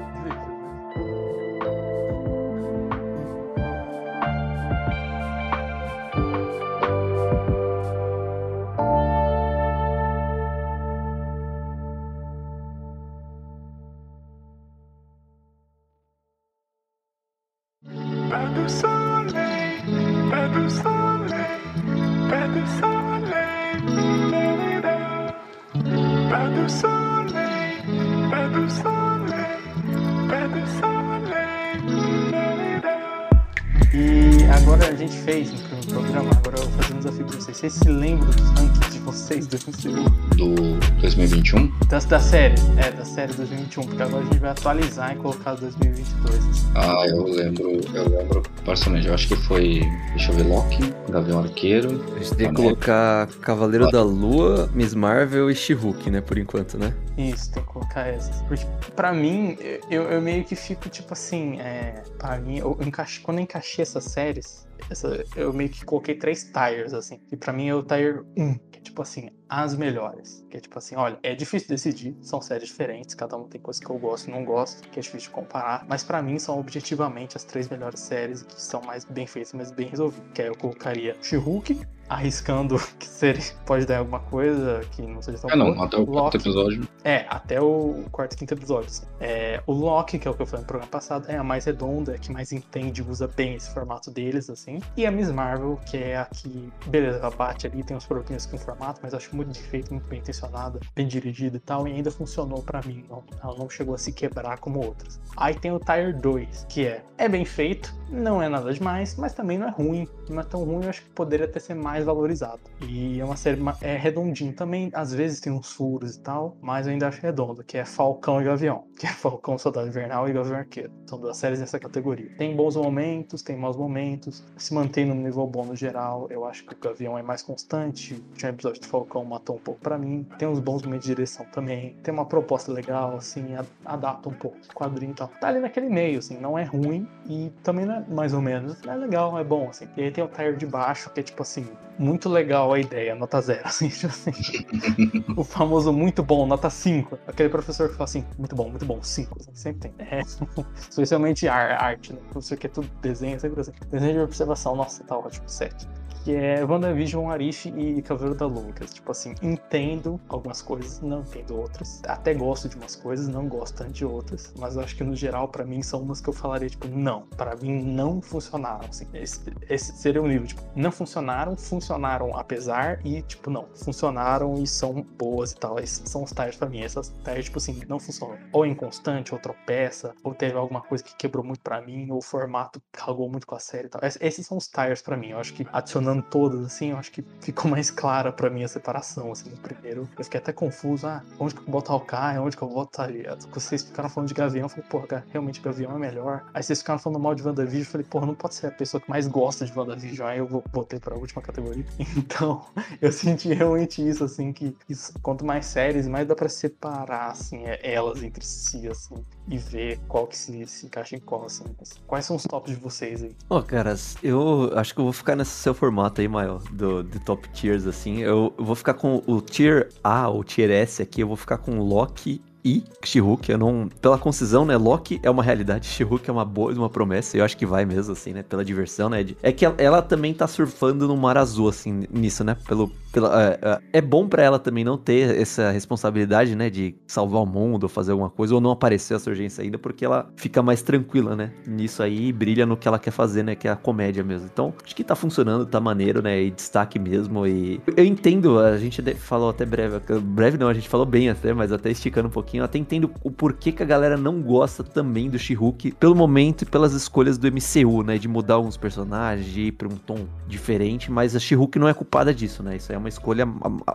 Gente fez no primeiro programa, agora eu vou fazer um desafio pra vocês. Vocês se lembram dos rankings de vocês do MCU? Do 2021, Da, da série, é, da série 2021, porque agora a gente vai atualizar e colocar 2022. assim. ah, eu lembro, eu lembro personagem, eu acho que foi, deixa eu ver, Loki, Gavião Arqueiro, A gente tem que colocar Cavaleiro da Lua, Miss Marvel e She-Hulk, né? Por enquanto, né? Isso, tem que colocar essas. Porque pra mim, eu, eu meio que fico tipo assim, é, pra mim, eu encaixei, quando eu encaixei essas séries, essa, eu meio que coloquei três tires, assim. E pra mim é o tire 1, que é tipo assim, as melhores. Que é tipo assim, olha, é difícil decidir, são séries diferentes, cada um tem coisa que eu gosto e não gosto, que é difícil de comparar. Mas pra mim são objetivamente as três melhores séries que são mais bem feitas, mais bem resolvidas. Que aí eu colocaria She-Hulk, arriscando (laughs) que seria, pode dar alguma coisa que não seja tão é não, boa. até o quarto Loki. episódio, É, até o quarto e quinto episódio. assim. É, o Loki, que é o que eu falei no programa passado, é a mais redonda, é a que mais entende, usa bem esse formato deles, assim. E a Miss Marvel, que é a que, beleza, ela bate ali, tem uns probleminhas com o formato, mas acho muito bem feita, muito bem intencionada, bem dirigida e tal, e ainda funcionou pra mim. Não, ela não chegou a se quebrar como outras. Aí tem o Tire 2, que é, é bem feito, não é nada demais, mas também não é ruim. Não é tão ruim, eu acho que poderia até ser mais valorizado. E é uma série é redondinho também, às vezes tem uns furos e tal, mas eu ainda acho redondo, que é Falcão e Gavião, que é (laughs) Falcão Soldado Invernal e Gavião Arqueiro. São duas séries nessa categoria. Tem bons momentos, tem maus momentos, se mantém no nível bom no geral. Eu acho que o Gavião é mais constante. Tinha um episódio do Falcão matou um pouco pra mim. Tem uns bons momentos de direção também. Tem uma proposta legal, assim, adapta um pouco o quadrinho e tal. Tá ali naquele meio, assim, não é ruim e também não é mais ou menos. É legal, é bom, assim. E aí tem o Tire de baixo, que é tipo assim, muito legal a ideia, nota zero, (laughs) assim, tipo assim. (laughs) o famoso muito bom, nota 5. Aquele professor que fala assim, muito bom, muito bom, 5. Assim, sempre tem. É, (laughs) especialmente ar- arte, né? O professor que é tudo desenho, sempre assim. Desenho de observação, nossa, tá ótimo, 7 que é WandaVision, Arif e Cavaleiro da. Que é, tipo assim, entendo algumas coisas, não entendo outras. Até gosto de umas coisas, não gosto tanto de outras. Mas eu acho que no geral, pra mim, são umas que eu falaria, tipo, não. Pra mim, não funcionaram. Assim, esse, esse seria o nível, tipo, não funcionaram, funcionaram apesar e, tipo, não. Funcionaram e são boas e tal. Esses são os tires pra mim. Essas tires, tipo assim, não funcionam. Ou é inconstante, ou tropeça, ou teve alguma coisa que quebrou muito pra mim, ou o formato cagou muito com a série e tal. Es- Esses são os tires pra mim. Eu acho que adicionando todas, assim, eu acho que ficou mais clara pra mim a separação, assim, no primeiro. Eu fiquei até confuso, ah, onde que eu boto Hawkeye, onde que eu boto ali? Vocês ficaram falando de Gavião, eu falei, porra, realmente Gavião é melhor. Aí vocês ficaram falando mal de WandaVision, eu falei, porra, não pode ser a pessoa que mais gosta de WandaVision, aí eu vou botei pra última categoria. (laughs) Então, eu senti realmente isso, assim, que isso- quanto mais séries, mais dá pra separar, assim, é- elas entre si, assim, e ver qual que se, se encaixa em qual, assim. Quais são os tops de vocês aí? Ó, caras, eu acho que eu vou ficar nesse seu formato aí, Mael, do, de top tiers, assim. Eu, eu vou ficar com o tier A ou tier S aqui, eu vou ficar com Loki e She-Hulk. Eu não. Pela concisão, né? Loki é uma realidade, (laughs) She-Hulk é uma boa, uma promessa. Eu acho que vai mesmo, assim, né? Pela diversão, né? É que ela, também tá surfando no mar azul, assim, nisso, né? Pelo. É, é, é bom pra ela também não ter essa responsabilidade, né? De salvar o mundo ou fazer alguma coisa, ou não aparecer a surgência ainda, porque ela fica mais tranquila, né? Nisso aí e brilha no que ela quer fazer, né? Que é a comédia mesmo. Então, acho que tá funcionando, tá maneiro, né? E destaque mesmo. E eu entendo, a gente falou até breve. Breve não, a gente falou bem até, mas até esticando um pouquinho pouquinho. Eu até entendo o porquê que a galera não gosta também do She-Hulk, pelo momento e pelas escolhas do MCU, né? De mudar alguns personagens, de ir pra um tom diferente, mas a She-Hulk não é culpada disso, né? Isso é uma escolha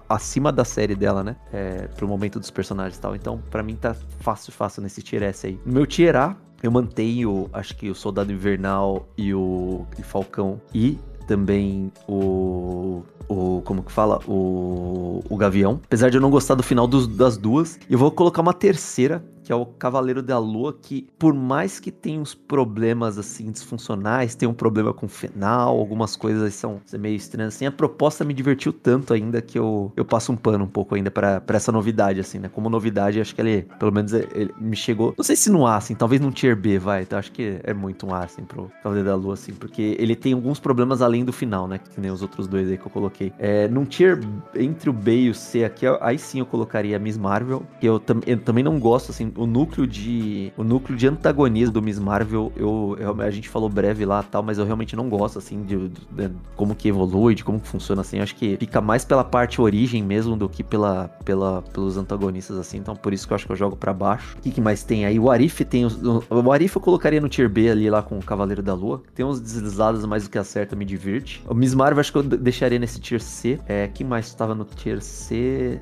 acima da série dela, né? É, pro momento dos personagens e tal. Então, pra mim tá fácil, fácil nesse tier S aí. No meu tier A, eu mantenho, acho que o Soldado Invernal e o e Falcão e também o o como que fala o, o Gavião. Apesar de eu não gostar do final dos- das duas, eu vou colocar uma terceira que é o Cavaleiro da Lua, que por mais que tenha uns problemas assim disfuncionais, tem um problema com o final, algumas coisas são meio estranhas assim, a proposta me divertiu tanto ainda que eu, eu passo um pano um pouco ainda pra essa novidade assim, né? Como novidade, acho que ele, pelo menos ele me chegou, não sei se no A assim, talvez num tier B, vai, então acho que é muito um A assim pro Cavaleiro da Lua assim, porque ele tem alguns problemas além do final, né? Que nem os outros dois aí que eu coloquei. É, num tier entre o B e o C aqui, aí sim eu colocaria a Miss Marvel, que eu, tam- eu também não gosto, assim, o núcleo de o núcleo de antagonismo do Miss Marvel, eu, eu- a gente falou breve lá tal, mas eu realmente não gosto, assim, de, de- de como que evolui, de como que funciona, assim, eu acho que fica mais pela parte origem mesmo do que pela, pela, pelos antagonistas, assim, então por isso que eu acho que eu jogo pra baixo. O que, que mais tem aí? O Arif tem os, o, Arif eu colocaria no tier B ali lá com o Cavaleiro da Lua, tem uns deslizadas mais do que acerta, me divirte. O Miss Marvel acho que eu de- deixaria nesse tier C, é, quem mais estava no tier C?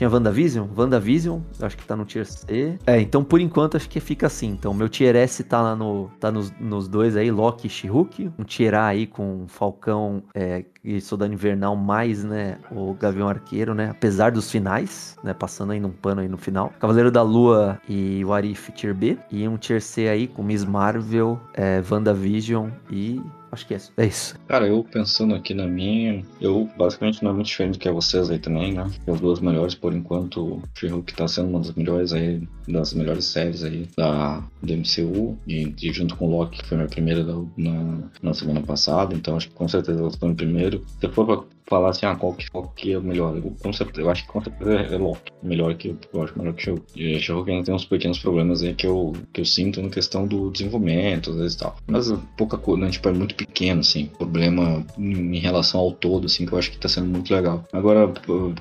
Tinha WandaVision? WandaVision, acho que tá no tier C. É, então por enquanto acho que fica assim. Então meu tier S tá lá no. tá nos, nos dois aí, Loki e She-Hulk. Um tier A aí com Falcão é, e Soldado Invernal, mais, né, o Gavião Arqueiro, né? Apesar dos finais, né? Passando aí num pano aí no final. Cavaleiro da Lua e o Arif tier B. E um tier C aí com Miss Marvel, é, WandaVision e. Acho que é. É isso. Cara, eu pensando aqui na minha, eu basicamente não é muito diferente do que é vocês aí também, né? As duas melhores, por enquanto, She-Hulk tá sendo uma das melhores aí, das melhores séries aí da, MCU, e, e junto com Loki, que foi minha primeira da- na, na semana passada, então acho que com certeza elas em primeiro. Se for pra falar assim, ah, qual que, qual que é o melhor? Eu, com certeza, eu acho que com certeza é Loki, melhor que eu acho melhor que She-Hulk. E She-Hulk ainda tem uns pequenos problemas aí que eu, que eu sinto na questão do desenvolvimento, às vezes tal. Mas pouca coisa, né? Tipo, é muito pequeno, assim, problema em relação ao todo, assim, que eu acho que tá sendo muito legal. Agora,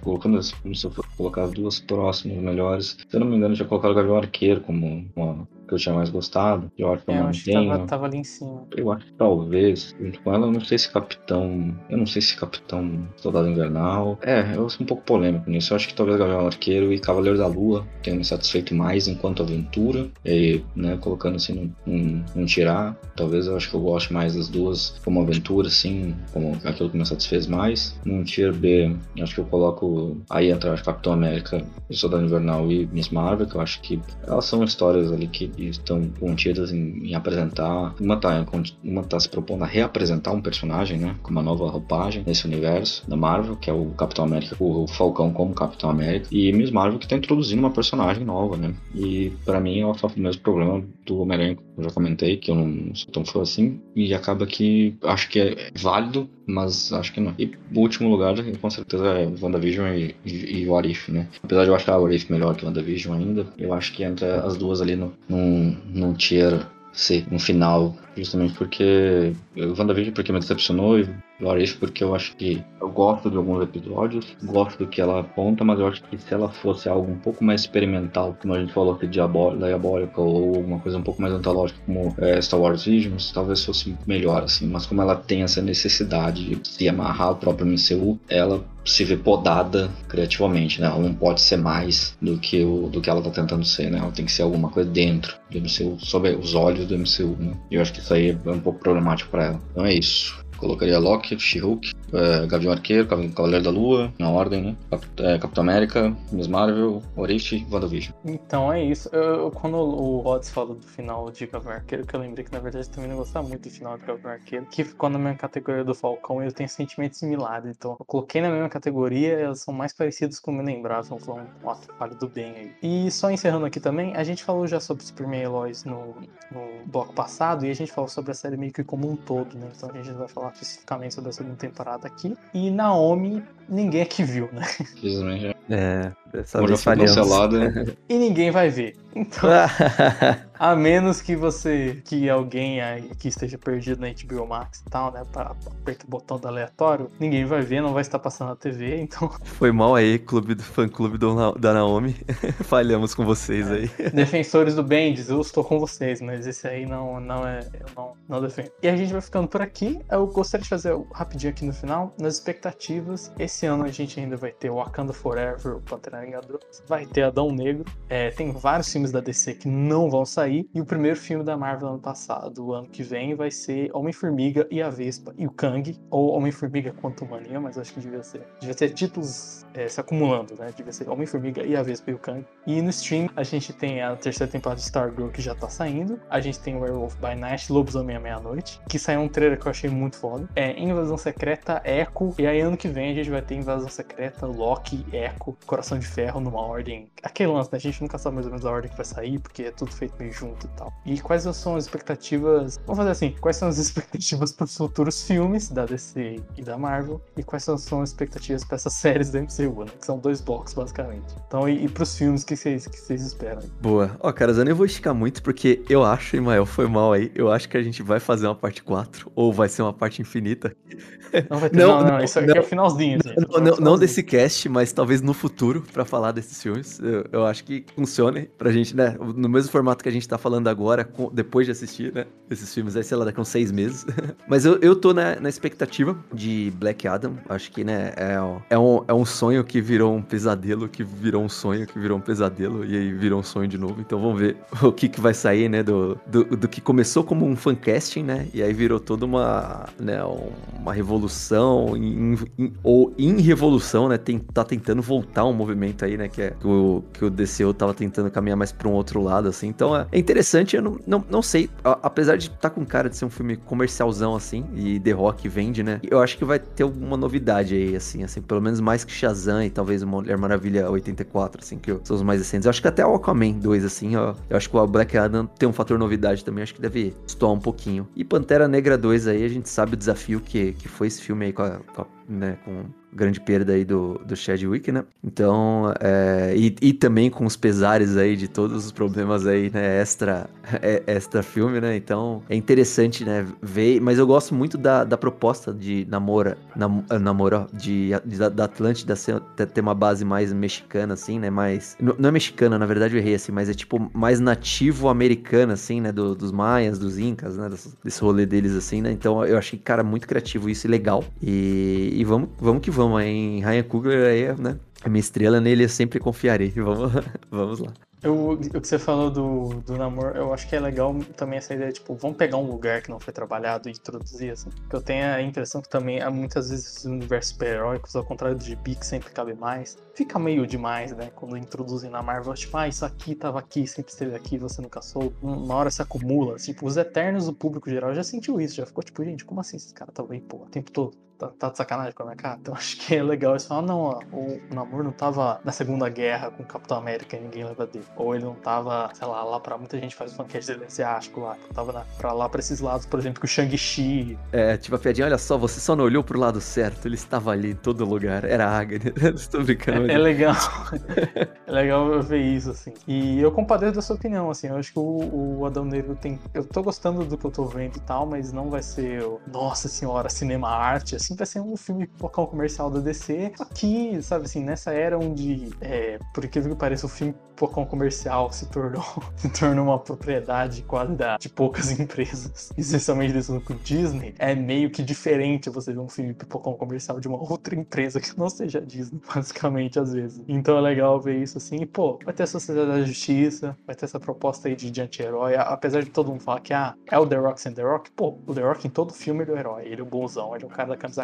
colocando, se eu for colocar as duas próximas melhores, se eu não me engano, já colocaram o Gavião Arqueiro como uma que eu tinha mais gostado. Eu acho que eu, É, eu acho que tava, ali em cima. Eu acho que talvez, junto com ela, eu não sei se Capitão. Eu não sei se Capitão Soldado Invernal. É, eu sou um pouco polêmico nisso. Eu acho que talvez Gavião Arqueiro e Cavaleiro da Lua tenham me satisfeito mais enquanto aventura. E, né, colocando assim num, num, tirar. Talvez eu acho que eu goste mais das duas como aventura, assim, como aquilo que me satisfez mais. Num tier B, acho que eu coloco. Aí entra Capitão América e Soldado Invernal e Miss Marvel, que eu acho que elas são histórias ali que estão contidas em, em apresentar. Uma tá, uma tá se propondo a reapresentar um personagem, né? Com uma nova roupagem nesse universo da Marvel, que é o Capitão América, o Falcão como Capitão América. E Miss Marvel que tá introduzindo uma personagem nova, né? E pra mim sofre o mesmo problema do Homem-Aranha, eu já comentei, que eu não sou tão fã assim. E acaba que acho que é válido, mas acho que não. E o último lugar, com certeza, é WandaVision e, e, e né? Apesar de eu achar o Arif melhor que o WandaVision ainda, eu acho que entra as duas ali no, num, num tier C, no final, justamente porque o WandaVision porque me decepcionou e Arif porque eu acho que eu gosto de alguns episódios, gosto do que ela aponta, mas eu acho que se ela fosse algo um pouco mais experimental, como a gente falou aqui, diabó- diabólica, ou alguma coisa um pouco mais antológica, como é, Star Wars Visions, talvez fosse melhor, assim. Mas como ela tem essa necessidade de se amarrar ao próprio MCU, ela se vê podada criativamente, né? Ela não pode ser mais do que, o, do que ela tá tentando ser, né? Ela tem que ser alguma coisa dentro do MCU, sob os olhos do MCU, né? E eu acho que isso aí é um pouco problemático pra ela. Então é isso. Colocaria Loki, She-Hulk, é, Gavião Arqueiro, Cav- Cavaleiro da Lua, na ordem, né? Cap é, Capitão América, Miss Marvel, Orif e WandaVision. Então é isso. Eu, quando o Rods falou do final de Gavião Arqueiro, que eu lembrei que na verdade eu também não gostava muito do final de Gavião Arqueiro, que ficou na mesma categoria do Falcão e eu tenho sentimentos similares. Então eu coloquei na mesma categoria, elas são mais parecidas com o lembrava, então foi um trabalho do bem aí. E só encerrando aqui também, a gente falou já sobre Superman e Lois no, no bloco passado e a gente falou sobre a série meio que como um todo, né? Então a gente vai falar especificamente sobre a segunda temporada aqui. E Naomi, ninguém aqui viu, né? Infelizmente, É, dessa como já foi cancelada, E ninguém vai ver. Então, (laughs) a menos que você, que alguém aí que esteja perdido na HBO Max e tal, né, pra, aperta o botão do aleatório, ninguém vai ver, não vai estar passando na TV, então Foi mal aí, clube do fã clube do Na- da Naomi. (laughs) Falhamos com vocês aí. (laughs) defensores do Bendis, eu estou com vocês, mas esse aí não, não é, eu não, não defendo. E a gente vai ficando por aqui. Eu gostaria de fazer rapidinho aqui no final, nas expectativas. Esse ano a gente ainda vai ter Wakanda Forever, o Pantera Vingador, vai ter Adão Negro. É, tem vários filmes da DC que não vão sair. E o primeiro filme da Marvel ano passado, ano que vem, vai ser Homem-Formiga e a Vespa e o Kang, ou Homem-Formiga Quantumania, mas acho que devia ser. Devia ter títulos é, se acumulando, né? Devia ser Homem-Formiga e a Vespa e o Kang. E no stream a gente tem a terceira temporada de Stargirl que já tá saindo. A gente tem Werewolf by Night, Lobisomem à Meia-Noite, que saiu um trailer que eu achei muito foda. É Invasão Secreta, Echo. E aí ano que vem a gente vai ter Invasão Secreta, Loki, Echo, Coração de Ferro numa ordem. Aquele lance, né? A gente nunca sabe mais ou menos a ordem que vai sair, porque é tudo feito meio junto e tal. E quais são as expectativas. Vamos fazer assim: quais são as (laughs) expectativas para os futuros filmes da DC e da Marvel? E quais são, as expectativas para essas séries da MCU, né? Que são dois blocos, basicamente. Então, e, e pros filmes que vocês que vocês esperam? Boa. Ó, caras, eu nem vou esticar muito, porque eu acho, Imael, foi mal aí. Eu acho que a gente vai fazer uma parte 4, ou vai ser uma parte infinita. Não vai ter. Não, Não, não, não, isso aqui é não. o finalzinho. gente. Não, É não, não finalzinho. desse cast, mas talvez no futuro, pra falar desses filmes. Eu, eu acho que funcione pra gente, né? No mesmo formato que a gente tá falando agora, com- depois de assistir, né? Esses filmes aí, sei lá, daqui a uns seis meses. (laughs) mas eu, eu tô na, na expectativa de Black Adam. Acho que, né? É, é, um, é um sonho que virou um pesadelo, que virou um sonho, que virou um pesadelo, e aí virou um sonho de novo. Então vamos ver (laughs) o que, que vai sair, né? Do, do, do que começou como um fancasting, né? E aí virou toda uma, né, uma revolução, ou em revolução, né? Tem, tá tentando voltar um movimento aí, né? Que, é, que, o, que o DCU tava tentando caminhar mais pra um outro lado, assim. Então é, é interessante, eu não, não, não sei. A- apesar de estar com cara de ser um filme comercialzão, assim, e The Rock vende, né? Eu acho que vai ter alguma novidade aí, assim, assim, pelo menos mais que Shazam e talvez Mulher Maravilha 84, assim, que são os mais recentes. Eu acho que até o Aquaman 2, assim, ó. Eu acho que o Black Adam tem um fator novidade também, acho que deve estoar um pouquinho. E Pantera Negra 2 aí, a gente sabe o desafio que, que foi esse filme aí com a, com a- né, com grande perda aí do, do Chadwick, né? Então, é, e, e também com os pesares aí de todos os problemas aí, né, extra, é, extra filme, né? Então, é interessante, né, ver, mas eu gosto muito da, da proposta de Namora, nam, Namora, de, de, da, da Atlântida ser, ter uma base mais mexicana, assim, né, mais, não não é mexicana, na verdade eu errei, assim, mas é tipo mais nativo americana, assim, né, do- dos maias, dos incas, né, desse, desse rolê deles, assim, né, então eu achei, cara, muito criativo isso e legal, e, e vamos, vamos que vamos, em Ryan Coogler aí, né, a minha estrela nele eu sempre confiarei, (laughs) vamos, vamos lá. Eu, o que você falou do, do namoro, eu acho que é legal também essa ideia, tipo, vamos pegar um lugar que não foi trabalhado e introduzir, assim. Porque eu tenho a impressão que também, há muitas vezes, esses universos super-heróicos, ao contrário do gibi, que sempre cabe mais, fica meio demais, né? Quando introduzem na Marvel, tipo, ah, isso aqui tava aqui, sempre esteve aqui, você nunca soube. Uma hora se acumula, tipo, os Eternos, o público geral já sentiu isso, já ficou tipo, gente, como assim esse cara tava aí, pô, o tempo todo? Tá, tá de sacanagem com a minha cara? Então (laughs) acho que é legal eles falar, não, ó, o namoro não tava na Segunda Guerra com o Capitão América e ninguém lembra dele. Ou ele não tava, sei lá, lá pra muita gente faz fanquete dele asiático lá. Tava na, pra lá pra esses lados, por exemplo, que o Shang-Chi. É, tipo a piadinha, olha só, você só não olhou pro lado certo, ele estava ali em todo lugar, era a Agnes, (laughs) estou brincando. mas- É legal. (laughs) é legal eu ver isso, assim. E eu compadeço da sua opinião, assim. Eu acho que o, o Adão Negro tem. Eu tô gostando do que eu tô vendo e tal, mas não vai ser, nossa senhora, cinema arte, assim. Vai ser um filme pipocão comercial da DC. Aqui, sabe assim, nessa era onde, é, por incrível que pareça, o filme pipocão comercial se tornou, (laughs) se tornou uma propriedade quase da, de poucas (laughs) empresas, especialmente desse com Disney, é meio que diferente você ver um filme pipocão comercial de uma outra empresa que não seja Disney, basicamente, às vezes. Então é legal ver isso assim, e pô, vai ter a Sociedade da Justiça, vai ter essa proposta aí de, de anti-herói, apesar de todo mundo falar que ah, é o The Rock sem The Rock, pô, o The Rock em todo filme ele é o herói, ele é o bonzão, ele é o cara da camisa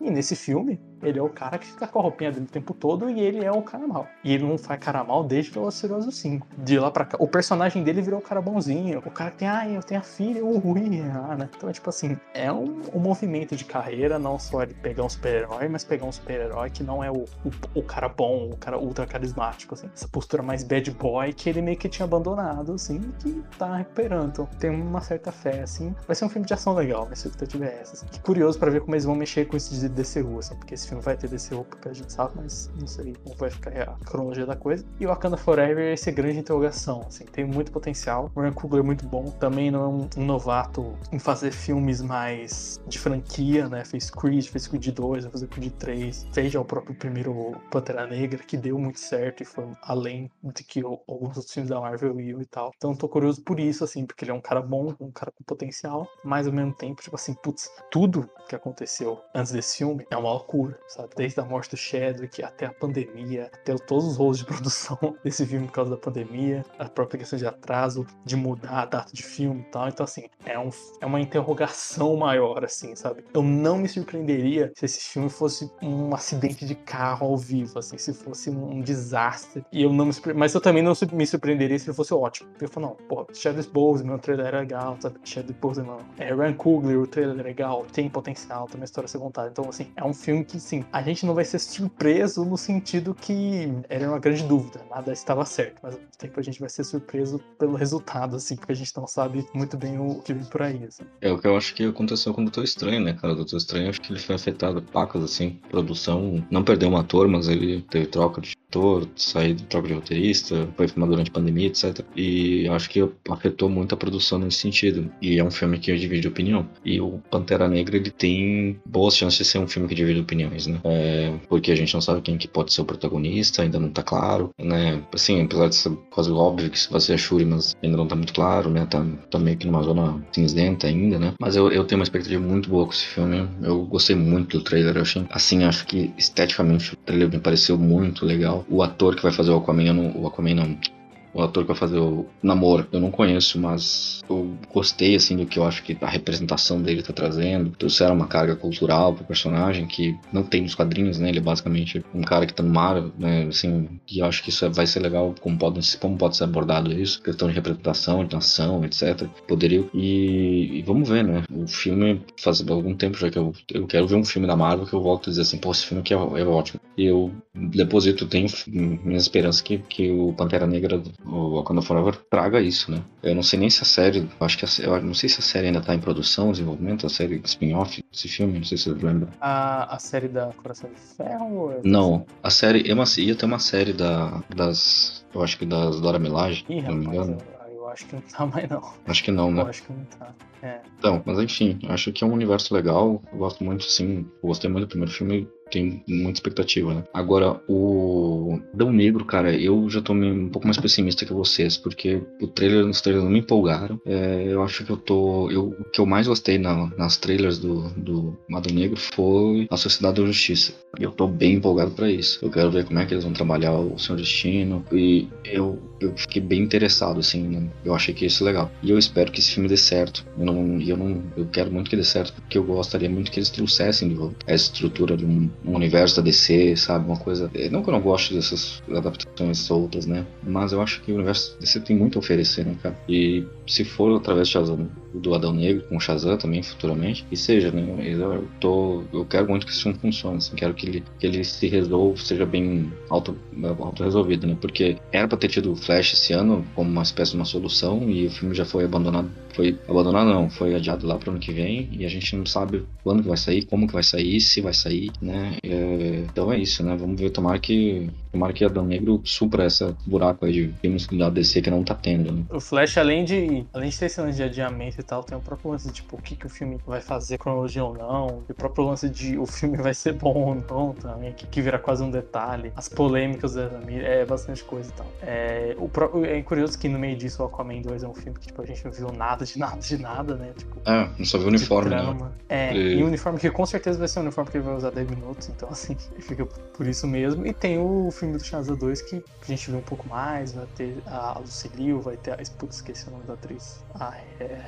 E nesse filme, ele é o cara que fica com a roupinha dele o tempo todo e ele é o cara mal. E ele não faz cara mal desde e Furiosos 5. De lá pra cá, o personagem dele virou o cara bonzinho, o cara que tem, ah, eu tenho a filha, o ruim, ah, né? Então, é tipo assim, é um, um movimento de carreira, não só ele pegar um super-herói, mas pegar um super-herói que não é o, o, o cara bom, o cara ultra carismático, assim. Essa postura mais bad boy que ele meio que tinha abandonado, assim, e que tá recuperando. Tem uma certa fé, assim. Vai ser um filme de ação legal, minha expectativa é essa. Assim. Que curioso pra ver como eles vão mexer com esse de DCU, assim, porque esse filme vai ter desse porque a gente sabe, mas não sei como vai ficar a cronologia da coisa. E o Wakanda Forever é essa grande interrogação, assim, tem muito potencial. O Ryan Coogler é muito bom, também não é um, um, novato em fazer filmes mais de franquia, né? Fez Creed, fez Creed 2, vai fazer Creed 3, fez já o próprio primeiro Pantera Negra, que deu muito certo e foi além de que alguns outros filmes da Marvel iam e tal. Então tô curioso por isso, assim, porque ele é um cara bom, um cara com potencial, mas ao mesmo tempo, tipo assim, putz, tudo que aconteceu antes desse filme é uma loucura, sabe? Desde a morte do Chadwick até a pandemia, até todos os rolos de (laughs) produção desse filme por causa da pandemia, a própria questão de atraso, de mudar a data de filme e tal. Então, assim, é, um, é uma interrogação maior, assim, sabe? Eu não me surpreenderia se esse filme fosse um acidente de carro ao vivo, assim, se fosse um desastre. E eu não me Mas eu também não me surpreenderia se ele fosse ótimo. Eu falo, não, pô, Chadwick Boseman, o trailer é legal, sabe? Chadwick Boseman, é, Ryan Coogler, o trailer é legal, tem potencial, tem uma história a ser contada. Então, assim, é um filme que, sim, a gente não vai ser surpreso no sentido que era uma grande dúvida, nada estava certo, mas ao mesmo tempo a gente vai ser surpreso pelo resultado, assim, porque a gente não sabe muito bem o que vem por aí, assim. É o que eu acho que aconteceu com o Doutor Estranho, né, cara? O Doutor Estranho, acho que ele foi afetado pacas, assim, produção, não perdeu um ator, mas ele teve troca de ator, saiu de troca de roteirista, foi filmado durante a pandemia, etc. E acho que afetou muito a produção nesse sentido. E é um filme que divide opinião. E o Pantera Negra, ele tem boas chances de ser um filme que divide opiniões, né? É, porque a gente não sabe quem que pode ser o protagonista, ainda não tá claro, né? Assim, apesar de ser quase óbvio que vai ser a Shuri, mas ainda não tá muito claro, né? Tá, tá meio que numa zona cinzenta ainda, né? Mas eu, eu tenho uma expectativa muito boa com esse filme. Eu gostei muito do trailer. Eu achei, assim, acho que esteticamente o trailer me pareceu muito legal. O ator que vai fazer o Aquaman, não, o Aquaman não, o ator que vai fazer o Namor. Eu não conheço, mas eu gostei assim do que eu acho que a representação dele tá trazendo. Trouxeram uma carga cultural pro personagem que não tem nos quadrinhos, né? Ele é basicamente um cara que tá no mar, né? Assim, e eu acho que isso vai ser legal como pode, como pode ser abordado isso, questão de representação, de nação, etc. Poderia. E, e, vamos ver, né? O filme faz algum tempo já que eu, eu quero ver um filme da Marvel que eu volto a dizer assim, pô, esse filme aqui é, é ótimo. E eu deposito, tenho minha esperança que, que o Pantera Negra o Wakanda Forever traga isso, né? Eu não sei nem se a série, acho que a, eu não sei se a série ainda tá em produção, desenvolvimento, a série spin-off desse filme, não sei se você lembra. A, a série da Coração de Ferro? É não, a série, ia ter uma série da, das, eu acho que das Dora Milaje, se não me engano. Eu, eu acho que não tá mais não. Acho que não, né? Eu acho que não tá. É. Então, mas enfim, acho que é um universo legal. Eu gosto muito, sim. gostei muito do primeiro filme tenho muita expectativa, né? Agora, o Dão Negro, cara, eu já tô um pouco mais pessimista que vocês, porque o trailer, os trailers não me empolgaram. É, eu acho que eu tô. Eu, o que eu mais gostei na, nas trailers do, do Adão Negro foi a Sociedade da Justiça. E eu tô bem empolgado para isso. Eu quero ver como é que eles vão trabalhar o Senhor Destino. E eu, eu fiquei bem interessado, assim, né? eu achei que isso é legal. E eu espero que esse filme dê certo. Eu não, eu não, eu quero muito que dê certo, porque eu gostaria muito que eles trouxessem de volta essa estrutura de um um universo da DC, sabe? Uma coisa. Eh, não que eu não goste dessas adaptações soltas, né? Mas eu acho que o universo DC tem muito a oferecer, né, cara? E se for através de Shazam, do Adão Negro com o Shazam também futuramente, e seja, né? Eu, tô, eu quero muito que esse filme funcione, assim, quero que ele, que ele se resolva, seja bem auto, auto resolvido, né? Porque era pra ter tido o Flash esse ano como uma espécie de uma solução e o filme já foi abandonado. Foi abandonado, não, foi adiado lá pro ano que vem e a gente não sabe quando que vai sair, como que vai sair, se vai sair, né? Então é isso, né? Vamos ver, tomara que, tomara que Adão Negro supra essa buraco aí de filmes da DC que não tá tendo, né? O Flash, além de, além de ter esse lance de adiamento e tal, tem o próprio lance de, tipo, o que, que o filme vai fazer, cronologia ou não, e o próprio lance de o filme vai ser bom ou não também, que, que vira quase um detalhe, as polêmicas da Zamir, é bastante coisa e tal. É, o pro, é curioso que no meio disso o Aquaman 2 é um filme que, tipo, a gente não viu nada de nada de nada, né? Tipo, é, não só viu o uniforme, né? É, e... e o uniforme que com certeza vai ser o uniforme que ele vai usar 10 minutos, então assim, (laughs) fica por isso mesmo. E tem o filme do Shazam 2 que a gente vê um pouco mais, vai ter a Lucille vai ter a. Putz, esqueci o nome da atriz. A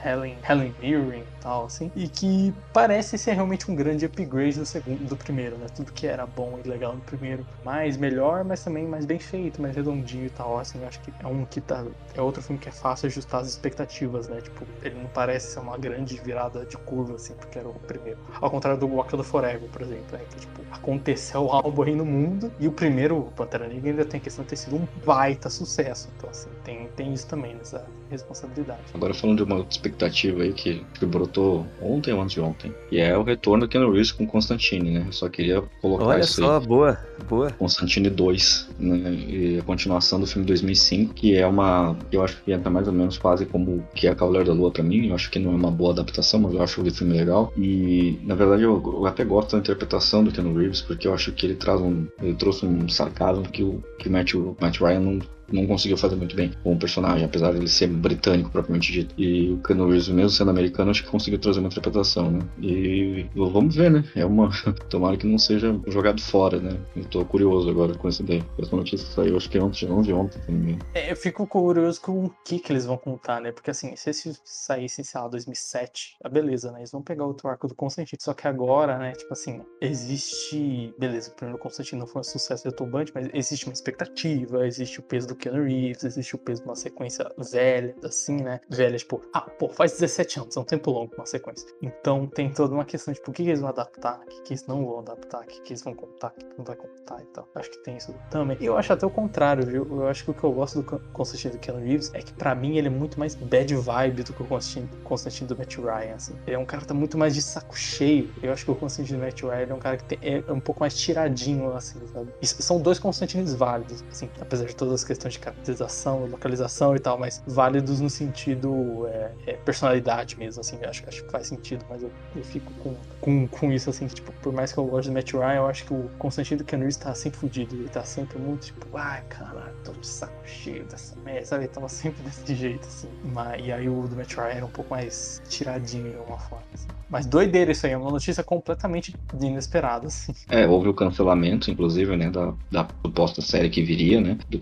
Helen, Helen Mirren e tal, assim. E que parece ser realmente um grande upgrade do segundo, do primeiro, né? Tudo que era bom e legal no primeiro, mais melhor, mas também mais bem feito, mais redondinho e tal. Assim, eu acho que é um que tá. É outro filme que é fácil ajustar as expectativas, né? Tipo, ele não parece ser uma grande virada de curva, assim, porque era o primeiro. Ao contrário do Wakanda Forever, por exemplo, né? Que, tipo, aconteceu algo aí no mundo e o primeiro Pantera Negra ainda tem a questão de ter sido um baita sucesso. Então, assim, tem tem isso também, nessa responsabilidade. Agora falando de uma expectativa aí que, que brotou ontem ou antes de ontem, e é o retorno do Ken Reeves com Constantine, né? Eu só queria colocar Olha isso só, aí. boa, boa. Constantine 2, né? E a continuação do filme 2005, que é uma. Eu acho que entra mais ou menos quase como que é Cavaleiro da Lua pra mim. Eu acho que não é uma boa adaptação, mas eu acho o filme legal. E na verdade eu, eu até gosto da interpretação do Ken Reeves, porque eu acho que ele traz um. Ele trouxe um sarcasmo que o, que o Matt, o Matt Ryan não não conseguiu fazer muito bem com o personagem, apesar de ele ser britânico propriamente dito. E o Keanu Reeves, mesmo sendo americano, acho que conseguiu trazer uma interpretação, né? E vamos ver, né? É uma. (laughs) Tomara que não seja jogado fora, né? Eu tô curioso agora com essa ideia. Essa notícia saiu, acho que ontem, ontem, ontem, não me engano. É, eu fico curioso com o que que eles vão contar, né? Porque assim, se esse saísse, sei lá, 2007, ah, beleza, né? Eles vão pegar outro arco do Constantine. Só que agora, né? Tipo assim, existe. Beleza, o primeiro Constantine não foi um sucesso retumbante, mas existe uma expectativa, existe o peso do Keanu Reeves, existe o peso de uma sequência velha, assim, né? Velha, tipo, ah, pô, faz 17 anos, é um tempo longo uma sequência. Então tem toda uma questão, tipo, o que, que eles vão adaptar, o que, que eles não vão adaptar, o que, que eles vão contar, o que, não vai contar e tal. Acho que tem isso também. E eu acho até o contrário, viu? Eu acho que o que eu gosto do Constantine do Keanu Reeves é que pra mim ele é muito mais bad vibe do que o Constantine, Constantine do Matt Ryan, assim. Ele é um cara que tá muito mais de saco cheio. Eu acho que o Constantine do Matt Ryan é um cara que tem, é um pouco mais tiradinho, assim, sabe? E são dois Constantines válidos, assim, apesar de todas as questões de caracterização, localização e tal, mas válidos no sentido é, é, personalidade mesmo, assim, acho, acho que faz sentido, mas eu, eu fico com, com, com isso, assim, que, tipo, por mais que eu goste do Matt Ryan, eu acho que o Constantine do Ken Reeves tá sempre fudido, ele tá sempre muito, tipo, ai, caralho, tô de saco cheio dessa merda, sabe, ele tava sempre desse jeito, assim, mas, e aí o do Matt Ryan era um pouco mais tiradinho de alguma forma, assim. Mas doideira isso aí, é uma notícia completamente inesperada, assim. É, houve o cancelamento, inclusive, né, da, da série que viria, né, do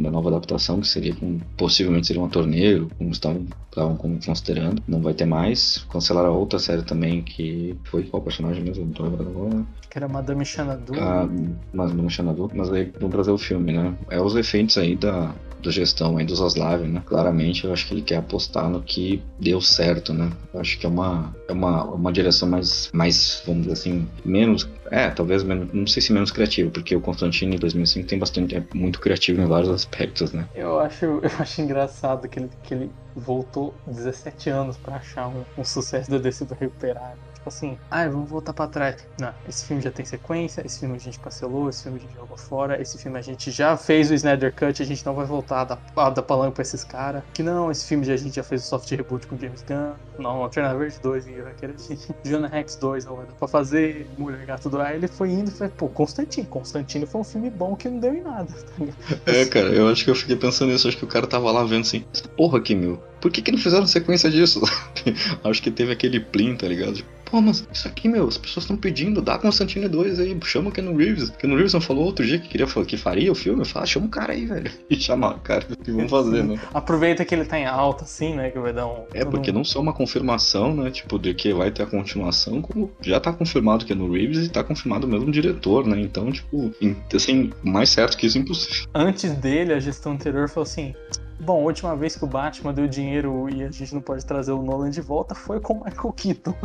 Da nova adaptação, que seria com, possivelmente seria um torneio, como estavam, estavam considerando. Não vai ter mais. Cancelaram a outra série também, que foi qual personagem mesmo? Não tô lembrando agora. Que era Madame Xanadu. Ah, mas Madame Xanadu, mas aí vão trazer o filme, né? É os efeitos aí da, da gestão aí do Zaslav, né? Claramente, eu acho que ele quer apostar no que deu certo, né? Eu acho que é uma, é uma, uma direção mais, mais, vamos dizer assim, menos é, talvez menos, não sei se menos criativo, porque o Constantine em 2005 tem bastante, é muito criativo em vários aspectos, né? Eu acho, eu acho engraçado que ele, que ele voltou 17 anos pra achar um, um sucesso da DC pra recuperar. Tipo assim, ah, vamos voltar pra trás. Não, esse filme já tem sequência, esse filme a gente cancelou, esse filme a gente jogou fora, esse filme a gente já fez o Snyder Cut, a gente não vai voltar a dar, a dar palanca pra esses caras. Que não, esse filme a gente já fez o soft reboot com James Gunn. Não, Alternative 2, vai querer (laughs) Jonah Rex 2, não vai dar pra fazer, Mulher Gato do Aí ele foi indo e falei, pô, Constantino. Constantino foi um filme bom que não deu em nada. Tá é, cara, eu acho que eu fiquei pensando nisso. Acho que o cara tava lá vendo assim, porra aqui, meu. Por que que não fizeram sequência disso? (laughs) acho que teve aquele plim, tá ligado? Tipo, pô, mas isso aqui, meu, as pessoas estão pedindo, dá Constantine 2 aí, chama o Ken Reeves. Ken Reeves não falou outro dia que queria que faria o filme? Eu falo, ah, chama o cara aí, velho. (laughs) E chamar o cara, que vão fazer, né? Aproveita que ele tá em alta, assim, né, que vai dar um... É, porque não só uma confirmação, né, tipo, de que vai ter a continuação, como já tá confirmado que é no Reeves e tá confirmado mesmo o diretor, né, então, tipo, assim, mais certo que isso, impossível. Antes dele, a gestão anterior falou assim, Bom, a última vez que o Batman deu dinheiro e a gente não pode trazer o Nolan de volta foi com o Michael Keaton. (laughs)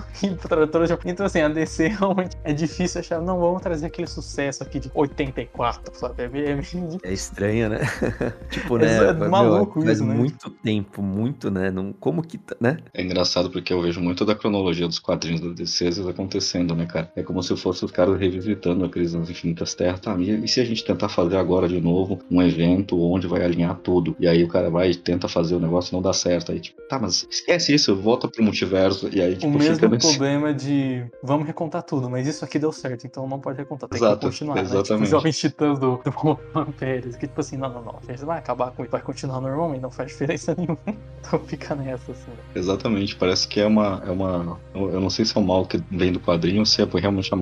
Então, assim, a DC realmente é difícil achar. Não, vamos trazer aquele sucesso aqui de 84, sabe? É, é, é estranho, né? (laughs) tipo, né? É maluco meu, isso, faz né? muito tempo, muito, né? Não, como que, tá, né? É engraçado porque eu vejo muito da cronologia dos quadrinhos da DC acontecendo, né, cara? É como se fosse os caras revisitando a crise nas infinitas terras. Tá, e se a gente tentar fazer agora de novo um evento onde vai alinhar tudo? E aí o cara vai e tenta fazer o negócio e não dá certo. Aí, tipo, tá, mas esquece isso, volta pro multiverso. E aí, tipo, o mesmo nesse... problema de vamos recontar tudo, mas isso aqui deu certo, então não pode recontar, tem Exato, que continuar. Né? Tipo, exatamente. os Jovens Titãs do, do Roman Pérez, que tipo assim, não, não, não, a gente vai acabar com isso, vai continuar normalmente, não faz diferença (laughs) nenhuma. Então fica nessa, assim. Exatamente, parece que é uma, é uma. Eu não sei se é um mal que vem do quadrinho ou se é realmente a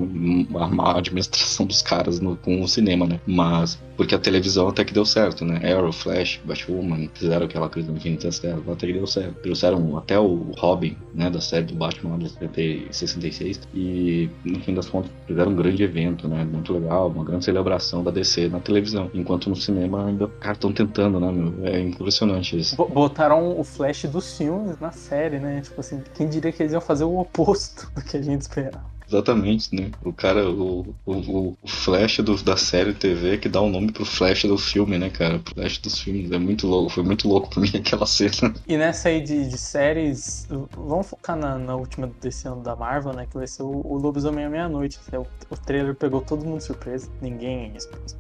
má administração dos caras no, com o cinema, né? Mas porque a televisão até que deu certo, né? Arrow, Flash, Batwoman, fizeram aquela coisa no Infinitas Terras, até que deu certo. Trouxeram até o Robin, né, da série do Batman lá de 66, e no fim das contas fizeram um grande evento, né? Muito legal, uma grande celebração da DC na televisão. Enquanto no cinema ainda, cara, estão tentando, né, meu? É impressionante isso. Botaram o Flash dos filmes na série, né? Tipo assim, quem diria que eles iam fazer o oposto do que a gente esperava. Exatamente, né? O cara, o, o, o Flash do, da série TV que dá o um nome pro Flash do filme, né, cara? Flash dos filmes. É muito louco. Foi muito louco pra mim (laughs) aquela cena. E nessa aí de, de séries, vamos focar na, na, última desse ano da Marvel, né? Que vai ser o, o Lobisomem à Meia-Noite. O, o trailer pegou todo mundo surpresa. Ninguém.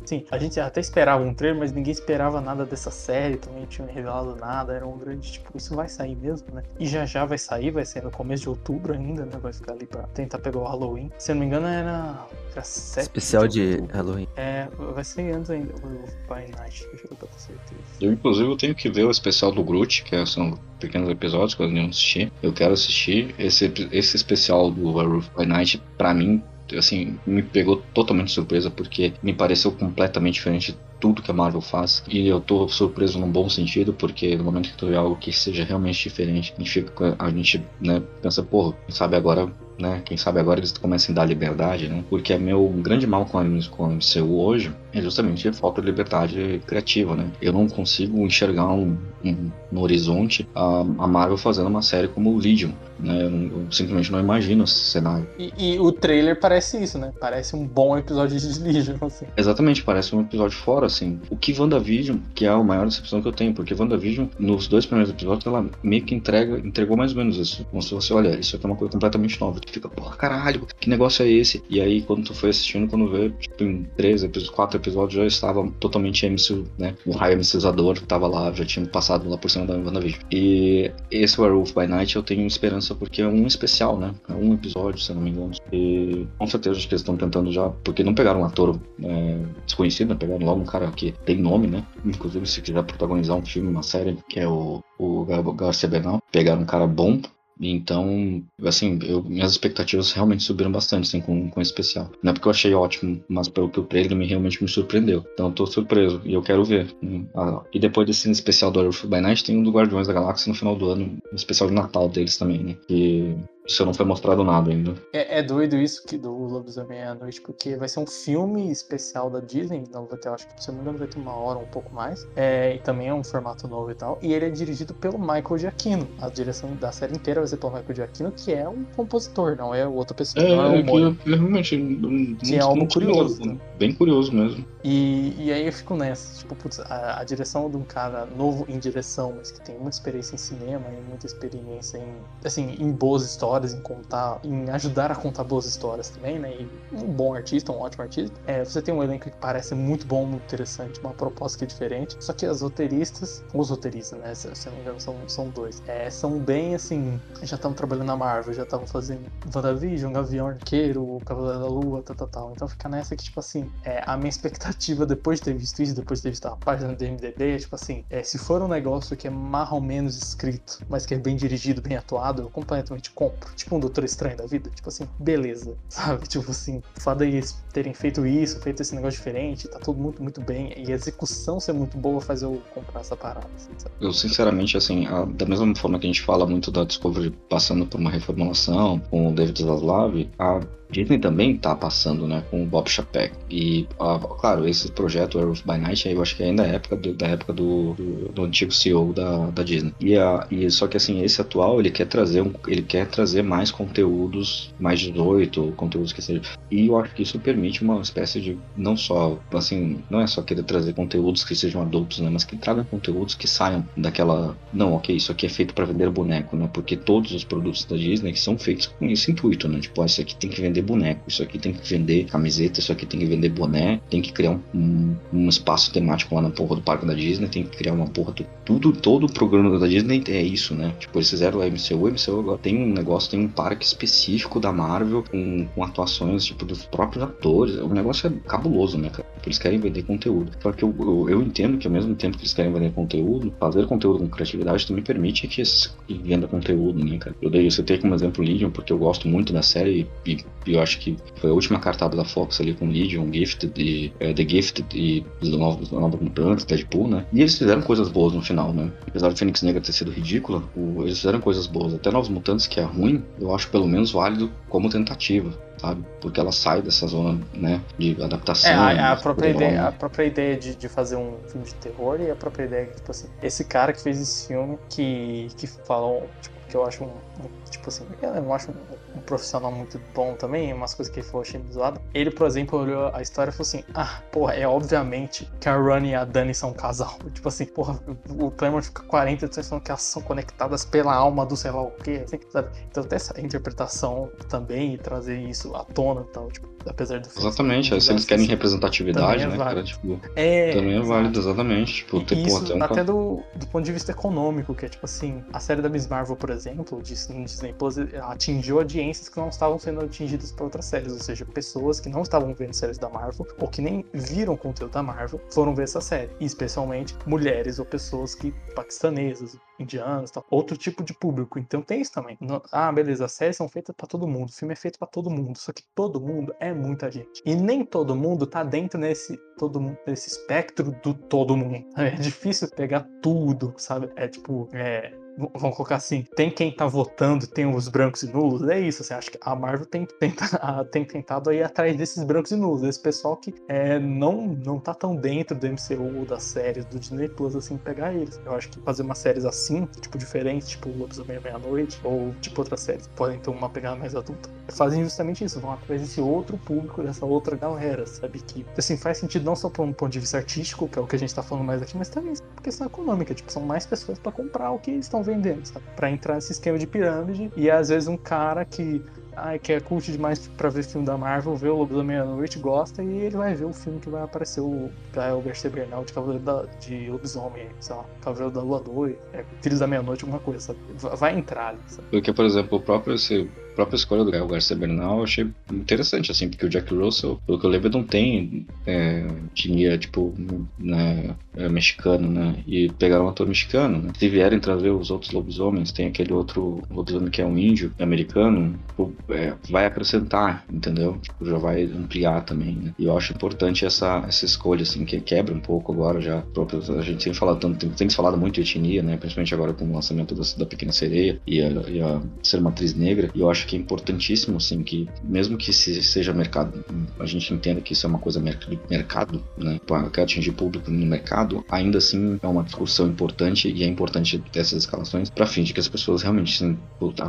Sim, a gente até esperava um trailer, mas ninguém esperava nada dessa série. Também tinha revelado nada. Era um grande, tipo, isso vai sair mesmo, né? E já já vai sair, vai ser no começo de outubro ainda, né? Vai ficar ali pra tentar pegar o Halloween. Se eu não me engano, era. era 7 Especial de, de Halloween. É, vai ser antes ainda, o By Night, deixa eu ter certeza. Eu, inclusive, eu tenho que ver o especial do Groot, que são pequenos episódios que eu não assisti. Eu quero assistir. Esse, esse especial do Werewolf by Night, pra mim, assim, me pegou totalmente surpresa, porque me pareceu completamente diferente de tudo que a Marvel faz. E eu tô surpreso num bom sentido, porque no momento que tu vê algo que seja realmente diferente, a gente, fica, a gente né, pensa, pô, sabe agora né? Quem sabe agora eles começam a dar liberdade, né? Porque é meu grande mal com a MCU hoje é justamente a falta de liberdade criativa, né? Eu não consigo enxergar um, um, no horizonte a, a, Marvel fazendo uma série como o Legion, né? Eu, não, eu simplesmente não imagino esse cenário. E, e, o trailer parece isso, né? Parece um bom episódio de Legion, assim. Exatamente, parece um episódio fora, assim. O que WandaVision, que é a maior decepção que eu tenho, porque WandaVision, nos dois primeiros episódios, ela meio que entrega, entregou mais ou menos isso. Como se você olha, isso aqui é uma coisa completamente nova. Tu fica, porra, caralho, que negócio é esse? E aí, quando tu foi assistindo, quando vê, tipo, em três episódios, quatro episódios, já estava totalmente MCU, né? O raio MCUzador tava lá, já tinha passado lá por cima da WandaVision. E esse Werewolf by Night eu tenho esperança porque é um especial, né? É um episódio, se eu não me engano. E com certeza acho que eles estão tentando já, porque não pegaram um ator é, desconhecido, né? Pegaram logo um cara que tem nome, né? Inclusive, se quiser protagonizar um filme, uma série, que é o, o Garcia Bernal, pegaram um cara bom então, assim, eu, minhas expectativas realmente subiram bastante assim, com, com esse especial. Não é porque eu achei ótimo, mas pelo que o trailer me, realmente me surpreendeu. Então eu tô surpreso e eu quero ver. Ah, e depois desse especial do Earth by Night, tem um do Guardiões da Galáxia no final do ano, um especial de Natal deles também, né? Que isso não foi mostrado nada ainda. É, é doido isso que do Lobisomem à Noite, porque vai ser um filme especial da Disney, não vai ter, acho que se não me engano vai ter uma hora, um pouco mais, é, e também é um formato novo e tal, e ele é dirigido pelo Michael Giacchino. A direção da série inteira vai ser pelo Michael Giacchino, que é um compositor, não é outra pessoa, é, não é um humor. Que, realmente, não, que é algo curioso. Né? Bem curioso mesmo. E, e aí eu fico nessa, tipo, putz, a, a, direção de um cara novo em direção, mas que tem muita experiência em cinema e muita experiência em, assim, em boas histórias, em contar, em ajudar a contar boas histórias também, né? E um bom artista, um ótimo artista. É, você tem um elenco que parece muito bom, muito interessante, uma proposta que é diferente. Só que as roteiristas, os roteiristas, né? Se, se eu não me engano, são, são dois. É, são bem assim, já estavam trabalhando na Marvel, já estavam fazendo WandaVision, Gavião Arqueiro, Cavaleiro da Lua, tal, tal, tal. Então fica nessa que, tipo assim, é, a minha expectativa depois de ter visto isso, depois de ter visto a página do MDB, é tipo assim, é, se for um negócio que é mais ou menos escrito, mas que é bem dirigido, bem atuado, eu completamente compro. Tipo um Doutor Estranho da vida, tipo assim, beleza, (laughs) sabe? Tipo assim, o fato deles terem feito isso, feito esse negócio diferente, tá tudo muito, muito bem, e a execução ser muito boa faz eu comprar essa parada, assim, sabe? Eu, sinceramente, assim, a, da mesma forma que a gente fala muito da Discovery passando por uma reformulação, com o David Zaslav, a Disney também tá passando, né, com o Bob Chapek. E, ah, claro, esse projeto, Air by Night, eu acho que ainda é época do, da época do, do, do, antigo CEO da, da Disney. E, a, e só que assim, esse atual, ele quer trazer um, ele quer trazer mais conteúdos, mais 18, conteúdos que seja. E eu acho que isso permite uma espécie de, não só, assim, não é só querer trazer conteúdos que sejam adultos, né, mas que tragam conteúdos que saiam daquela, não, ok, isso aqui é feito para vender boneco, né, porque todos os produtos da Disney são feitos com esse intuito, né, tipo, isso aqui tem que vender vender boneco, isso aqui tem que vender camiseta, isso aqui tem que vender boné, tem que criar um, um, um espaço temático lá na porra do parque da Disney, tem que criar uma porra do, tudo, todo o programa da Disney é isso, né? Tipo, eles fizeram o MCU, o MCU agora tem um negócio, tem um parque específico da Marvel com, com atuações, tipo, dos próprios atores, o negócio é cabuloso, né, cara? Eles querem vender conteúdo. Só que eu, eu, eu, entendo que ao mesmo tempo que eles querem vender conteúdo, fazer conteúdo com criatividade também permite que, venda conteúdo, né, cara? Eu dei, eu citei como exemplo Legion, porque eu gosto muito da série e, e eu acho que foi a última cartada da Fox ali com Legion, Gifted e uh, The Gifted e Novos Mutantes, Deadpool, né? E eles fizeram coisas boas no final, né? Apesar de Fênix Negra ter sido ridícula, o, eles fizeram coisas boas. Até Novos Mutantes, que é ruim, eu acho pelo menos válido como tentativa sabe? Porque ela sai dessa zona, né, de adaptação. É, a, a própria ideia, a própria ideia de, de fazer um filme de terror e a própria ideia, tipo assim, esse cara que fez esse filme, que, que falou, tipo, que eu acho um tipo assim, eu não acho um, profissional muito bom também, umas coisas que ele falou achei zoado. Ele, por exemplo, olhou a história e falou assim: ah, porra, é obviamente que a Run e a Dani são um casal. (laughs) Tipo assim, porra, o Claremont fica 40 edições falando que elas são conectadas pela alma do sei lá o quê, assim, sabe? Então, ter essa interpretação também e trazer isso à tona e tal, tipo, apesar do Exatamente, aí se eles querem representatividade, é né, cara, tipo, é, também é válido, exatamente. Tipo, ter, isso, porra, um... até do, do ponto de vista econômico, que é tipo assim, a série da Miss Marvel, por exemplo, de Disney Plus, atingiu audiências que não estavam sendo atingidas por outras séries, ou seja, pessoas que não estavam vendo séries da Marvel ou que nem viram conteúdo da Marvel foram ver essa série, e especialmente mulheres ou pessoas que paquistanesas, indianos, tal, outro tipo de público. Então tem isso também. ah, beleza, as séries são feitas para todo mundo, o filme é feito para todo mundo, só que todo mundo é muita gente. E nem todo mundo tá dentro nesse todo nesse espectro do todo mundo. (laughs) É difícil pegar tudo, sabe? É tipo, é, vamos colocar assim, tem quem tá votando, tem os brancos e nulos, é isso, assim, acho que a Marvel tem, tem, (laughs) tem tentado ir atrás desses brancos e nulos, desse pessoal que é, não, não tá tão dentro do MCU, das séries, do Disney Plus, assim, pegar eles. Eu acho que fazer umas séries assim, tipo, diferentes, tipo Lobisomem Meia-Noite, ou tipo outras séries, podem ter uma pegada mais adulta, fazem justamente isso, vão atrás desse outro público, dessa outra galera, sabe, que, assim, faz sentido não só por um ponto de vista artístico, que é o que a gente tá falando mais aqui, mas também por questão econômica, tipo, são mais pessoas para comprar o que estão vendendo? Pra entrar nesse esquema de pirâmide. E às vezes um cara que ai, que é cult demais pra ver filme da Marvel, vê o Lobo da Meia-Noite, gosta, e ele vai ver o filme que vai aparecer o, o Garcia Bernal de Cavaleiro da, de Lobisomem, sei lá, Cavaleiro da Lua 2, é, Filhos da Meia-Noite, alguma coisa, sabe? Vai entrar ali, sabe? Porque, por exemplo, o próprio esse própria escolha do Gael Garcia Bernal eu achei interessante, assim, porque o Jack Russell, pelo que eu lembro, não tem é, etnia, tipo, né, é, mexicano, né? E pegaram um ator mexicano, né? Se vierem trazer os outros lobisomens, tem aquele outro lobisomem que é um índio americano, tipo, é, vai acrescentar, entendeu? Tipo, já vai ampliar também, né? E eu acho importante essa, essa escolha, assim, que quebra um pouco agora já. Próprio, a gente tem falado tanto, tem, tem falado muito de etnia, né? Principalmente agora com o lançamento da, da Pequena Sereia e a, e a ser uma atriz negra. E eu acho que é importantíssimo, assim, que mesmo que se seja mercado, a gente entenda que isso é uma coisa mercado, né? Quer atingir público no mercado, ainda assim é uma discussão importante e é importante dessas escalações para fim de que as pessoas realmente assim,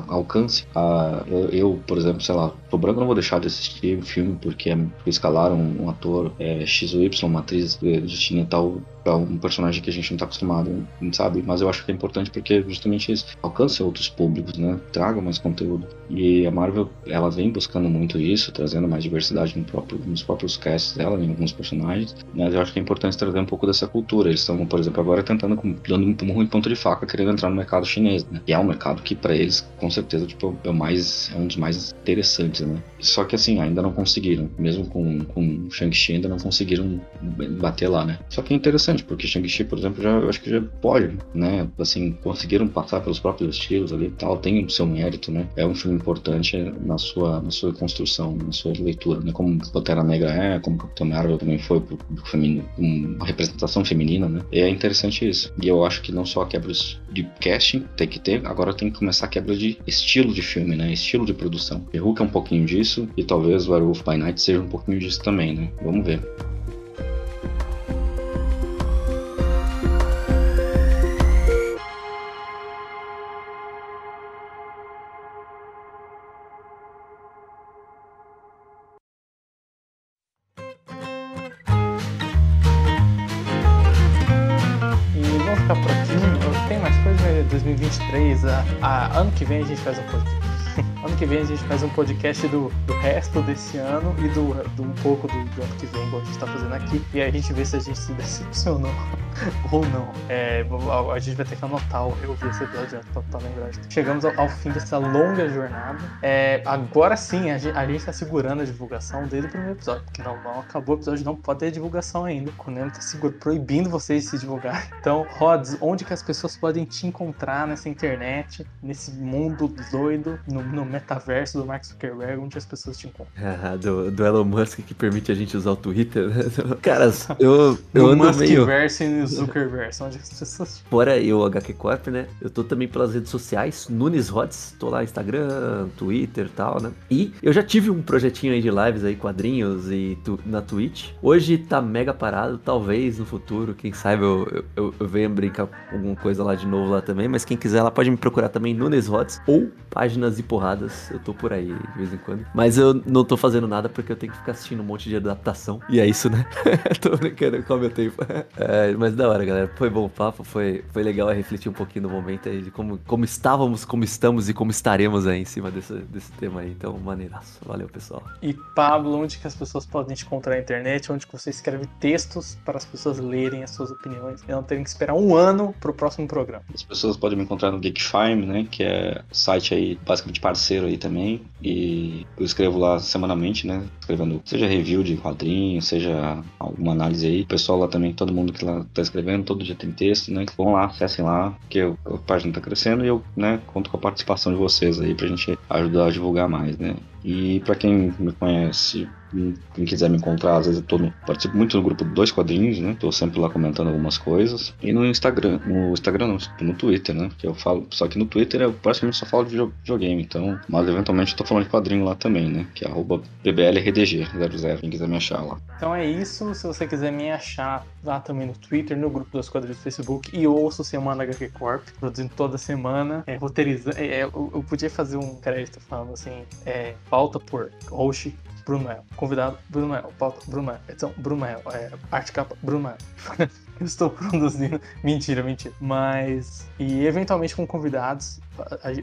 alcancem. A, eu, por exemplo, sei lá, o branco não vou deixar de assistir o filme porque, porque escalaram um ator é, X ou Y, uma atriz de tinha tal para um personagem que a gente não está acostumado, sabe? Mas eu acho que é importante porque justamente isso alcança outros públicos, né? Traga mais conteúdo. E a Marvel, ela vem buscando muito isso, trazendo mais diversidade no próprio, nos próprios casts dela, em alguns personagens. Mas eu acho que é importante trazer um pouco dessa cultura. Eles estão, por exemplo, agora tentando, dando um ruim ponto de faca, querendo entrar no mercado chinês, né? E é um mercado que para eles, com certeza, tipo, é, mais, é um dos mais interessantes, né? Só que assim, ainda não conseguiram. Mesmo com, com Shang-Chi, ainda não conseguiram bater lá, né? Só que é interessante porque Shang-Chi, por exemplo, já, eu acho que já pode, né? Assim, conseguiram passar pelos próprios estilos ali e tal, tem o seu mérito, né? É um filme importante na sua, na sua construção, na sua leitura, né? Como Pantera Negra é, como Capitão Marvel também foi pro, pro feminino, uma representação feminina, né? E é interessante isso. E eu acho que não só quebras de casting tem que ter, agora tem que começar a quebra de estilo de filme, né? Estilo de produção. The Hulk é um pouquinho disso, e talvez o Werewolf by Night seja um pouquinho disso também, né? Vamos ver. Ano que vem a gente faz um podcast. Que vem a gente faz um podcast do, do resto desse ano e do, do um pouco do, do, ano que vem, igual a gente tá fazendo aqui. E aí a gente vê se a gente se (laughs) decepcionou ou não. É, a gente vai ter que anotar eu vi esse episódio pra, pra lembrar. Chegamos ao, ao, fim dessa longa jornada. É, agora sim, a gente, a gente tá segurando a divulgação desde o primeiro episódio. Porque não, não acabou o episódio, não pode ter divulgação ainda. O Konami tá seguro, proibindo vocês de se divulgar. Então, Rods, onde que as pessoas podem te encontrar nessa internet, nesse mundo doido, no, no metaverso do Mark Zuckerberg, onde as pessoas te encontram. Ah, do, do Elon Musk que permite a gente usar o Twitter. né? (laughs) Caras, eu, eu no ando Musk meio. verso e no (laughs) Zuckerverse, onde as pessoas. Fora eu, HQ Corp, né? Eu tô também pelas redes sociais, Nunes Hots, tô lá Instagram, Twitter e tal, né? E eu já tive um projetinho aí de lives aí, quadrinhos e tu- na Twitch. Hoje tá mega parado, talvez no futuro, quem sabe eu, eu, eu venha brincar com alguma coisa lá de novo lá também, mas quem quiser lá pode me procurar também Nunes Hots ou Páginas e Porradas, eu tô por aí de vez em quando. Mas eu não tô fazendo nada porque eu tenho que ficar assistindo um monte de adaptação. E é isso, né? (laughs) tô brincando com o meu tempo. (laughs) É, mas da hora, galera. Foi bom o papo, foi, foi legal refletir um pouquinho no momento aí de como, como estávamos, como estamos e como estaremos aí em cima desse, desse tema aí. Então, maneiraço. Valeu, pessoal. E Pablo, onde que as pessoas podem te encontrar na internet? Onde que você escreve textos para as pessoas lerem as suas opiniões e não terem que esperar um ano pro próximo programa. As pessoas podem me encontrar no Geek Farm, né? Que é site aí basicamente parceiro aí também. E eu escrevo lá semanalmente, né? Escrevendo, seja review de quadrinhos, seja alguma análise aí. O pessoal lá também, todo mundo que lá tá escrevendo, todo dia tem texto, né? Vão lá, acessem lá, porque a página tá crescendo e eu, né, conto com a participação de vocês aí pra gente ajudar a divulgar mais, né? E pra quem me conhece, quem quiser me encontrar, às vezes eu tô no, participo muito no grupo Dois Quadrinhos, né? Tô sempre lá comentando algumas coisas. E no Instagram, no Instagram não, no Twitter, né? Que eu falo, só que no Twitter eu praticamente só falo de video- videogame, então, mas eventualmente eu tô falando de quadrinho lá também, né? Que é arroba BBLRDG00, quem quiser me achar lá. Então é isso. Se você quiser me achar lá também no Twitter, no grupo dos quadrinhos do Facebook e ouço Semana HQ Corp, produzindo toda semana, é, roteirizando. É, é, eu, podia fazer um crédito falando assim: é, pauta por host. Bruno Mel. Convidado, Bruno Mel. Pauta, Bruno Mel. Edição, Bruno Mel. É, arte capa, Bruno Mel. (laughs) eu estou produzindo. (laughs) Mentira, mentira. Mas. E eventualmente com convidados.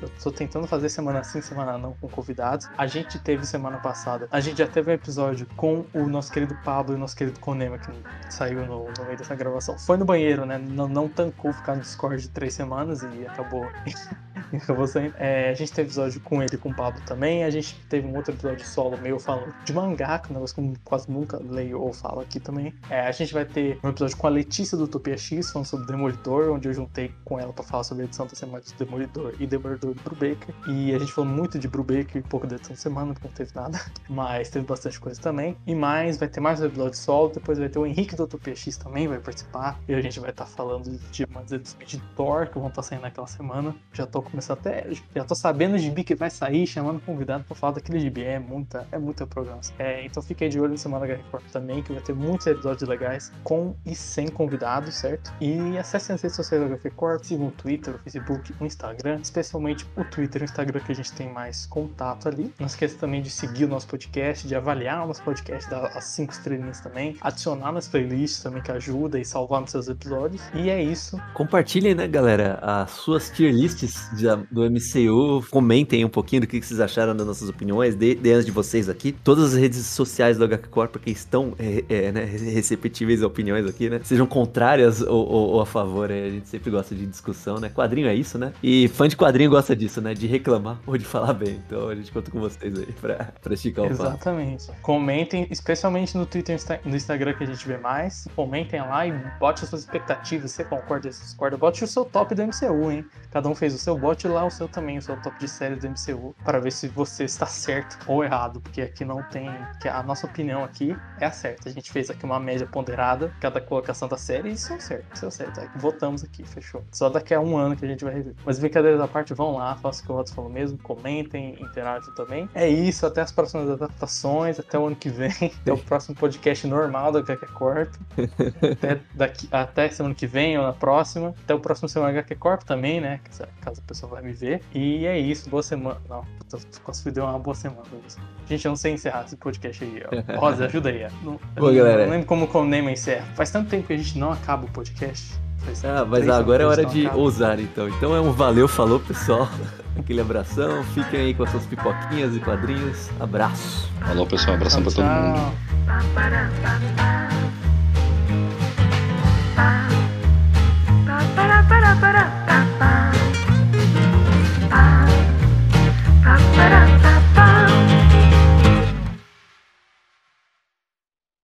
Eu tô tentando fazer semana sim, semana não com convidados. A gente teve semana passada. A gente já teve um episódio com o nosso querido Pablo e o nosso querido Konema, que saiu no, no meio dessa gravação. Foi no banheiro, né? Não, não tancou ficar no Discord três semanas e acabou. (laughs) saindo. É, a gente teve episódio com ele e com o Pablo também. A gente teve um outro episódio solo meu falando de mangá, que é um negócio que eu quase nunca leio ou falo aqui também. É, a gente vai ter um episódio com a Letícia do Utopia X, falando sobre Demolidor, onde eu juntei com ela pra falar sobre a edição da semana de Demolidor e Demolidor do Brubaker. E a gente falou muito de Brubaker e pouco da edição da semana, porque não teve nada. (laughs) Mas teve bastante coisa também. E mais, vai ter mais um episódio solo. Depois vai ter o Henrique do Utopia X também, vai participar. E a gente vai estar falando de umas edições de Thor que vão estar saindo naquela semana. Já tô começando até. Já tô sabendo o gibi que vai sair, chamando convidado pra falar daquele gibi. É muita, é muita programação. É, então fique aí de olho na Semana HQ Corp também, que vai ter muitos episódios legais com e sem convidados, certo? E acessem as redes sociais da HQ Corp, sigam o Twitter, o Facebook, o Instagram, especialmente o Twitter e o Instagram que a gente tem mais contato ali. Não esqueça também de seguir o nosso podcast, de avaliar o nosso podcast, dar as 5 estrelinhas também, adicionar nas playlists também que ajuda e salvar nos seus episódios. E é isso. Compartilhem, né, galera, as suas tier lists de- do MCU. Comentem um pouquinho do que vocês acharam das nossas opiniões, dê, de vocês aqui. Todas as redes sociais do HQ Corp que estão é, é, né, receptíveis a opiniões aqui, né? Sejam contrárias ou, ou- ou a favor, é, a gente sempre gosta de discussão, né? Quadrinho é isso, né? E fã de quadrinho gosta disso, né? De reclamar ou de falar bem. Então a gente conta com vocês aí pra, pra esticar o. Exatamente. Comentem, especialmente no Twitter e no Instagram que a gente vê mais. Comentem lá e bote as suas expectativas. Você concorda, discorda. Bote o seu top do MCU, hein? Cada um fez o seu, bote lá o seu também, o seu top de série do MCU, para ver se você está certo ou errado, porque aqui não tem. que A nossa opinião aqui é a certa. A gente fez aqui uma média ponderada, cada colocação da série, e isso é certo. Isso é certo. Votamos aqui, fechou. Só daqui a um ano que a gente vai rever. Mas brincadeiras à parte, vão lá, façam o que o Rods falou mesmo, comentem, interajam também. É isso, até as próximas adaptações, até o ano que vem, (laughs) até o próximo podcast normal da HQ Corp. (laughs) até, daqui, até semana que vem ou na próxima. Até o próximo semana HQ Corp também, né? Caso a pessoa pessoa vai me ver. E é isso, boa semana. Não, consegui quase deu uma boa semana. Gente, eu não sei encerrar esse podcast aí. Rosa, ajuda aí. Não, galera. não lembro como o Coneman encerra. Faz tanto tempo que a gente não acaba o podcast. Ah, mas agora é hora de ousar então. Então é um valeu, falou pessoal. Aquele abração, fiquem aí com as suas pipoquinhas e quadrinhos. Abraço. Falou pessoal, abração tchau, pra todo tchau. mundo.